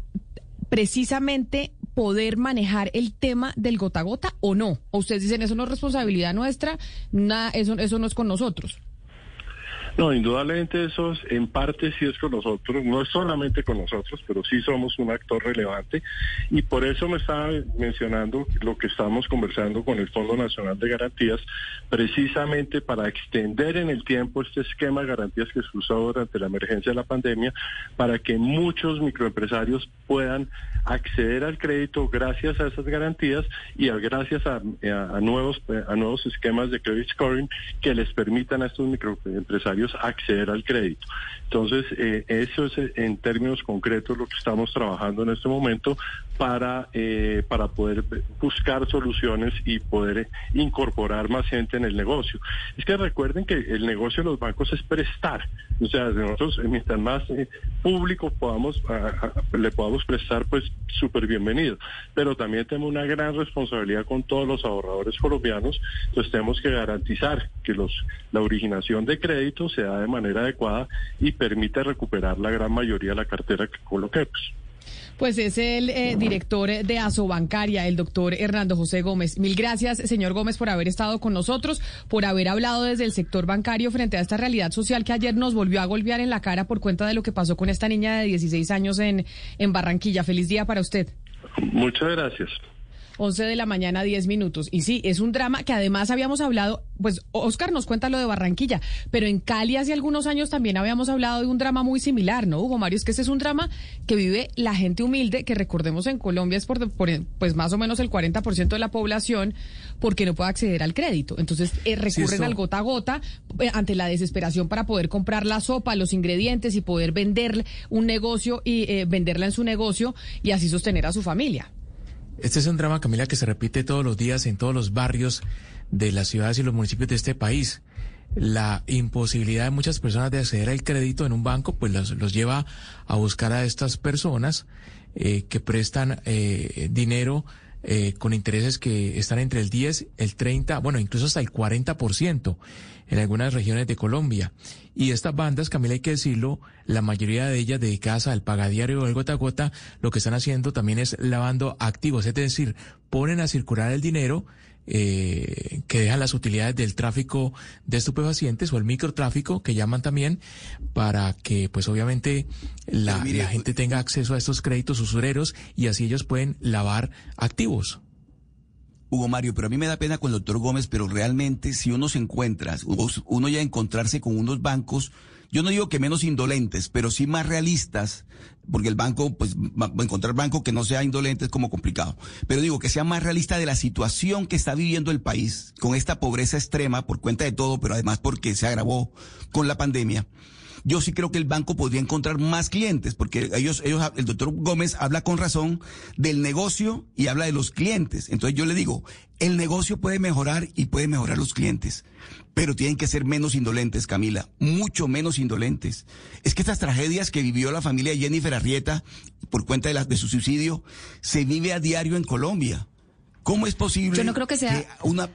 precisamente poder manejar el tema del gota a gota o no? ¿O ustedes dicen, eso no es responsabilidad nuestra, nada, eso, eso no es con nosotros? No, indudablemente eso en parte sí es con nosotros, no es solamente con nosotros, pero sí somos un actor relevante. Y por eso me estaba mencionando lo que estamos conversando con el Fondo Nacional de Garantías, precisamente para extender en el tiempo este esquema de garantías que se usó durante la emergencia de la pandemia, para que muchos microempresarios puedan acceder al crédito gracias a esas garantías y gracias a, nuevos a nuevos esquemas de credit scoring que les permitan a estos microempresarios acceder al crédito. Entonces, eh, eso es eh, en términos concretos lo que estamos trabajando en este momento para, eh, para poder buscar soluciones y poder incorporar más gente en el negocio. Es que recuerden que el negocio de los bancos es prestar. O sea, nosotros, mientras más público podamos, le podamos prestar, pues súper bienvenido. Pero también tenemos una gran responsabilidad con todos los ahorradores colombianos, entonces tenemos que garantizar que los, la originación de créditos se da de manera adecuada y permite recuperar la gran mayoría de la cartera que coloquemos. Pues es el eh, director de Asobancaria, el doctor Hernando José Gómez. Mil gracias, señor Gómez, por haber estado con nosotros, por haber hablado desde el sector bancario frente a esta realidad social que ayer nos volvió a golpear en la cara por cuenta de lo que pasó con esta niña de 16 años en, en Barranquilla. Feliz día para usted. Muchas gracias. 11 de la mañana, 10 minutos. Y sí, es un drama que además habíamos hablado, pues Oscar nos cuenta lo de Barranquilla, pero en Cali hace algunos años también habíamos hablado de un drama muy similar, ¿no, Hugo Mario? Es que ese es un drama que vive la gente humilde, que recordemos en Colombia es por, pues más o menos el 40% de la población, porque no puede acceder al crédito. Entonces eh, recurren al gota a gota eh, ante la desesperación para poder comprar la sopa, los ingredientes y poder vender un negocio y eh, venderla en su negocio y así sostener a su familia. Este es un drama, Camila, que se repite todos los días en todos los barrios de las ciudades y los municipios de este país. la imposibilidad de muchas personas de acceder al crédito en un banco, pues los, los lleva a buscar a estas personas eh, que prestan eh, dinero eh, con intereses que están entre el 10, el 30, bueno, incluso hasta el 40% en algunas regiones de Colombia. Y estas bandas, Camila, hay que decirlo, la mayoría de ellas dedicadas al pagadiario o el gota a gota, lo que están haciendo también es lavando activos, es decir, ponen a circular el dinero eh, que dejan las utilidades del tráfico de estupefacientes o el microtráfico que llaman también para que pues obviamente la, la gente tenga acceso a estos créditos usureros y así ellos pueden lavar activos. Hugo Mario, pero a mí me da pena con el doctor Gómez, pero realmente si uno se encuentra, uno ya encontrarse con unos bancos, yo no digo que menos indolentes, pero sí más realistas, porque el banco, pues encontrar banco que no sea indolente es como complicado, pero digo que sea más realista de la situación que está viviendo el país, con esta pobreza extrema por cuenta de todo, pero además porque se agravó con la pandemia yo sí creo que el banco podría encontrar más clientes, porque ellos, ellos, el doctor Gómez habla con razón del negocio y habla de los clientes. Entonces yo le digo, el negocio puede mejorar y puede mejorar los clientes, pero tienen que ser menos indolentes, Camila, mucho menos indolentes. Es que estas tragedias que vivió la familia de Jennifer Arrieta por cuenta de, la, de su suicidio, se vive a diario en Colombia. ¿Cómo es posible Yo no creo que sea... una...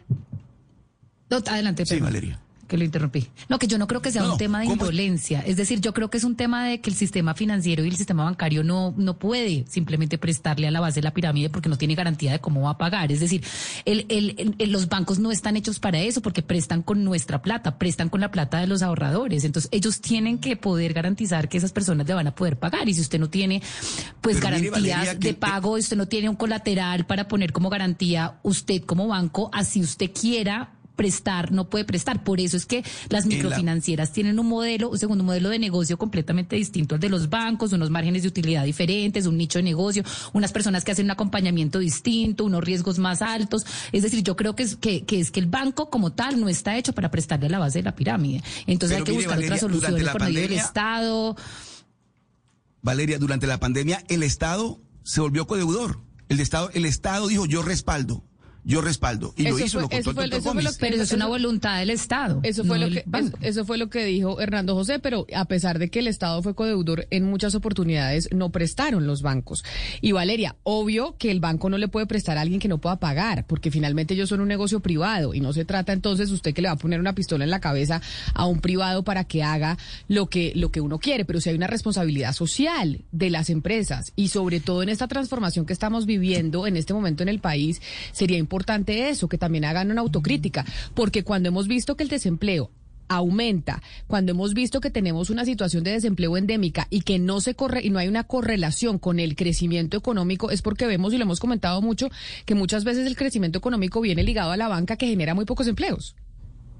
No, adelante, Sí, Valeria que lo interrumpí. No, que yo no creo que sea No, un tema de indolencia. Es decir, yo creo que es un tema de que el sistema financiero y el sistema bancario no, no puede simplemente prestarle a la base de la pirámide porque no tiene garantía de cómo va a pagar. Es decir, el, el, el- los bancos no están hechos para eso porque prestan con nuestra plata, prestan con la plata de los ahorradores. Entonces, ellos tienen que poder garantizar que esas personas le van a poder pagar. Y si usted no tiene, pues, Pero mire, garantías Valeria, de pago, usted no tiene un colateral para poner como garantía, usted como banco, así usted quiera prestar, no puede prestar. Por eso es que las la- microfinancieras tienen un modelo, un segundo modelo de negocio completamente distinto al de los bancos, unos márgenes de utilidad diferentes, un nicho de negocio, unas personas que hacen un acompañamiento distinto, unos riesgos más altos. Es decir, yo creo que es que, que es que el banco como tal no está hecho para prestarle a la base de la pirámide. Entonces Pero hay que mire, buscar Valeria, otras soluciones por medio del Estado. Valeria, durante la pandemia el Estado se volvió codeudor. El Estado, el Estado dijo yo respaldo, yo respaldo. Y lo hizo, fue- lo contó eso el fue- eso fue lo. Pero eso es una voluntad del Estado. Eso fue no lo del que eso fue lo que dijo Hernando José, pero a pesar de que el Estado fue codeudor en muchas oportunidades no prestaron los bancos. Y Valeria, obvio que el banco no le puede prestar a alguien que no pueda pagar, porque finalmente ellos son un negocio privado y no se trata entonces usted que le va a poner una pistola en la cabeza a un privado para que haga lo que lo que uno quiere, pero si hay una responsabilidad social de las empresas y sobre todo en esta transformación que estamos viviendo en este momento en el país, sería importante eso, que también hagan una autocrítica, porque cuando hemos visto que el desempleo aumenta, cuando hemos visto que tenemos una situación de desempleo endémica y que no se corre y no hay una correlación con el crecimiento económico, es porque vemos y lo hemos comentado mucho que muchas veces el crecimiento económico viene ligado a la banca que genera muy pocos empleos.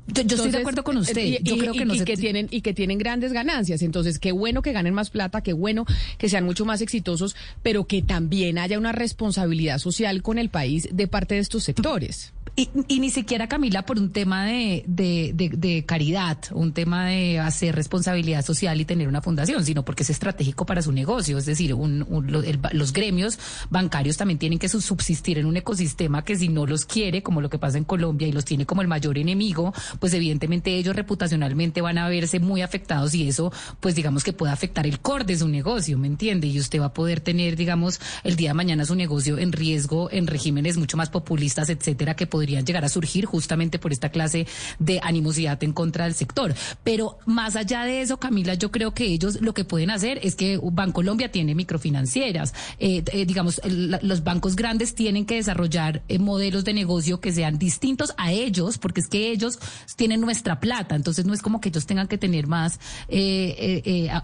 Yo, yo estoy de acuerdo con usted. Y, yo y- creo que y- no y se que tienen y que tienen grandes ganancias. Entonces, qué bueno que ganen más plata, qué bueno que sean mucho más exitosos, pero que también haya una responsabilidad social con el país de parte de estos sectores. Y, y ni siquiera, Camila, por un tema de, de, de- caridad, un tema de hacer responsabilidad social y tener una fundación, sino porque es estratégico para su negocio. Es decir, un- un- lo- el- los gremios bancarios también tienen que su- subsistir en un ecosistema que si no los quiere, como lo que pasa en Colombia, y los tiene como el mayor enemigo, pues evidentemente ellos reputacionalmente van a verse muy afectados y eso, pues digamos que puede afectar el core de su negocio, ¿me entiende? Y usted va a poder tener, digamos, el día de mañana su negocio en riesgo en regímenes mucho más populistas, etcétera, que podrían llegar a surgir justamente por esta clase de animosidad en contra del sector. Pero más allá de eso, Camila, yo creo que ellos lo que pueden hacer es que Bancolombia tiene microfinancieras. Eh, eh, digamos, los bancos grandes tienen que desarrollar eh, modelos de negocio que sean distintos a ellos, porque es que ellos tienen nuestra plata. Entonces no es como que ellos tengan que tener más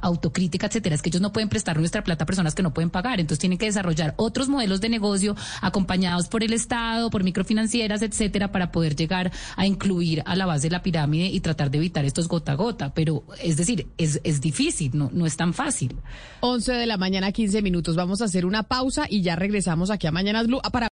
autocrítica, etcétera. Es que ellos no pueden prestar nuestra plata a personas que no pueden pagar. Entonces tienen que desarrollar otros modelos de negocio acompañados por el Estado, por microfinancieras, etcétera, para poder llegar a incluir a la base de la pirámide y tratar de evitar estos gota a gota. Pero es decir, es, es difícil, no, no es tan fácil. 11 de la mañana, 15 minutos. Vamos a hacer una pausa y ya regresamos aquí a Mañanas Blue para